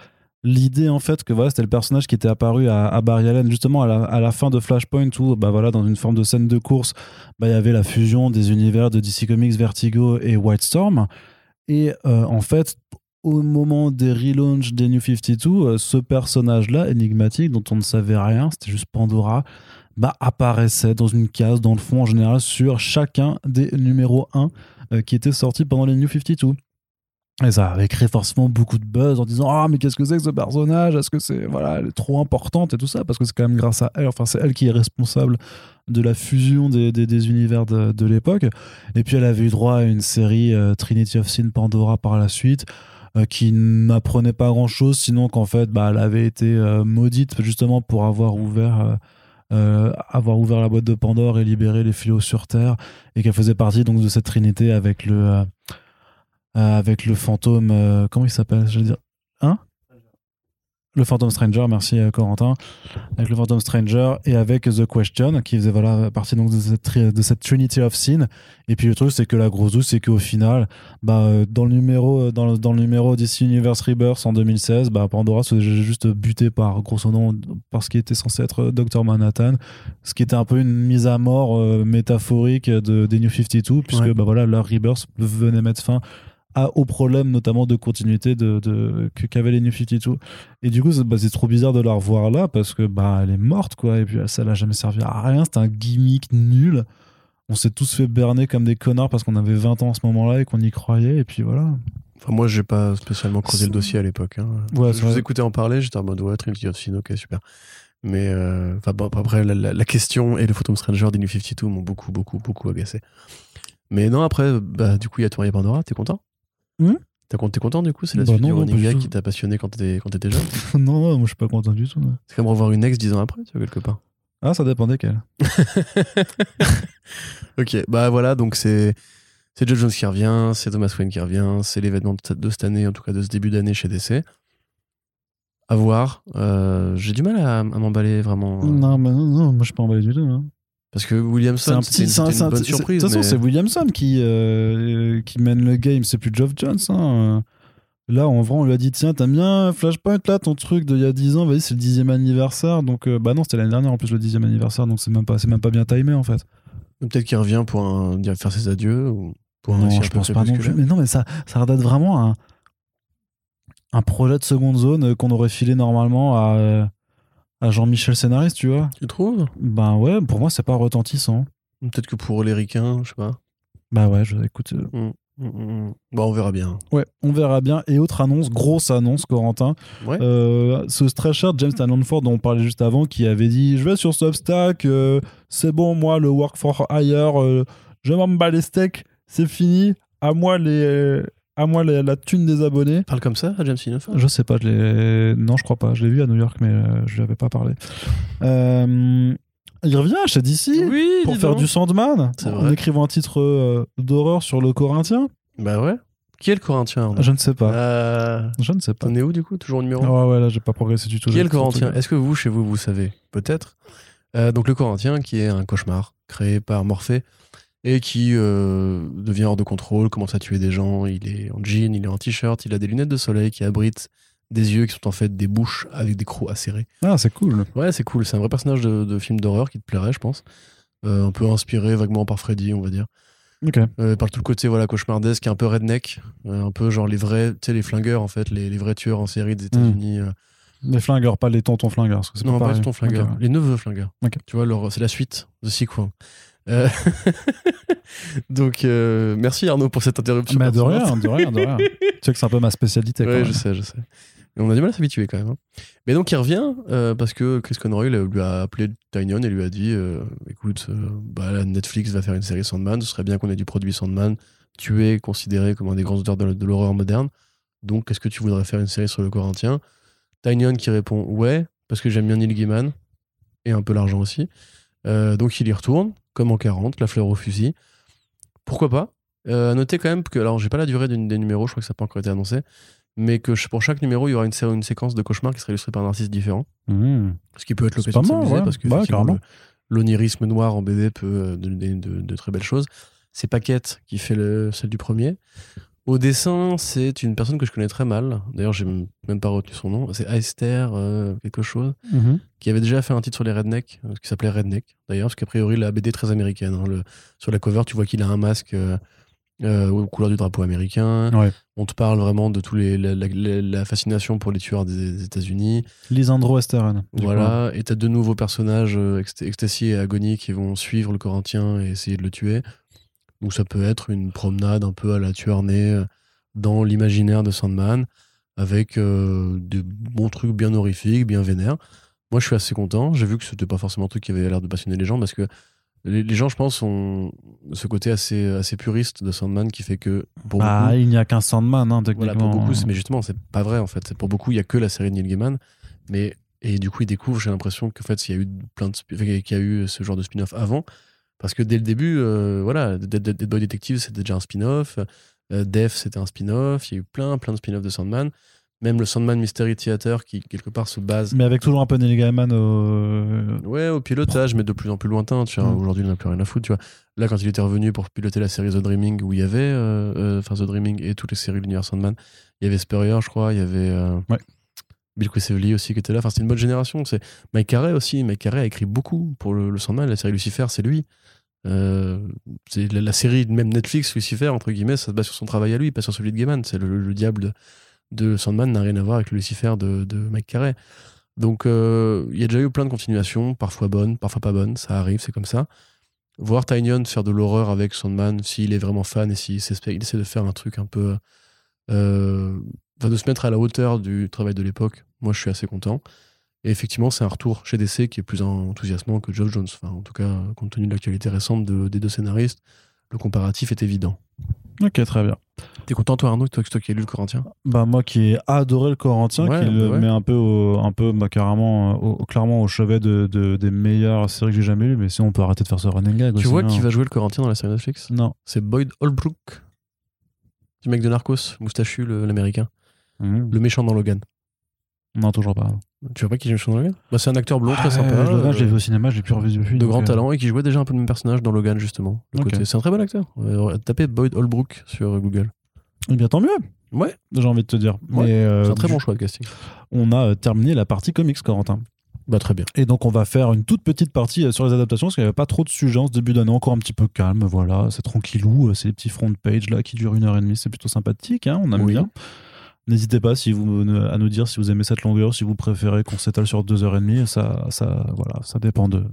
[SPEAKER 1] l'idée, en fait, que voilà, c'était le personnage qui était apparu à, Barry Allen, justement, à la, à la fin de Flashpoint, où, bah voilà, dans une forme de scène de course, bah, il y avait la fusion des univers de DC Comics, Vertigo et Wildstorm. Et euh, en fait, au moment des relaunchs des New 52, euh, ce personnage-là, énigmatique, dont on ne savait rien, c'était juste Pandora, bah, apparaissait dans une case, dans le fond, en général, sur chacun des numéros 1 euh, qui étaient sortis pendant les New 52. Et ça avait créé forcément beaucoup de buzz en disant Ah, mais qu'est-ce que c'est que ce personnage? Est-ce que c'est voilà, elle est trop importante et tout ça? Parce que c'est quand même grâce à elle, enfin, c'est elle qui est responsable de la fusion des, des, univers de, de l'époque. Et puis elle avait eu droit à une série euh, Trinity of Sin Pandora par la suite euh, qui n'apprenait pas grand chose, sinon qu'en fait, bah, elle avait été euh, maudite justement pour avoir ouvert. avoir ouvert la boîte de Pandore et libéré les philos sur Terre et qu'elle faisait partie donc de cette trinité avec le avec le fantôme euh, comment il s'appelle je veux dire hein? Le Phantom Stranger, merci euh, Corentin, avec le Phantom Stranger et avec The Question qui faisait voilà partie donc de cette, tri- de cette Trinity of Sin. Et puis le truc c'est que la grosse douce c'est qu'au final, bah euh, dans le numéro euh, dans le, dans le numéro DC Universe Rebirth en 2016, bah Pandora se faisait juste buté par grosso modo par ce qui était censé être Dr Manhattan, ce qui était un peu une mise à mort euh, métaphorique de des New 52 puisque
[SPEAKER 2] Ouais.
[SPEAKER 1] bah voilà leur Rebirth venait mettre fin à, aux problèmes notamment de continuité de, de, que qu'avaient les New 52 et du coup c'est bah, c'est trop bizarre de la revoir là parce que bah elle est morte quoi et puis ça n'a jamais servi à rien c'était un gimmick nul on s'est tous fait berner comme des connards parce qu'on avait 20 ans à ce moment-là et qu'on y croyait et puis voilà
[SPEAKER 2] Enfin, moi, j'ai pas spécialement creusé le dossier à l'époque. hein.
[SPEAKER 1] Ouais,
[SPEAKER 2] je vous écoutais en parler, j'étais en mode ouais, Trinity of Sin, ok, super. Mais euh, enfin, bon, après, la, la- la question et le Phantom Stranger des New 52 m'ont beaucoup, beaucoup, beaucoup agacé. Mais non, après, bah, du coup, il y a et Pandora, t'es content?
[SPEAKER 1] Hmm
[SPEAKER 2] T'es con- t'es content du coup C'est la
[SPEAKER 1] Bah
[SPEAKER 2] suite
[SPEAKER 1] non,
[SPEAKER 2] du running gag qui t'a passionné quand t'étais quand t'étais jeune
[SPEAKER 1] non, non moi je suis pas content du tout
[SPEAKER 2] C'est comme revoir une ex dix ans après, tu vois, quelque part.
[SPEAKER 1] ah ça dépend desquels
[SPEAKER 2] ok, bah voilà, donc c'est c'est Joe Jones qui revient, c'est Thomas Wayne qui revient, c'est l'événement de, de cette année, en tout cas de ce début d'année chez DC. À voir. Euh, J'ai du mal à, à m'emballer vraiment. euh,
[SPEAKER 1] non mais non, non moi je suis pas emballé du tout hein.
[SPEAKER 2] Parce que Williamson, une,
[SPEAKER 1] c'est un-
[SPEAKER 2] une bonne surprise.
[SPEAKER 1] De toute façon,
[SPEAKER 2] mais-
[SPEAKER 1] c'est Williamson qui, euh, qui mène le game, c'est plus Geoff Jones. hein. Là, en vrai, on lui a dit Tiens, t'aimes bien Flashpoint, là, ton truc d'il y a 10 ans, vas-y, c'est le dixième anniversaire. Donc, euh, bah non, c'était l'année dernière en plus, le dixième anniversaire, donc c'est même, pas- c'est même pas bien timé en fait.
[SPEAKER 2] Peut-être qu'il revient pour un- dire- faire ses adieux ou pour un
[SPEAKER 1] non,
[SPEAKER 2] un
[SPEAKER 1] je pense pas non plus. Mais non, mais ça, ça redate vraiment à un, un projet de seconde zone euh, qu'on aurait filé normalement à, euh, à Jean-Michel scénariste, tu vois.
[SPEAKER 2] Tu trouves?
[SPEAKER 1] Ben ouais, pour moi, c'est pas retentissant.
[SPEAKER 2] Peut-être que pour les ricains, je sais pas.
[SPEAKER 1] Bah ouais, je, écoute. euh,
[SPEAKER 2] Mm, mm, mm. Bon, on verra bien.
[SPEAKER 1] Ouais, on verra bien. Et autre annonce, grosse annonce, Corentin.
[SPEAKER 2] Ouais.
[SPEAKER 1] Euh, ce très cher James Stanford dont on parlait juste avant, qui avait dit Je vais sur Substack, euh, c'est bon, moi, le work for hire, euh, je m'en bats les steaks, c'est fini, à moi, les, à moi la thune des abonnés.
[SPEAKER 2] Parle comme ça à James Stanford
[SPEAKER 1] Je sais pas, je l'ai. Non, je crois pas. Je l'ai vu à New York, mais euh, je lui avais pas parlé. Euh, il revient chez DC
[SPEAKER 2] Oui,
[SPEAKER 1] pour faire
[SPEAKER 2] donc.
[SPEAKER 1] du Sandman en
[SPEAKER 2] vrai.
[SPEAKER 1] écrivant un titre euh, d'horreur sur le Corinthien.
[SPEAKER 2] Bah ouais. Qui est le Corinthien
[SPEAKER 1] Je ne sais pas.
[SPEAKER 2] Euh,
[SPEAKER 1] Je ne sais pas.
[SPEAKER 2] T'en es où du coup? Toujours au numéro
[SPEAKER 1] Ouais, ouais, là, j'ai pas progressé du tout.
[SPEAKER 2] Qui est le Corinthien? Est-ce que vous, chez vous, vous savez? Peut-être. Euh, donc le Corinthien, qui est un cauchemar créé par Morphée et qui euh, devient hors de contrôle, commence à tuer des gens. Il est en jean, il est en t-shirt, il a des lunettes de soleil qui abritent des yeux qui sont en fait des bouches avec des crocs acérés.
[SPEAKER 1] Ah, c'est cool.
[SPEAKER 2] Ouais, c'est cool. C'est un vrai personnage de, de film d'horreur qui te plairait, je pense. Euh, un peu inspiré vaguement par Freddy, on va dire.
[SPEAKER 1] Ok.
[SPEAKER 2] Euh, par tout le côté voilà cauchemardesque, un peu redneck, euh, un peu genre les vrais, tu sais les flingueurs en fait, les, les vrais tueurs en série des États-Unis. euh,
[SPEAKER 1] Les flingueurs, pas les tontons flingueurs. parce que
[SPEAKER 2] non, pas
[SPEAKER 1] pareil.
[SPEAKER 2] les tontons flingueurs,
[SPEAKER 1] Ok, ouais.
[SPEAKER 2] les neveux flingueurs. Tu vois, c'est la suite de sequel. Euh, Donc, euh, merci Arnaud pour cette interruption.
[SPEAKER 1] Mais de rien, de rien, de rien. tu sais que c'est un peu ma spécialité. même.
[SPEAKER 2] je sais, je sais. Et on a du mal à s'habituer quand même. hein. Mais donc il revient euh, parce que Chris Conroy lui a appelé Tynion et lui a dit écoute, bah, là, Netflix va faire une série Sandman, ce serait bien qu'on ait du produit Sandman. Tu es considéré comme un des grands auteurs de, de l'horreur moderne. Donc est-ce que tu voudrais faire une série sur le Corinthien? Tynion qui répond ouais, parce que j'aime bien Neil Gaiman et un peu l'argent aussi. Euh, donc il y retourne, comme en 40, la fleur au fusil. Pourquoi pas? Euh, À noter quand même que, alors j'ai pas la durée d'une- des numéros, je crois que ça n'a pas encore été annoncé, mais que pour chaque numéro, il y aura une, sé- une séquence de cauchemar qui sera illustrée par un artiste différent.
[SPEAKER 1] Mmh.
[SPEAKER 2] Ce qui peut être l'occasion de s'amuser
[SPEAKER 1] ouais.
[SPEAKER 2] parce que
[SPEAKER 1] Ouais,
[SPEAKER 2] l'onirisme noir en BD peut euh, donner de, de très belles choses. C'est Paquette qui fait le, celle du premier. Au dessin, c'est une personne que je connais très mal. D'ailleurs, j'ai même pas retenu son nom. C'est Esther euh, quelque chose
[SPEAKER 1] Mhm.
[SPEAKER 2] qui avait déjà fait un titre sur les rednecks, euh, qui s'appelait Redneck, d'ailleurs, parce qu'a priori, la BD est très américaine. hein. Le- sur la cover, tu vois qu'il a un masque euh, euh, aux couleurs du drapeau américain.
[SPEAKER 1] Ouais.
[SPEAKER 2] On te parle vraiment de tous les, la, la- la- la fascination pour les tueurs des, des États-Unis.
[SPEAKER 1] Lisandro du
[SPEAKER 2] Voilà, et t'as deux nouveaux personnages, Ext- Ecstasy et Agony, qui vont suivre le Corinthien et essayer de le tuer. Donc ça peut être une promenade un peu à la tueur né euh, dans l'imaginaire de Sandman, avec euh, des bons trucs bien horrifiques, bien vénères. Moi, je suis assez content. J'ai vu que c'était pas forcément un truc qui avait l'air de passionner les gens, parce que les, les gens, je pense, ont ce côté assez, assez puriste de Sandman qui fait que pour
[SPEAKER 1] Ah,
[SPEAKER 2] beaucoup,
[SPEAKER 1] il n'y a qu'un Sandman, hein, techniquement.
[SPEAKER 2] voilà, pour beaucoup, mais justement, c'est pas vrai en fait. Pour beaucoup, il y a que la série de Neil Gaiman, mais et du coup, ils découvrent. J'ai l'impression qu'en fait, il y a eu plein de, spi- enfin, qu'il y a eu ce genre de spin-off avant, parce que dès le début, euh, voilà, Dead, Boy Detective, c'était déjà un spin-off. euh, Def, c'était un spin-off. Il y a eu plein, plein de spin-offs de Sandman. Même le Sandman Mystery Theater, qui quelque part se base.
[SPEAKER 1] Mais avec toujours un peu Neil Gaiman au.
[SPEAKER 2] Ouais, au pilotage, mais de plus en plus lointain. Tu vois,
[SPEAKER 1] Mm.
[SPEAKER 2] aujourd'hui, il n'a plus rien à foutre. Tu vois. Là, quand il était revenu pour piloter la série The Dreaming, où il y avait, euh, euh, enfin The Dreaming et toutes les séries de l'univers Sandman, il y avait Spurrier, je crois, il y avait euh,
[SPEAKER 1] Ouais.
[SPEAKER 2] Bill Quisevely aussi qui était là. Enfin, c'était une bonne génération. C'est Mike Carey aussi. Mike Carey a écrit beaucoup pour le, Sandman. La série Lucifer, c'est lui. Euh, c'est la, série même Netflix Lucifer entre guillemets ça se base sur son travail à lui pas sur celui de Gaiman c'est le, le diable de, Sandman n'a rien à voir avec le Lucifer de, Mike Carey donc euh, il y a déjà eu plein de continuations parfois bonnes parfois pas bonnes ça arrive c'est comme ça voir Tynion faire de l'horreur avec Sandman s'il est vraiment fan et s'il essaie de faire un truc un peu euh, de se mettre à la hauteur du travail de l'époque moi je suis assez content et effectivement, c'est un retour chez DC qui est plus enthousiasmant que Geoff Jones. Enfin, en tout cas, compte tenu de l'actualité récente de- des deux scénaristes, le comparatif est évident.
[SPEAKER 1] Ok, très bien.
[SPEAKER 2] T'es content, toi, Arnaud, toi, toi qui as lu le Corinthien?
[SPEAKER 1] Bah moi qui ai adoré le Corinthien,
[SPEAKER 2] Ouais,
[SPEAKER 1] qui le
[SPEAKER 2] bah ouais.
[SPEAKER 1] met un peu, au- un peu bah, carrément, euh, au- clairement au chevet de, de- des meilleures séries que j'ai jamais lues. Mais sinon, on peut arrêter de faire ce running gag.
[SPEAKER 2] Tu
[SPEAKER 1] aussi,
[SPEAKER 2] vois
[SPEAKER 1] hein.
[SPEAKER 2] qui va jouer le Corinthien dans la série Netflix?
[SPEAKER 1] Non.
[SPEAKER 2] C'est Boyd Holbrook, du mec de Narcos, moustachu, le- l'américain,
[SPEAKER 1] Mhm.
[SPEAKER 2] le méchant dans Logan.
[SPEAKER 1] Non, toujours pas.
[SPEAKER 2] Tu vois pas qui le dans Logan? Bah, C'est un acteur blond très
[SPEAKER 1] Ah,
[SPEAKER 2] sympa.
[SPEAKER 1] Logan,
[SPEAKER 2] euh,
[SPEAKER 1] je l'ai vu au cinéma, je l'ai plus revu depuis.
[SPEAKER 2] de
[SPEAKER 1] donc,
[SPEAKER 2] grand
[SPEAKER 1] euh,
[SPEAKER 2] talent et qui jouait déjà un peu le même personnage dans Logan justement. Le
[SPEAKER 1] Ok.
[SPEAKER 2] côté- C'est un très bon acteur. Euh, tapez Boyd Holbrook sur Google.
[SPEAKER 1] Eh bien, tant mieux.
[SPEAKER 2] Ouais,
[SPEAKER 1] j'ai envie de te dire.
[SPEAKER 2] Ouais,
[SPEAKER 1] euh,
[SPEAKER 2] c'est un très bon choix de casting.
[SPEAKER 1] On a euh, terminé la partie comics, Corentin.
[SPEAKER 2] Bah, très bien.
[SPEAKER 1] Et donc, on va faire une toute petite partie euh, sur les adaptations, parce qu'il n'y avait pas trop de sujets en ce début d'année, encore un petit peu calme. Voilà, c'est tranquillou. euh, C'est les petits front page là qui durent une heure et demie. C'est plutôt sympathique, hein, on aime
[SPEAKER 2] Oui.
[SPEAKER 1] bien. N'hésitez pas si vous, à nous dire si vous aimez cette longueur, si vous préférez qu'on s'étale sur deux heures et demie. Ça, ça, voilà, ça dépend de,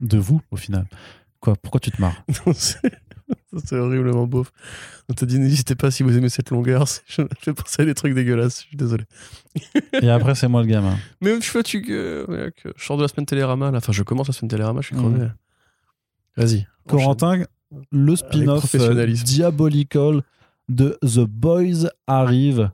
[SPEAKER 1] de vous, au final. Quoi Pourquoi tu te marres?
[SPEAKER 2] C'est horriblement beauf. On t'a dit n'hésitez pas si vous aimez cette longueur. Je fais penser à des trucs dégueulasses. Je suis désolé.
[SPEAKER 1] Et après, c'est moi le gamin.
[SPEAKER 2] Mais je fais tu que, je sors de la semaine Télérama. Là. Enfin, je commence la semaine Télérama. Je suis crevé. Vas-y.
[SPEAKER 1] Corentin, le spin-off euh. Diabolical de The Boys arrive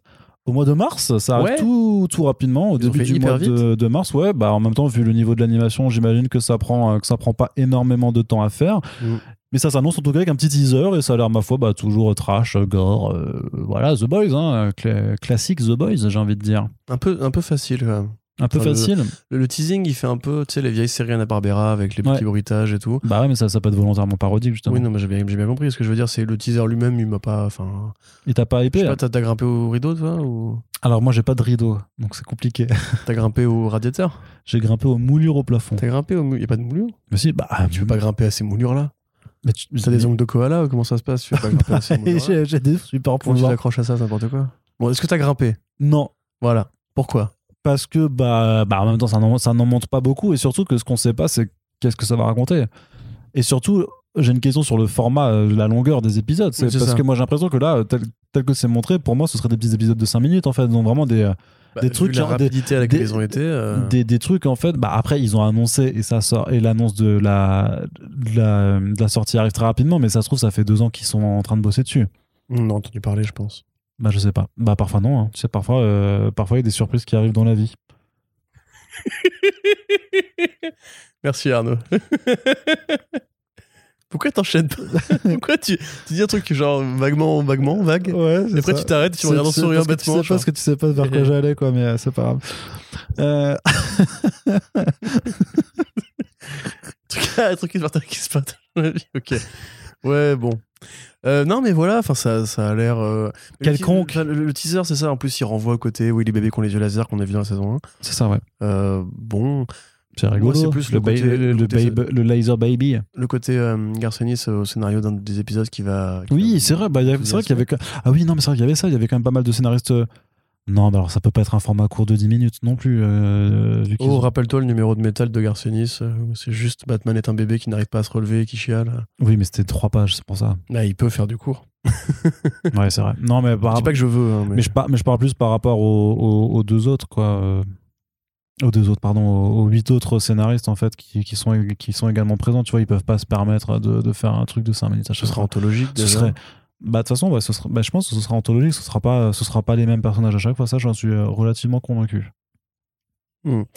[SPEAKER 1] au mois de mars. Ça arrive
[SPEAKER 2] Ouais.
[SPEAKER 1] tout, tout rapidement, au
[SPEAKER 2] Ils
[SPEAKER 1] début du mois de, de mars. Ouais, bah en même temps, vu le niveau de l'animation, j'imagine que ça prend euh, que ça prend pas énormément de temps à faire.
[SPEAKER 2] Mm.
[SPEAKER 1] Mais ça s'annonce en tout cas avec un petit teaser et ça a l'air, ma foi, bah, toujours trash, gore. euh, voilà, The Boys, hein, cla- classique The Boys, j'ai envie de dire.
[SPEAKER 2] Un peu, un peu facile. quand même.
[SPEAKER 1] Un peu
[SPEAKER 2] Enfin,
[SPEAKER 1] facile.
[SPEAKER 2] Le, le teasing, il fait un peu, tu sais, les vieilles séries Anna Barbera avec les petits bruitages et tout.
[SPEAKER 1] Bah ouais, mais ça, ça peut être volontairement parodique, justement.
[SPEAKER 2] Oui, non, mais j'ai bien, compris. Ce que je veux dire, c'est le teaser lui-même, il m'a pas. Enfin,
[SPEAKER 1] Il t'a pas
[SPEAKER 2] je
[SPEAKER 1] hypé
[SPEAKER 2] sais
[SPEAKER 1] hein
[SPEAKER 2] pas, t'as t'as grimpé au rideau, toi, ou?
[SPEAKER 1] Alors moi, j'ai pas de rideau, donc c'est compliqué.
[SPEAKER 2] t'as grimpé au radiateur?
[SPEAKER 1] J'ai grimpé aux moulures au plafond.
[SPEAKER 2] T'as grimpé au. mou- Y a pas de moulure?
[SPEAKER 1] Mais si, bah,
[SPEAKER 2] Tu peux pas grimper à ces moulures-là?
[SPEAKER 1] Mais tu-
[SPEAKER 2] T'as des ongles de koala ou comment ça se passe? Tu pas grimper à ces moulures
[SPEAKER 1] j'ai des super
[SPEAKER 2] Comment tu
[SPEAKER 1] pouvoirs.
[SPEAKER 2] t'accroches à ça, n'importe quoi? Bon, est-ce que t'as grimpé?
[SPEAKER 1] Non,
[SPEAKER 2] Voilà. Pourquoi?
[SPEAKER 1] Parce que bah, bah en même temps ça n'en ça n'en monte pas beaucoup et surtout que ce qu'on sait pas c'est qu'est-ce que ça va raconter. Et surtout j'ai une question sur le format, euh, la longueur des épisodes. C'est
[SPEAKER 2] Oui, c'est
[SPEAKER 1] parce
[SPEAKER 2] ça.
[SPEAKER 1] que moi j'ai l'impression que là, tel, tel que c'est montré, pour moi ce serait des petits épisodes de 5 minutes en fait, donc vraiment des, euh,
[SPEAKER 2] Bah,
[SPEAKER 1] Des
[SPEAKER 2] vu
[SPEAKER 1] trucs
[SPEAKER 2] la
[SPEAKER 1] genre des-
[SPEAKER 2] rapidité à laquelle
[SPEAKER 1] des-
[SPEAKER 2] ils ont été. euh,
[SPEAKER 1] des, des trucs en fait. Bah après ils ont annoncé et ça sort et l'annonce de la, de la de la sortie arrive très rapidement, mais ça se trouve ça fait deux ans qu'ils sont en train de bosser dessus.
[SPEAKER 2] On a entendu parler, je pense.
[SPEAKER 1] Bah je sais pas. Bah parfois non. hein. Tu sais parfois euh, parfois il y a des surprises qui arrivent dans la vie.
[SPEAKER 2] Merci Arnaud. Pourquoi t'enchaînes pas Pourquoi tu, tu dis un truc genre vaguement, vaguement, vague
[SPEAKER 1] Ouais.
[SPEAKER 2] Et après tu t'arrêtes, tu me regardes en souriant bêtement.
[SPEAKER 1] sais pas parce que tu sais pas vers quoi j'allais quoi, mais euh, c'est pas grave. Euh,
[SPEAKER 2] truc, un truc qui se partage qui se passe dans la vie. Ok. Ouais, bon. Euh, non, mais voilà, enfin, ça, ça a l'air. euh, le
[SPEAKER 1] Quelconque.
[SPEAKER 2] Le, le teaser, c'est ça. En plus, il renvoie au côté où il est bébé qui ont les yeux laser qu'on a vu dans la saison 1.
[SPEAKER 1] c'est ça ouais.
[SPEAKER 2] Euh, bon,
[SPEAKER 1] C'est rigolo.
[SPEAKER 2] c'est plus le
[SPEAKER 1] le, ba-
[SPEAKER 2] côté-
[SPEAKER 1] le,
[SPEAKER 2] le
[SPEAKER 1] le
[SPEAKER 2] côté-
[SPEAKER 1] babe- le laser baby.
[SPEAKER 2] le côté euh, Garcenis au scénario d'un des épisodes qui va. qui
[SPEAKER 1] Oui, c'est vrai. Bah, c'est vrai qu'il y avait. Ah oui, non, mais c'est vrai qu'il y avait ça. Il y avait quand même pas mal de scénaristes. Non, bah alors ça peut pas être un format court de 10 minutes non plus. euh, vu
[SPEAKER 2] Oh,
[SPEAKER 1] ont-
[SPEAKER 2] rappelle-toi le numéro de métal de Garcenis. euh, où c'est juste Batman est un bébé qui n'arrive pas à se relever et qui chiale.
[SPEAKER 1] Oui, mais c'était trois pages, c'est pour ça.
[SPEAKER 2] Là, il peut faire du court.
[SPEAKER 1] Ouais, c'est vrai. Non, mais par
[SPEAKER 2] Je dis pas que je veux, hein, mais,
[SPEAKER 1] Mais je, par- mais je parle plus par rapport aux, aux- aux deux autres, quoi. euh, aux deux autres, pardon, aux, aux huit autres scénaristes, en fait, qui, qui sont, qui sont également présents. Tu vois, ils peuvent pas se permettre de, de faire un truc de 5 minutes à
[SPEAKER 2] ce
[SPEAKER 1] chaque
[SPEAKER 2] sera
[SPEAKER 1] fois.
[SPEAKER 2] anthologique.
[SPEAKER 1] Ce
[SPEAKER 2] déjà.
[SPEAKER 1] serait. Bah, de toute façon, ouais, ce sera- bah, je pense que ce sera anthologique, ce sera pas, ce sera pas les mêmes personnages à chaque fois. Ça, j'en suis euh, relativement convaincu.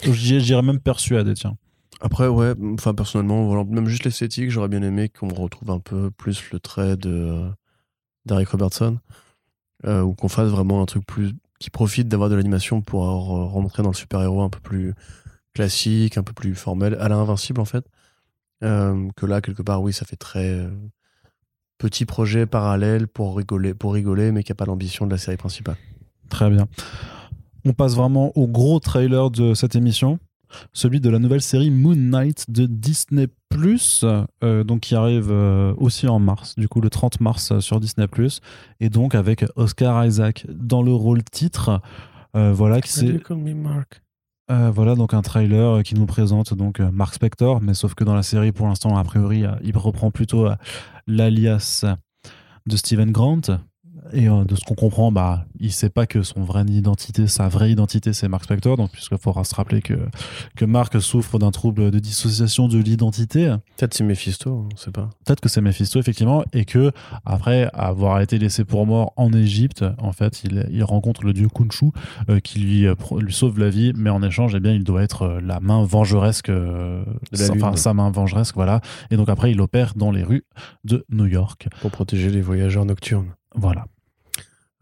[SPEAKER 1] J'y- J'irais même persuadé, tiens.
[SPEAKER 2] Après, ouais, enfin, personnellement, voilà, même juste l'esthétique, j'aurais bien aimé qu'on retrouve un peu plus le trait de euh, d'Eric Robertson, euh, ou qu'on fasse vraiment un truc plus qui profite d'avoir de l'animation pour rentrer dans le super-héros un peu plus classique, un peu plus formel, à l'invincible en fait. Euh, que là, quelque part, oui, ça fait très petit projet parallèle pour rigoler, pour rigoler, mais qui n'a pas l'ambition de la série principale.
[SPEAKER 1] Très bien. On passe vraiment au gros trailer de cette émission, celui de la nouvelle série Moon Knight de Disney euh, donc qui arrive euh, aussi en mars, du coup le 30 mars euh, sur Disney et donc avec Oscar Isaac dans le rôle titre. Euh, voilà, qui c'est euh, voilà donc un trailer euh, qui nous présente donc euh, Mark Spector, mais sauf que dans la série pour l'instant a priori il reprend plutôt l'alias de Steven Grant. Et euh, de ce qu'on comprend, bah, il sait pas que son vraie identité, sa vraie identité, c'est Mark Spector. Donc, puisqu'il faudra se rappeler que, que Mark souffre d'un trouble de dissociation de l'identité.
[SPEAKER 2] Peut-être c'est Mephisto, on sait pas.
[SPEAKER 1] Peut-être que c'est Mephisto, effectivement. Et que, après avoir été laissé pour mort en Égypte, en fait, il, il rencontre le dieu Khonshu euh, qui lui, euh, lui sauve la vie. Mais en échange, eh bien, il doit être euh, la main vengeresque, euh,
[SPEAKER 2] la
[SPEAKER 1] enfin,
[SPEAKER 2] Lune.
[SPEAKER 1] sa main vengeresque, voilà. Et donc, après, il opère dans les rues de New York.
[SPEAKER 2] Pour protéger les voyageurs nocturnes.
[SPEAKER 1] Voilà.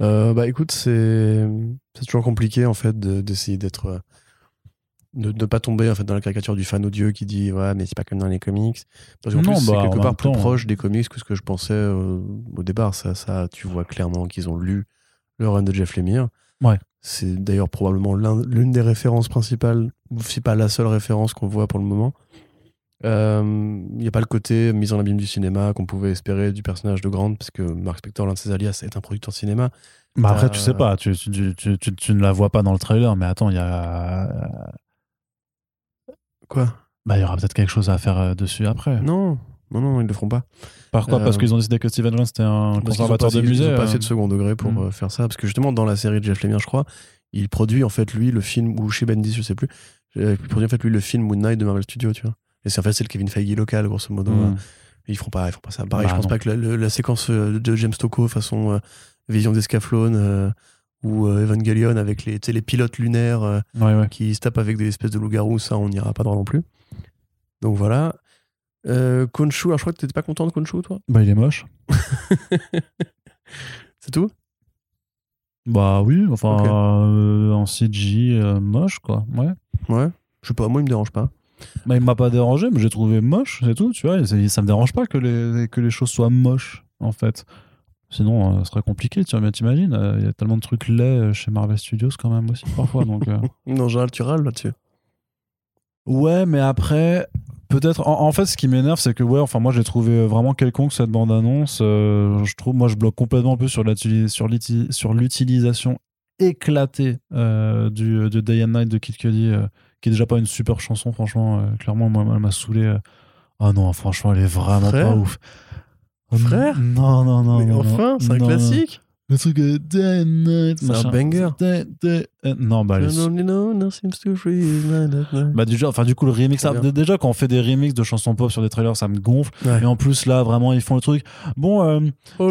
[SPEAKER 2] Euh, bah écoute, c'est c'est toujours compliqué en fait de- d'essayer d'être euh, de ne pas tomber en fait dans la caricature du fan odieux qui dit ouais mais c'est pas comme dans les comics parce qu'en plus c'est
[SPEAKER 1] bah,
[SPEAKER 2] quelque part plus
[SPEAKER 1] temps,
[SPEAKER 2] proche des comics que ce que je pensais euh, au départ ça ça tu vois clairement qu'ils ont lu le run de Jeff Lemire.
[SPEAKER 1] Ouais.
[SPEAKER 2] C'est d'ailleurs probablement l'un- l'une des références principales, ou si pas la seule référence qu'on voit pour le moment. Euh, Il n'y a pas le côté mise en abîme du cinéma qu'on pouvait espérer du personnage de Grant, parce que Mark Spector, l'un de ses alias, est un producteur de cinéma.
[SPEAKER 1] Bah après,
[SPEAKER 2] Euh,
[SPEAKER 1] tu sais pas, tu, tu, tu, tu, ne la vois pas dans le trailer, mais attends, il y a.
[SPEAKER 2] Quoi?
[SPEAKER 1] Bah, il y aura peut-être quelque chose à faire euh, dessus après.
[SPEAKER 2] Non, non, non, ils le feront pas.
[SPEAKER 1] Par quoi
[SPEAKER 2] Euh,
[SPEAKER 1] Parce qu'ils ont décidé que Steven Jones était un
[SPEAKER 2] Parce
[SPEAKER 1] conservateur
[SPEAKER 2] pas-
[SPEAKER 1] de
[SPEAKER 2] ils
[SPEAKER 1] musée.
[SPEAKER 2] ont pas
[SPEAKER 1] euh.
[SPEAKER 2] assez de second degré pour
[SPEAKER 1] Mm.
[SPEAKER 2] euh, faire ça. Parce que justement, dans la série de Jeff Lemire, je crois, il produit en fait, lui, le film, ou chez Bendis, je sais plus, euh, il produit en fait, lui, le film Moon Knight de Marvel Studios, tu vois. Et c'est en fait, c'est le Kevin Feige local, grosso modo.
[SPEAKER 1] Mm.
[SPEAKER 2] Ils feront pas, ils feront pas ça. Pareil,
[SPEAKER 1] Bah,
[SPEAKER 2] je pense
[SPEAKER 1] non.
[SPEAKER 2] pas que la, séquence euh, de James Tocco façon euh, Vision d'Escaflowne euh, ou euh, Evangelion avec les, les pilotes lunaires euh,
[SPEAKER 1] Ouais, ouais.
[SPEAKER 2] qui se tapent avec des espèces de loups-garous, ça, on n'ira pas droit non plus. Donc voilà. Euh, Khonshu, alors je crois que t'étais pas content de Khonshu, toi?
[SPEAKER 1] Bah, il est moche.
[SPEAKER 2] C'est tout?
[SPEAKER 1] Bah oui, enfin, en CG, moche, quoi. Ouais.
[SPEAKER 2] Ouais. Je sais pas, moi, il me dérange pas.
[SPEAKER 1] Bah, il m'a pas dérangé, mais j'ai trouvé moche, c'est tout, tu vois. ça me dérange pas que les, que les choses soient moches, en fait. Sinon, euh, ce serait compliqué, tu vois, mais t'imagines, euh, il y a tellement de trucs laids euh, chez Marvel Studios quand même aussi, parfois. donc, euh.
[SPEAKER 2] Non, général, tu râles là-dessus.
[SPEAKER 1] Ouais, mais après, peut-être. En, en fait, ce qui m'énerve, c'est que, ouais, enfin, moi, j'ai trouvé vraiment quelconque cette bande-annonce. je trouve, moi, je bloque complètement un peu sur l'utili- sur l'uti- sur l'utilisation éclatée du, de Day and Night de Kid Cudi, qui est déjà pas une super chanson, franchement. euh, clairement, moi, elle m'a saoulé. euh. Ah non, franchement, elle est vraiment
[SPEAKER 2] Frère
[SPEAKER 1] pas ouf.
[SPEAKER 2] Frère
[SPEAKER 1] Non, non, non.
[SPEAKER 2] Mais
[SPEAKER 1] non,
[SPEAKER 2] enfin, c'est un
[SPEAKER 1] non,
[SPEAKER 2] classique.
[SPEAKER 1] Le truc de and Night,
[SPEAKER 2] C'est un banger.
[SPEAKER 1] Euh, non, bah,
[SPEAKER 2] night.
[SPEAKER 1] bah déjà, enfin du coup le remix, ça- déjà quand on fait des remixes de chansons pop sur des trailers, ça me gonfle.
[SPEAKER 2] Ouais.
[SPEAKER 1] Et en plus là, vraiment, ils font le truc. Bon, euh,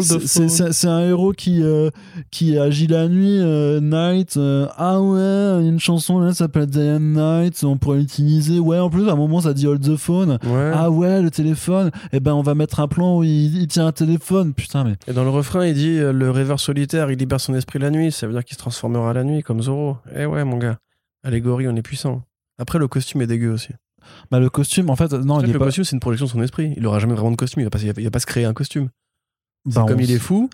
[SPEAKER 1] c'est- un héros qui euh, qui agit la nuit, euh, Night. ah ouais, une chanson là, ça s'appelle Day and Night. On pourrait l'utiliser. Ouais, en plus à un moment ça dit Hold the phone.
[SPEAKER 2] Ouais.
[SPEAKER 1] Ah ouais, le téléphone. Et ben on va mettre un plan où il, il tient un téléphone. Putain mais.
[SPEAKER 2] Et dans le refrain, il dit le rêveur solitaire, il libère son esprit la nuit. Ça veut dire qu'il se transformera la nuit comme Zoro. Eh ouais, mon gars. Allégorie, on est puissant. Après, le costume est dégueu aussi.
[SPEAKER 1] Bah le costume, en fait, non,
[SPEAKER 2] En
[SPEAKER 1] il est
[SPEAKER 2] le
[SPEAKER 1] pas.
[SPEAKER 2] costume, c'est une projection de son esprit. Il aura jamais vraiment de costume. Il va pas, il va, pas se créer un costume.
[SPEAKER 1] Bah,
[SPEAKER 2] comme il est fou,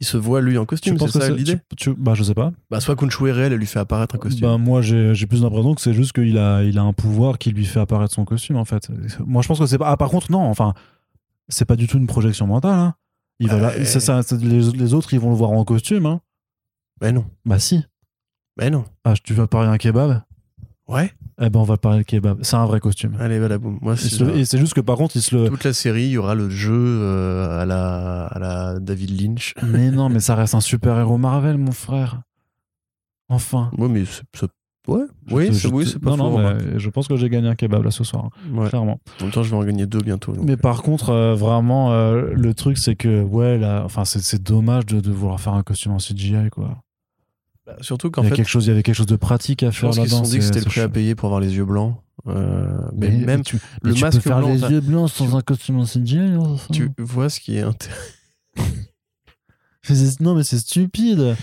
[SPEAKER 2] il se voit lui en
[SPEAKER 1] Tu
[SPEAKER 2] costume. C'est
[SPEAKER 1] que
[SPEAKER 2] ça l'idée
[SPEAKER 1] tu- Bah je sais pas.
[SPEAKER 2] Bah, soit Khonshu est réel, elle lui fait apparaître un costume.
[SPEAKER 1] Bah, moi, j'ai plus l'impression que c'est juste qu'il a, il a un pouvoir qui lui fait apparaître son costume, en fait. Moi, je pense que c'est pas. Ah, par contre, non, enfin, c'est pas du tout une projection mentale. Hein. Il va là-
[SPEAKER 2] Ouais.
[SPEAKER 1] ça- ça- ça- les, les autres, ils vont le voir en costume. Hein.
[SPEAKER 2] Bah non.
[SPEAKER 1] Bah, si.
[SPEAKER 2] Bah non.
[SPEAKER 1] Ah, tu vas parler un kebab?
[SPEAKER 2] Ouais.
[SPEAKER 1] Eh ben, on va parler le kebab. C'est un vrai costume.
[SPEAKER 2] Allez, voilà, boum. Moi, c'est
[SPEAKER 1] le- Et c'est juste que par contre, il se le.
[SPEAKER 2] toute la série, il y aura le jeu euh, à, la, à la David Lynch.
[SPEAKER 1] Mais non, mais ça reste un super héros Marvel, mon frère. Enfin.
[SPEAKER 2] Ouais, mais c'est- Ouais,
[SPEAKER 1] Je
[SPEAKER 2] oui, c'est oui, pas
[SPEAKER 1] Non,
[SPEAKER 2] faux.
[SPEAKER 1] non, mais je pense que j'ai gagné un kebab là ce soir, hein,
[SPEAKER 2] Ouais.
[SPEAKER 1] clairement.
[SPEAKER 2] En même temps, je vais en gagner deux bientôt. donc.
[SPEAKER 1] Mais par contre, euh, vraiment, euh, le truc, c'est que, ouais, là, enfin, c'est- c'est dommage de, de vouloir faire un costume en CGI, quoi.
[SPEAKER 2] Bah, surtout qu'en
[SPEAKER 1] il, y a
[SPEAKER 2] fait,
[SPEAKER 1] quelque chose, il y avait quelque chose de pratique à
[SPEAKER 2] je
[SPEAKER 1] faire
[SPEAKER 2] pense qu'ils se
[SPEAKER 1] là-dedans.
[SPEAKER 2] sont dit que c'était le prix à payer pour avoir les yeux blancs. Euh, mais,
[SPEAKER 1] Mais
[SPEAKER 2] même,
[SPEAKER 1] tu,
[SPEAKER 2] le
[SPEAKER 1] mais tu
[SPEAKER 2] masque
[SPEAKER 1] peux faire
[SPEAKER 2] blanc,
[SPEAKER 1] les yeux blancs sans un costume en CGI. enfin.
[SPEAKER 2] tu vois ce qui est intéressant.
[SPEAKER 1] Non, mais c'est stupide.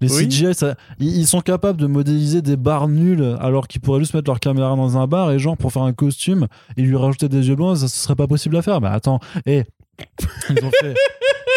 [SPEAKER 1] Les
[SPEAKER 2] Oui.
[SPEAKER 1] CGI, ça- ils, ils sont capables de modéliser des bars nuls alors qu'ils pourraient juste mettre leur caméra dans un bar et genre pour faire un costume et lui rajouter des yeux blancs, ça ce serait pas possible à faire. Mais attends, et ils ont fait,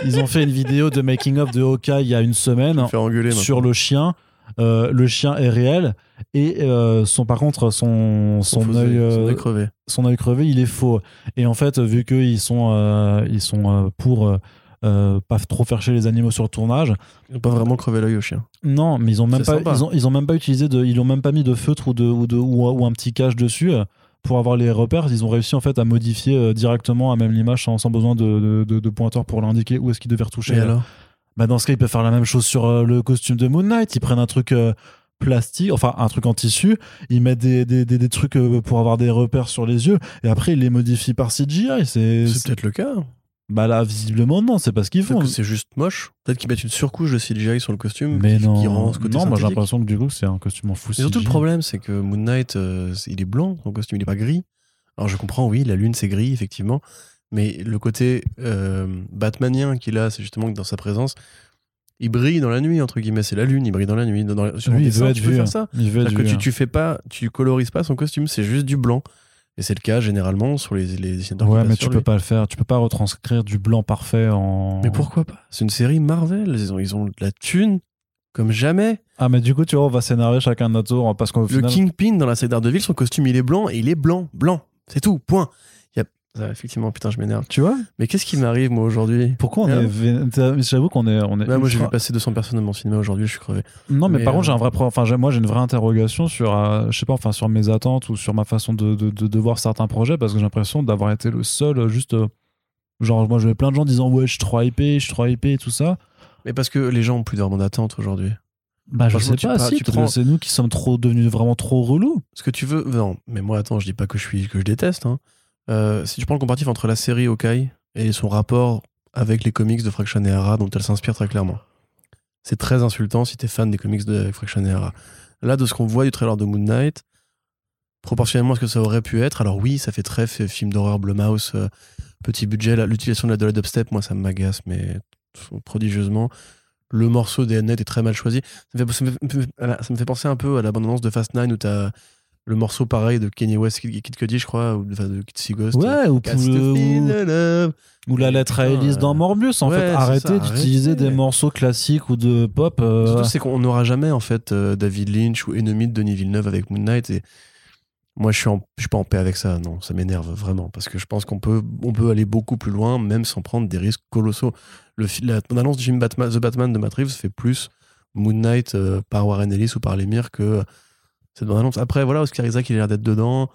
[SPEAKER 1] ils ont fait une vidéo de making of de Hawkeye il y a une semaine
[SPEAKER 2] engueuler
[SPEAKER 1] sur le chien. Euh, le chien est réel et euh, son par contre son son
[SPEAKER 2] Son
[SPEAKER 1] œil euh,
[SPEAKER 2] crevé.
[SPEAKER 1] son œil crevé il est faux et en fait vu qu'ils sont euh, ils sont euh, pour euh, euh, pas trop faire chier les animaux sur le tournage
[SPEAKER 2] Ils ont pas vraiment crevé l'œil au chien.
[SPEAKER 1] non mais ils ont même pas
[SPEAKER 2] sympa.
[SPEAKER 1] ils ont, ils ont même pas utilisé de ils ont même pas mis de feutre ou de ou de ou, ou un petit cache dessus euh, pour avoir les repères ils ont réussi en fait à modifier euh, directement à même l'image sans, sans besoin de, de, de- pointeur pour l'indiquer où est-ce qu'ils devaient retoucher
[SPEAKER 2] Et alors?
[SPEAKER 1] Bah dans ce cas, ils peuvent faire la même chose sur euh, le costume de Moon Knight. Ils prennent un truc euh, plastique, enfin un truc en tissu, ils mettent des, des, des, des trucs euh, pour avoir des repères sur les yeux, et après ils les modifient par CGI. C'est
[SPEAKER 2] peut-être le cas.
[SPEAKER 1] Bah là visiblement non, c'est pas ce qu'ils
[SPEAKER 2] Peut-être
[SPEAKER 1] font.
[SPEAKER 2] que c'est juste moche. Peut-être qu'ils mettent une surcouche de CGI sur le costume
[SPEAKER 1] Mais
[SPEAKER 2] qui,
[SPEAKER 1] non,
[SPEAKER 2] qui rend ce côté
[SPEAKER 1] non, moi j'ai l'impression que du coup c'est un costume en fou.
[SPEAKER 2] Mais surtout, le problème, c'est que Moon Knight, euh, il est blanc, son costume, il est pas gris. Alors, je comprends, oui, la lune, c'est gris, effectivement. Mais le côté euh, batmanien qu'il a, c'est justement que dans sa présence, il brille dans la nuit, entre guillemets. C'est la lune, il brille dans la nuit. Dans, sur
[SPEAKER 1] Lui, il
[SPEAKER 2] dessin,
[SPEAKER 1] veut être
[SPEAKER 2] tu peux
[SPEAKER 1] vu.
[SPEAKER 2] faire ça.
[SPEAKER 1] Il veut être
[SPEAKER 2] que
[SPEAKER 1] vu,
[SPEAKER 2] tu,
[SPEAKER 1] hein.
[SPEAKER 2] tu fais pas, tu colorises pas son costume, c'est juste du blanc. Et c'est le cas généralement sur les, les dessinateurs.
[SPEAKER 1] Ouais, mais tu
[SPEAKER 2] lui.
[SPEAKER 1] peux pas le faire. Tu peux pas retranscrire du blanc parfait en.
[SPEAKER 2] Mais pourquoi pas? C'est une série Marvel. Ils ont, ils ont de la thune. comme jamais.
[SPEAKER 1] Ah, mais du coup, tu vois, on va s'énerver chacun notre tour parce qu'au
[SPEAKER 2] Le
[SPEAKER 1] final.
[SPEAKER 2] Kingpin dans la série Daredevil, son costume il est blanc et il est blanc, blanc. C'est tout, point. Ah, effectivement, putain, je m'énerve.
[SPEAKER 1] Tu vois
[SPEAKER 2] Mais qu'est-ce qui m'arrive moi aujourd'hui
[SPEAKER 1] Pourquoi on
[SPEAKER 2] Hein
[SPEAKER 1] est. vé- J'avoue qu'on est. On est
[SPEAKER 2] moi j'ai vu passer 200 personnes dans mon cinéma aujourd'hui, je suis crevé.
[SPEAKER 1] Non, mais,
[SPEAKER 2] Mais,
[SPEAKER 1] par contre, j'ai
[SPEAKER 2] euh,
[SPEAKER 1] un vrai Enfin, j'ai- moi, j'ai une vraie interrogation sur, euh, je sais pas, enfin, sur mes attentes ou sur ma façon de, de, de, de voir certains projets parce que j'ai l'impression d'avoir été le seul, euh, juste. genre, moi, j'avais plein de gens disant, ouais, je suis trop hypé, je suis trop hypé et tout ça.
[SPEAKER 2] Mais parce que les gens ont plus vraiment d'attente aujourd'hui.
[SPEAKER 1] Bah, je sais pas,
[SPEAKER 2] prends-
[SPEAKER 1] si,
[SPEAKER 2] prends-
[SPEAKER 1] c'est nous qui sommes trop devenus vraiment trop relous.
[SPEAKER 2] Ce que tu veux. Non, mais moi, attends, je dis pas que je suis que je déteste. hein. Euh, si tu prends le comparatif entre la série Hawkeye et son rapport avec les comics de Fraction et Hara, dont elle s'inspire très clairement, c'est très insultant si t'es fan des comics de Fraction et Hara. Là, de ce qu'on voit du trailer de Moon Knight, proportionnellement à ce que ça aurait pu être, alors oui, ça fait très film d'horreur Blumhouse, euh, petit budget. L'utilisation de la, de la dubstep, moi, ça m'agace, mais prodigieusement. Le morceau des Net est très mal choisi. Ça me, fait, penser un peu à l'abondance de Fast Nine où t'as le morceau pareil de Kanye West, Kid Kid Cudi, je crois, ou de, enfin, de Kid Ghost.
[SPEAKER 1] Ouais, ou, le- ou, la lettre à Elise dans Morbius, en
[SPEAKER 2] ouais,
[SPEAKER 1] fait. Arrêtez d'utiliser des morceaux classiques ou de pop. euh,
[SPEAKER 2] Surtout, c'est qu'on n'aura jamais, en fait, euh, David Lynch ou ennemi de Denis Villeneuve avec Moon Knight. Et moi, je suis, en- je suis pas en paix avec ça. Non, ça m'énerve vraiment. Parce que je pense qu'on peut, on peut aller beaucoup plus loin, même sans prendre des risques colossaux. Le, la bande-annonce du film Batman, The Batman de Matt Reeves fait plus Moon Knight euh, par Warren Ellis ou par Lemire que cette bande-annonce. Après, voilà, Oscar Isaac, il a l'air d'être dedans.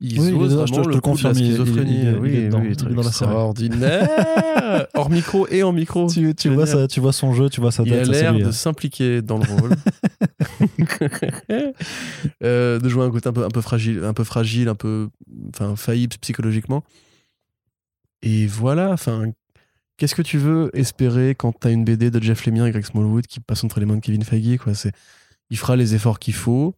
[SPEAKER 2] Il
[SPEAKER 1] Oui, il
[SPEAKER 2] vraiment
[SPEAKER 1] je te
[SPEAKER 2] le la
[SPEAKER 1] il il
[SPEAKER 2] schizophrénie.
[SPEAKER 1] il est- il
[SPEAKER 2] oui,
[SPEAKER 1] il est dans la série.
[SPEAKER 2] extraordinaire. Hors micro et en micro.
[SPEAKER 1] Tu, tu vois ça, tu vois son jeu, tu vois sa
[SPEAKER 2] Il a
[SPEAKER 1] tête. ça, c'est
[SPEAKER 2] l'air de s'impliquer dans le rôle. Euh, de jouer un côté un peu, un peu fragile, un peu fragile, un peu enfin, faillible psychologiquement. Et voilà, enfin, qu'est-ce que tu veux espérer quand t'as une BD de Jeff Lemire et Greg Smallwood qui passe entre les mains de Kevin Feige quoi? C'est, Il fera les efforts qu'il faut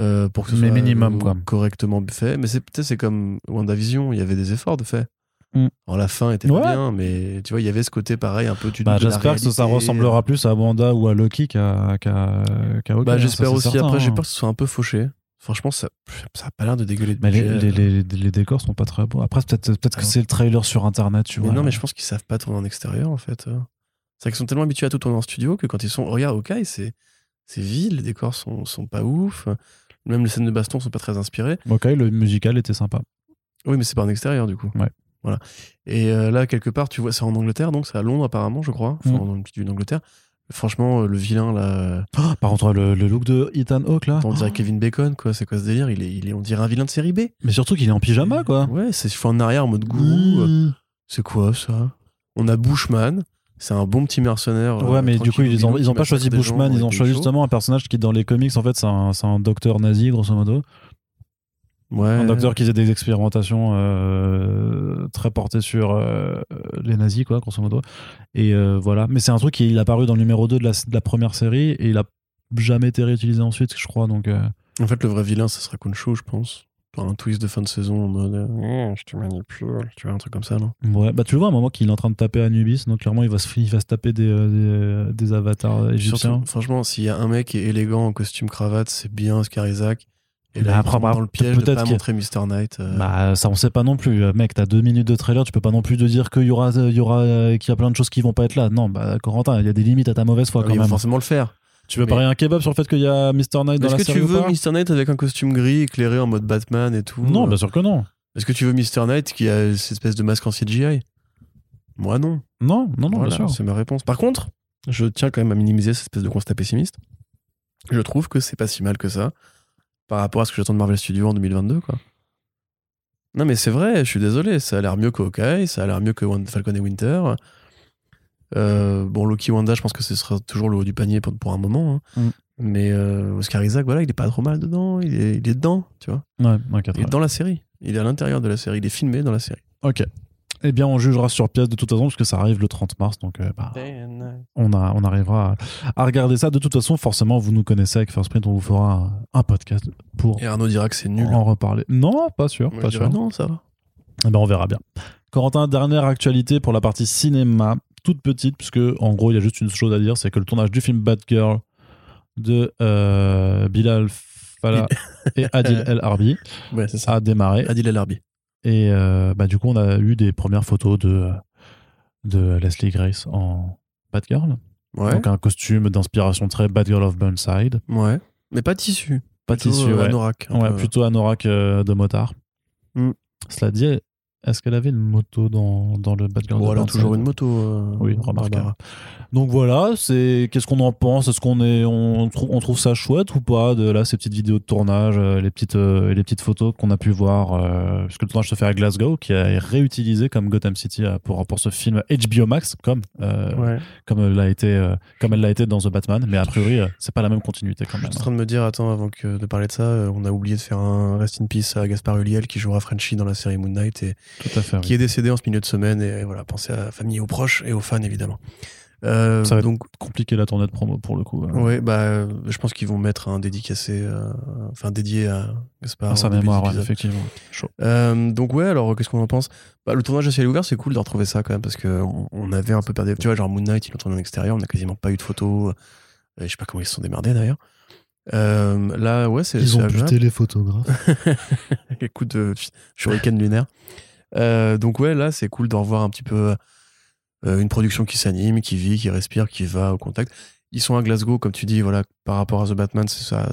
[SPEAKER 2] euh, pour que ce
[SPEAKER 1] Mais
[SPEAKER 2] soit
[SPEAKER 1] minimum,
[SPEAKER 2] euh,
[SPEAKER 1] quoi.
[SPEAKER 2] correctement fait. Mais c'est peut-être c'est comme WandaVision, il y avait des efforts de fait.
[SPEAKER 1] Mm.
[SPEAKER 2] Alors la fin était
[SPEAKER 1] Ouais.
[SPEAKER 2] pas bien, mais tu vois, il y avait ce côté pareil, un peu
[SPEAKER 1] Bah, J'espère que ça ressemblera plus à Wanda ou à Loki qu'à qu'à Hawkeye,
[SPEAKER 2] Bah,
[SPEAKER 1] hein,
[SPEAKER 2] j'espère
[SPEAKER 1] c'est
[SPEAKER 2] aussi.
[SPEAKER 1] certain,
[SPEAKER 2] Après, j'ai
[SPEAKER 1] hein.
[SPEAKER 2] peur que ce soit un peu fauché. Franchement, ça, ça a pas l'air de dégueuler de
[SPEAKER 1] Mais les,
[SPEAKER 2] budget.
[SPEAKER 1] les, les, les décors sont pas très beaux. Après, peut-être peut que c'est le trailer sur internet, tu
[SPEAKER 2] Mais
[SPEAKER 1] vois.
[SPEAKER 2] non, mais je pense qu'ils savent pas tourner en extérieur, en fait. C'est vrai qu'ils sont tellement habitués à tout tourner en studio que quand ils sont. Regarde, ok, c'est c'est vide, les décors sont, sont pas ouf. Même les scènes de baston sont pas très inspirées.
[SPEAKER 1] Hawkeye, le musical était sympa.
[SPEAKER 2] Oui, mais c'est pas en extérieur, du coup.
[SPEAKER 1] Ouais.
[SPEAKER 2] Voilà. Et euh, là, quelque part, tu vois, c'est en Angleterre, donc c'est à Londres, apparemment, je crois. Enfin,
[SPEAKER 1] Mm.
[SPEAKER 2] dans une petite ville d'Angleterre. Franchement, euh, le vilain, là,
[SPEAKER 1] Oh, par contre, le, le look de Ethan Hawke, là.
[SPEAKER 2] on dirait
[SPEAKER 1] Oh.
[SPEAKER 2] Kevin Bacon, quoi. C'est quoi ce délire? Il est, il est, On dirait un vilain de série B.
[SPEAKER 1] Mais surtout qu'il est en pyjama, quoi.
[SPEAKER 2] Ouais, c'est en arrière en mode gourou.
[SPEAKER 1] Mmh.
[SPEAKER 2] C'est quoi ça? On a Bushman, c'est un bon petit mercenaire.
[SPEAKER 1] Ouais,
[SPEAKER 2] euh,
[SPEAKER 1] mais du coup, ils ont, ils ont pas choisi Bushman, ils ont choisi justement un personnage qui, dans les comics, en fait, c'est un, un docteur nazi, grosso modo.
[SPEAKER 2] Ouais.
[SPEAKER 1] Un docteur qui faisait des expérimentations euh, très portées sur euh, les nazis, quoi, grosso modo. Et euh, voilà. Mais c'est un truc qui il est apparu dans le numéro 2 de la, de la première série et il a jamais été réutilisé ensuite, je crois. Donc,
[SPEAKER 2] En fait, le vrai vilain, ça sera Khonshu, je pense. Un twist de fin de saison en mode euh, je te manipule, tu vois, un truc comme ça, non?
[SPEAKER 1] Ouais. Bah, tu le vois à un moment qu'il est en train de taper Anubis, donc clairement, il va se, il va se taper des, euh, des, des avatars égyptiens.
[SPEAKER 2] Surtout, franchement, s'il y a un mec qui est élégant en costume cravate, c'est bien Oscar Isaac. Et là,
[SPEAKER 1] après,
[SPEAKER 2] après,
[SPEAKER 1] bah,
[SPEAKER 2] dans le piège de
[SPEAKER 1] peut-être
[SPEAKER 2] pas montrer Mr. Knight. euh,
[SPEAKER 1] Bah, ça, on sait pas non plus. Euh, Mec, t'as deux minutes de trailer, tu peux pas non plus te dire qu'il y aura, y aura, euh, qu'il y a plein de choses qui vont pas être là. Non, bah, Corentin, il y a des limites à ta mauvaise foi
[SPEAKER 2] il
[SPEAKER 1] quand même.
[SPEAKER 2] forcément le faire.
[SPEAKER 1] Tu veux
[SPEAKER 2] Mais-
[SPEAKER 1] parier un kebab sur le fait qu'il y a Mr. Knight dans
[SPEAKER 2] Est-ce
[SPEAKER 1] la
[SPEAKER 2] que
[SPEAKER 1] série
[SPEAKER 2] tu
[SPEAKER 1] ou
[SPEAKER 2] veux
[SPEAKER 1] pas
[SPEAKER 2] Mr. Knight avec un costume gris éclairé en mode Batman et tout
[SPEAKER 1] Non,
[SPEAKER 2] euh,
[SPEAKER 1] bien sûr que non.
[SPEAKER 2] Est-ce que tu veux Mr. Knight qui a cette espèce de masque en CGI Moi non.
[SPEAKER 1] Non, non, non,
[SPEAKER 2] Voilà,
[SPEAKER 1] bien sûr.
[SPEAKER 2] c'est ma réponse. Par contre, je tiens quand même à minimiser cette espèce de constat pessimiste. Je trouve que c'est pas si mal que ça par rapport à ce que j'attends de Marvel Studios en 2022, quoi. Non, mais c'est vrai, je suis désolé, ça a l'air mieux que Hawkeye, ça a l'air mieux que Falcon et Winter. Euh, bon, Loki Wanda, je pense que ce sera toujours le haut du panier pour, pour un moment. hein.
[SPEAKER 1] Mm.
[SPEAKER 2] Mais euh, Oscar Isaac, voilà, il est pas trop mal dedans, il est, il est dedans, tu vois.
[SPEAKER 1] Ouais,
[SPEAKER 2] Il est
[SPEAKER 1] bien.
[SPEAKER 2] dans la série, il est à l'intérieur de la série, il est filmé dans la série.
[SPEAKER 1] Ok. Eh bien, on jugera sur pièce de toute façon, parce que ça arrive le 30 mars, donc euh, bah, on, a, on arrivera à, à regarder ça. De toute façon, forcément, vous nous connaissez avec First Print, on vous fera un, un podcast pour
[SPEAKER 2] Et Arnaud dira que c'est nul.
[SPEAKER 1] en reparler. Non, pas sûr,
[SPEAKER 2] Moi,
[SPEAKER 1] pas sûr.
[SPEAKER 2] non, ça va.
[SPEAKER 1] Eh ben, on verra bien. Corentin, dernière actualité pour la partie cinéma, toute petite, puisque en gros, il y a juste une chose à dire, c'est que le tournage du film Batgirl de euh, Bilal Fallah et Adil El Arbi
[SPEAKER 2] Ouais,
[SPEAKER 1] a démarré.
[SPEAKER 2] Adil El Arbi.
[SPEAKER 1] Et euh, bah, du coup, on a eu des premières photos de, de Leslie Grace en Batgirl.
[SPEAKER 2] Ouais.
[SPEAKER 1] Donc un costume d'inspiration très Bad Girl of Burnside.
[SPEAKER 2] Ouais. Mais pas tissu.
[SPEAKER 1] Pas
[SPEAKER 2] Plutôt,
[SPEAKER 1] tissu,
[SPEAKER 2] euh,
[SPEAKER 1] ouais.
[SPEAKER 2] anorak,
[SPEAKER 1] Ouais,
[SPEAKER 2] peu.
[SPEAKER 1] plutôt anorak de motard.
[SPEAKER 2] Mm.
[SPEAKER 1] Cela dit, est-ce qu'elle avait une moto dans, dans le Bad Girl
[SPEAKER 2] Bon,
[SPEAKER 1] of
[SPEAKER 2] elle a
[SPEAKER 1] Burnside
[SPEAKER 2] toujours une moto. euh,
[SPEAKER 1] Oui. Donc voilà, c'est qu'est-ce qu'on en pense? Est-ce qu'on est on, trou- on trouve ça chouette ou pas de là ces petites vidéos de tournage, euh, les petites euh, les petites photos qu'on a pu voir euh, puisque le tournage se fait à Glasgow qui est réutilisé comme Gotham City euh, pour pour ce film HBO Max comme euh,
[SPEAKER 2] Ouais.
[SPEAKER 1] comme elle l'a été comme elle l'a été dans The Batman, mais a priori c'est pas la même continuité quand
[SPEAKER 2] Je
[SPEAKER 1] même.
[SPEAKER 2] suis en train de me dire, attends, avant que de parler de ça, on a oublié de faire un rest in peace à Gaspard Ulliel qui jouera Frenchie dans la série Moon Knight et
[SPEAKER 1] Tout à fait.
[SPEAKER 2] qui est décédé en ce milieu de semaine. Et voilà, pensez à la famille, aux proches et aux fans évidemment. Euh,
[SPEAKER 1] Ça va être
[SPEAKER 2] donc,
[SPEAKER 1] compliqué la tournée de promo pour le coup. euh,
[SPEAKER 2] ouais, bah, je pense qu'ils vont mettre un dédicacé, euh, enfin dédié à Gaspard.
[SPEAKER 1] à sa mémoire, ouais, effectivement. Chaud.
[SPEAKER 2] Euh, donc ouais, alors qu'est-ce qu'on en pense? Bah, Le tournage à ciel ouvert, c'est cool de retrouver ça quand même parce que on, on avait un peu perdu. Tu vois, genre Moon Knight, ils l'ont tourné en extérieur, on n'a quasiment pas eu de photos. Euh, je sais pas comment ils se sont démerdés d'ailleurs. Euh, là, ouais, c'est. c'est agréable.
[SPEAKER 1] les photographes.
[SPEAKER 2] Écoute, de shuriken lunaire. Euh, donc ouais, là, c'est cool de revoir un petit peu euh, une production qui s'anime, qui vit, qui respire, qui va au contact. Ils sont à Glasgow, comme tu dis, voilà, par rapport à The Batman, c'est ça.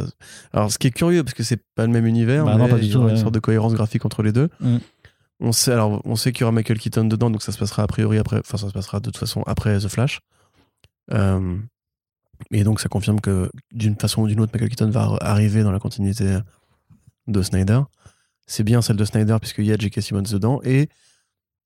[SPEAKER 2] Alors, ce qui est curieux, parce que c'est pas le même univers,
[SPEAKER 1] Bah
[SPEAKER 2] mais
[SPEAKER 1] non, pas du
[SPEAKER 2] il y
[SPEAKER 1] tout,
[SPEAKER 2] aura une
[SPEAKER 1] ouais.
[SPEAKER 2] sorte de cohérence graphique entre les deux.
[SPEAKER 1] Mm.
[SPEAKER 2] On sait, alors, on sait qu'il y aura Michael Keaton dedans, donc ça se passera a priori après, enfin, ça se passera de toute façon après The Flash. Euh, et donc, ça confirme que d'une façon ou d'une autre, Michael Keaton va arriver dans la continuité de Snyder. C'est bien celle de Snyder, puisqu'il y a J.K. Simmons dedans. Et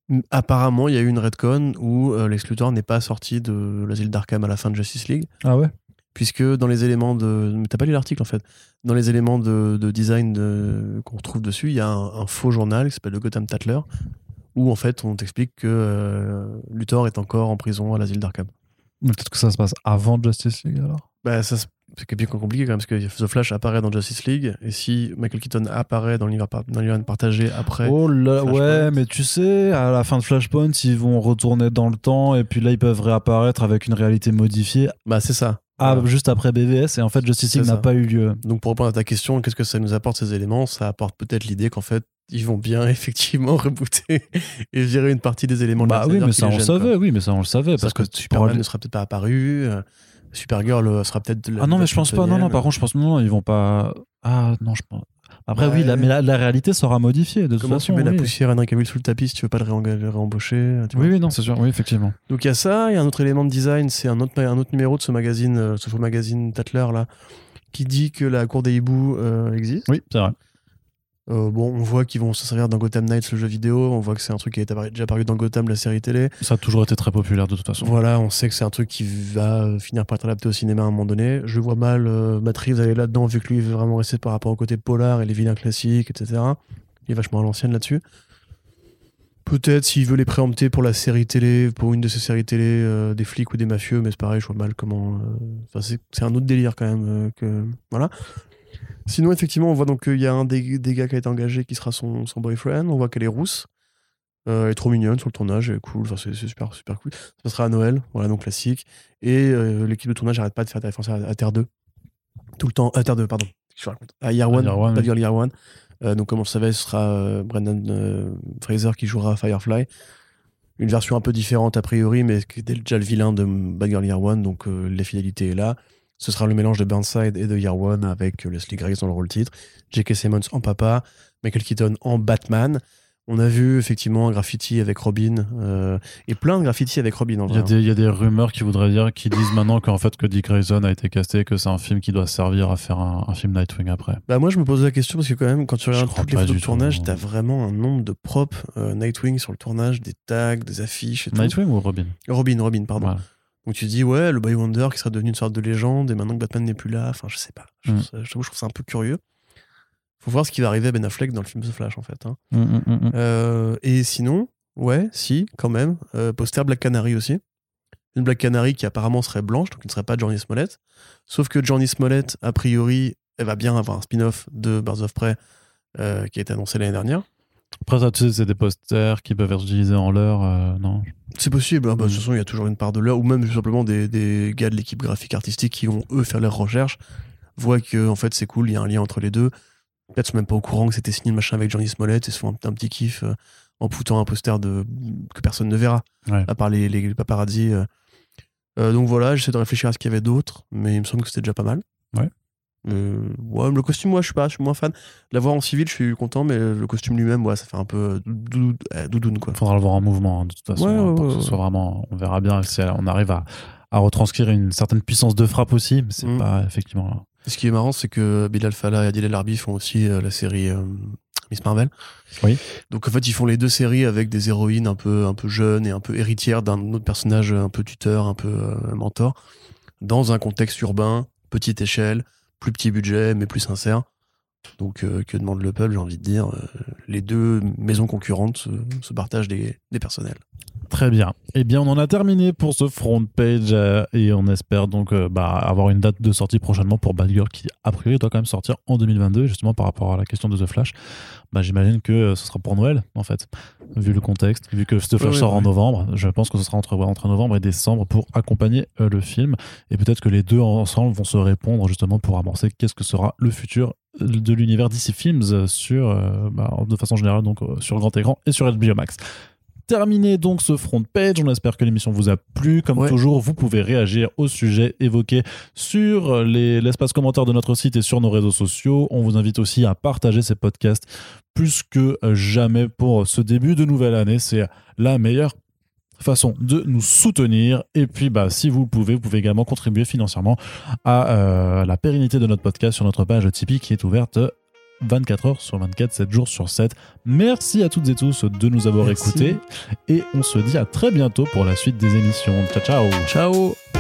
[SPEAKER 2] mm, apparemment, il y a eu une retcon où euh, Lex Luthor n'est pas sorti de l'asile d'Arkham à la fin de Justice League,
[SPEAKER 1] Ah ouais.
[SPEAKER 2] puisque dans les éléments de. Mais t'as pas lu l'article en fait. Dans les éléments de, de design de- qu'on retrouve dessus, il y a un, un faux journal qui s'appelle le Gotham Tatler, où en fait on t'explique que euh, Luthor est encore en prison à l'asile d'Arkham.
[SPEAKER 1] Peut-être que ça se passe avant Justice League alors?
[SPEAKER 2] Bah, ça, se- c'est bien compliqué quand même, parce que The Flash apparaît dans Justice League, et si Michael Keaton apparaît dans l'univers par- partagé après.
[SPEAKER 1] Oh là,
[SPEAKER 2] Flashpoint.
[SPEAKER 1] ouais, mais tu sais, à la fin de Flashpoint, ils vont retourner dans le temps et puis là, ils peuvent réapparaître avec une réalité modifiée
[SPEAKER 2] Bah, c'est ça.
[SPEAKER 1] ah,
[SPEAKER 2] Voilà.
[SPEAKER 1] juste après BVS et en fait, Justice League n'a pas eu lieu.
[SPEAKER 2] Donc pour répondre à ta question, qu'est-ce que ça nous apporte ces éléments? Ça apporte peut-être l'idée qu'en fait ils vont bien effectivement rebooter et virer une partie des éléments. de
[SPEAKER 1] Bah
[SPEAKER 2] la
[SPEAKER 1] oui, mais ça on le savait, oui, mais ça on le savait
[SPEAKER 2] Parce
[SPEAKER 1] parce que,
[SPEAKER 2] que Superman ne sera peut-être pas apparu, euh, Supergirl euh, sera peut-être. la
[SPEAKER 1] Ah non, mais je pense pas. Non, non, par contre, je pense non, ils vont pas. Ah non, je pense. Après,
[SPEAKER 2] Ouais.
[SPEAKER 1] oui, la, mais la, la réalité sera modifiée de toute façon.
[SPEAKER 2] tu mets la
[SPEAKER 1] oui.
[SPEAKER 2] poussière Henry Cavill sous le tapis si tu veux pas le réembaucher tu vois.
[SPEAKER 1] Oui, oui, non, c'est sûr, oui, effectivement.
[SPEAKER 2] Donc il y a ça, il y a un autre élément de design, c'est un autre, un autre numéro de ce magazine, euh, ce faux magazine Tatler là, qui dit que la cour des hiboux euh, existe.
[SPEAKER 1] Oui, c'est vrai.
[SPEAKER 2] Euh, bon, on voit qu'ils vont se servir dans Gotham Knights, le jeu vidéo. On voit que c'est un truc qui est apparu- déjà apparu dans Gotham, la série télé.
[SPEAKER 1] Ça a toujours été très populaire de toute façon.
[SPEAKER 2] Voilà, on sait que c'est un truc qui va finir par être adapté au cinéma à un moment donné. Je vois mal euh, Matt Reeves aller là-dedans, vu que lui il veut vraiment rester par rapport au côté polar et les vilains classiques, etc. Il est vachement à l'ancienne là-dessus. Peut-être s'il veut les préempter pour la série télé, pour une de ces séries télé, euh, des flics ou des mafieux, mais c'est pareil, je vois mal comment. euh, Enfin, c'est c'est un autre délire quand même. que... Voilà. Sinon, effectivement, on voit donc qu'il y a un des, des gars qui a été engagé qui sera son, son boyfriend. On voit qu'elle est rousse. Euh, elle est trop mignonne sur le tournage, elle est cool. Enfin, c'est super, super cool. Ça sera à Noël, voilà, donc classique. Et euh, l'équipe de tournage n'arrête pas de faire des références à, à Terre 2. Tout le temps. À Terre 2, pardon. Je raconte? À Year
[SPEAKER 1] À
[SPEAKER 2] One.
[SPEAKER 1] Year One,
[SPEAKER 2] Bad
[SPEAKER 1] oui.
[SPEAKER 2] Girl Year One. Euh, donc, comme on le savait, ce sera euh, Brendan euh, Fraser qui jouera Firefly. Une version un peu différente a priori, mais qui était déjà le vilain de Bad Girl Year One, donc euh, la fidélité est là. Ce sera le mélange de Burnside et de Year One avec euh, Leslie Grace dans le rôle titre, J.K. Simmons en papa, Michael Keaton en Batman. On a vu effectivement un graffiti avec Robin euh, et plein de graffitis avec Robin en
[SPEAKER 1] Il y,
[SPEAKER 2] vrai.
[SPEAKER 1] a des, il y a des rumeurs qui voudraient dire, qui disent maintenant qu'en fait que Dick Grayson a été casté, que c'est un film qui doit servir à faire un, un film Nightwing après.
[SPEAKER 2] Bah moi je me pose la question parce que quand même quand tu regardes toutes les photos de tournage, t'as vraiment un nombre de props euh, Nightwing sur le tournage, des tags, des affiches et tout.
[SPEAKER 1] Nightwing ou Robin?
[SPEAKER 2] Robin, Robin, pardon.
[SPEAKER 1] Voilà.
[SPEAKER 2] Donc tu te dis ouais, le Boy Wonder qui serait devenu une sorte de légende et maintenant que Batman n'est plus là, enfin je sais pas. Je,
[SPEAKER 1] Mm.
[SPEAKER 2] trouve ça- je trouve je trouve ça un peu curieux. Faut voir ce qui va arriver à Ben Affleck dans le film The Flash en fait. hein.
[SPEAKER 1] Mm, mm.
[SPEAKER 2] Euh, et sinon, ouais, si, quand même, euh, poster Black Canary aussi. Une Black Canary qui apparemment serait blanche, donc qui ne serait pas Johnny Smollett. Sauf que Johnny Smollett, a priori, elle va bien avoir un spin-off de Birds of Prey euh, qui a été annoncé l'année dernière.
[SPEAKER 1] Après, ça, tu sais, c'est des posters qui peuvent être utilisés en l'heure, euh, non?
[SPEAKER 2] C'est possible, hein, bah, de
[SPEAKER 1] Mm.
[SPEAKER 2] toute façon, il y a toujours une part de l'heure, ou même tout simplement des, des gars de l'équipe graphique artistique qui vont, eux, faire leurs recherches, voient que, en fait, c'est cool, il y a un lien entre les deux. Peut-être sont même pas au courant que c'était signé le machin avec Johnny Smollett et se font un, un petit kiff euh, en poutant un poster de, que personne ne verra.
[SPEAKER 1] Ouais.
[SPEAKER 2] à part les, les paparazzi. euh. Euh, donc voilà, j'essaie de réfléchir à ce qu'il y avait d'autre, mais il me semble que c'était déjà pas mal.
[SPEAKER 1] Ouais.
[SPEAKER 2] Euh, ouais, le costume, moi, je suis pas, je suis moins fan. La voir en civil, je suis content, mais le costume lui-même, ouais, ça fait un peu doudou- euh, doudoune, quoi.
[SPEAKER 1] Faudra le voir en mouvement, hein, de toute façon.
[SPEAKER 2] Ouais,
[SPEAKER 1] hein, pour que ce soit vraiment, on verra bien si on arrive à, à retranscrire une certaine puissance de frappe aussi, mais c'est
[SPEAKER 2] Mm.
[SPEAKER 1] pas effectivement.
[SPEAKER 2] Ce qui est marrant, c'est que Bilal Fallah et Adil El Arbi font aussi euh, la série Miss Marvel.
[SPEAKER 1] Oui.
[SPEAKER 2] Donc en fait, ils font les deux séries avec des héroïnes un peu, un peu jeunes et un peu héritières d'un autre personnage un peu tuteur, un peu mentor, dans un contexte urbain, petite échelle, plus petit budget, mais plus sincère. Donc euh, que demande le peuple, j'ai envie de dire. euh, les deux maisons concurrentes se, se partagent des, des personnels.
[SPEAKER 1] Très bien. Eh bien, on en a terminé pour ce front page euh, et on espère donc euh, bah, avoir une date de sortie prochainement pour Bad Girl qui, a priori, doit quand même sortir en 2022, justement par rapport à la question de The Flash. Bah, J'imagine que euh, ce sera pour Noël, en fait, vu le contexte, vu que The Flash
[SPEAKER 2] Ouais, ouais,
[SPEAKER 1] sort en novembre. Je pense que ce sera entre, entre novembre et décembre pour accompagner euh, le film. Et peut-être que les deux ensemble vont se répondre justement pour amorcer qu'est-ce que sera le futur de l'univers DC Films sur, euh, bah, de façon générale, donc euh, sur grand écran et sur HBO Max terminé donc ce front page. On espère que l'émission vous a plu. Comme
[SPEAKER 2] Ouais.
[SPEAKER 1] toujours, vous pouvez réagir au sujet évoqué sur les- l'espace commentaire de notre site et sur nos réseaux sociaux. On vous invite aussi à partager ces podcasts plus que jamais pour ce début de nouvelle année. C'est la meilleure façon de nous soutenir et puis bah si vous le pouvez vous pouvez également contribuer financièrement à euh, la pérennité de notre podcast sur notre page Tipeee qui est ouverte 24 heures sur 24, 7 jours sur 7. Merci à toutes et tous de nous avoir
[SPEAKER 2] Merci.
[SPEAKER 1] écoutés et on se dit à très bientôt pour la suite des émissions. Ciao ciao
[SPEAKER 2] Ciao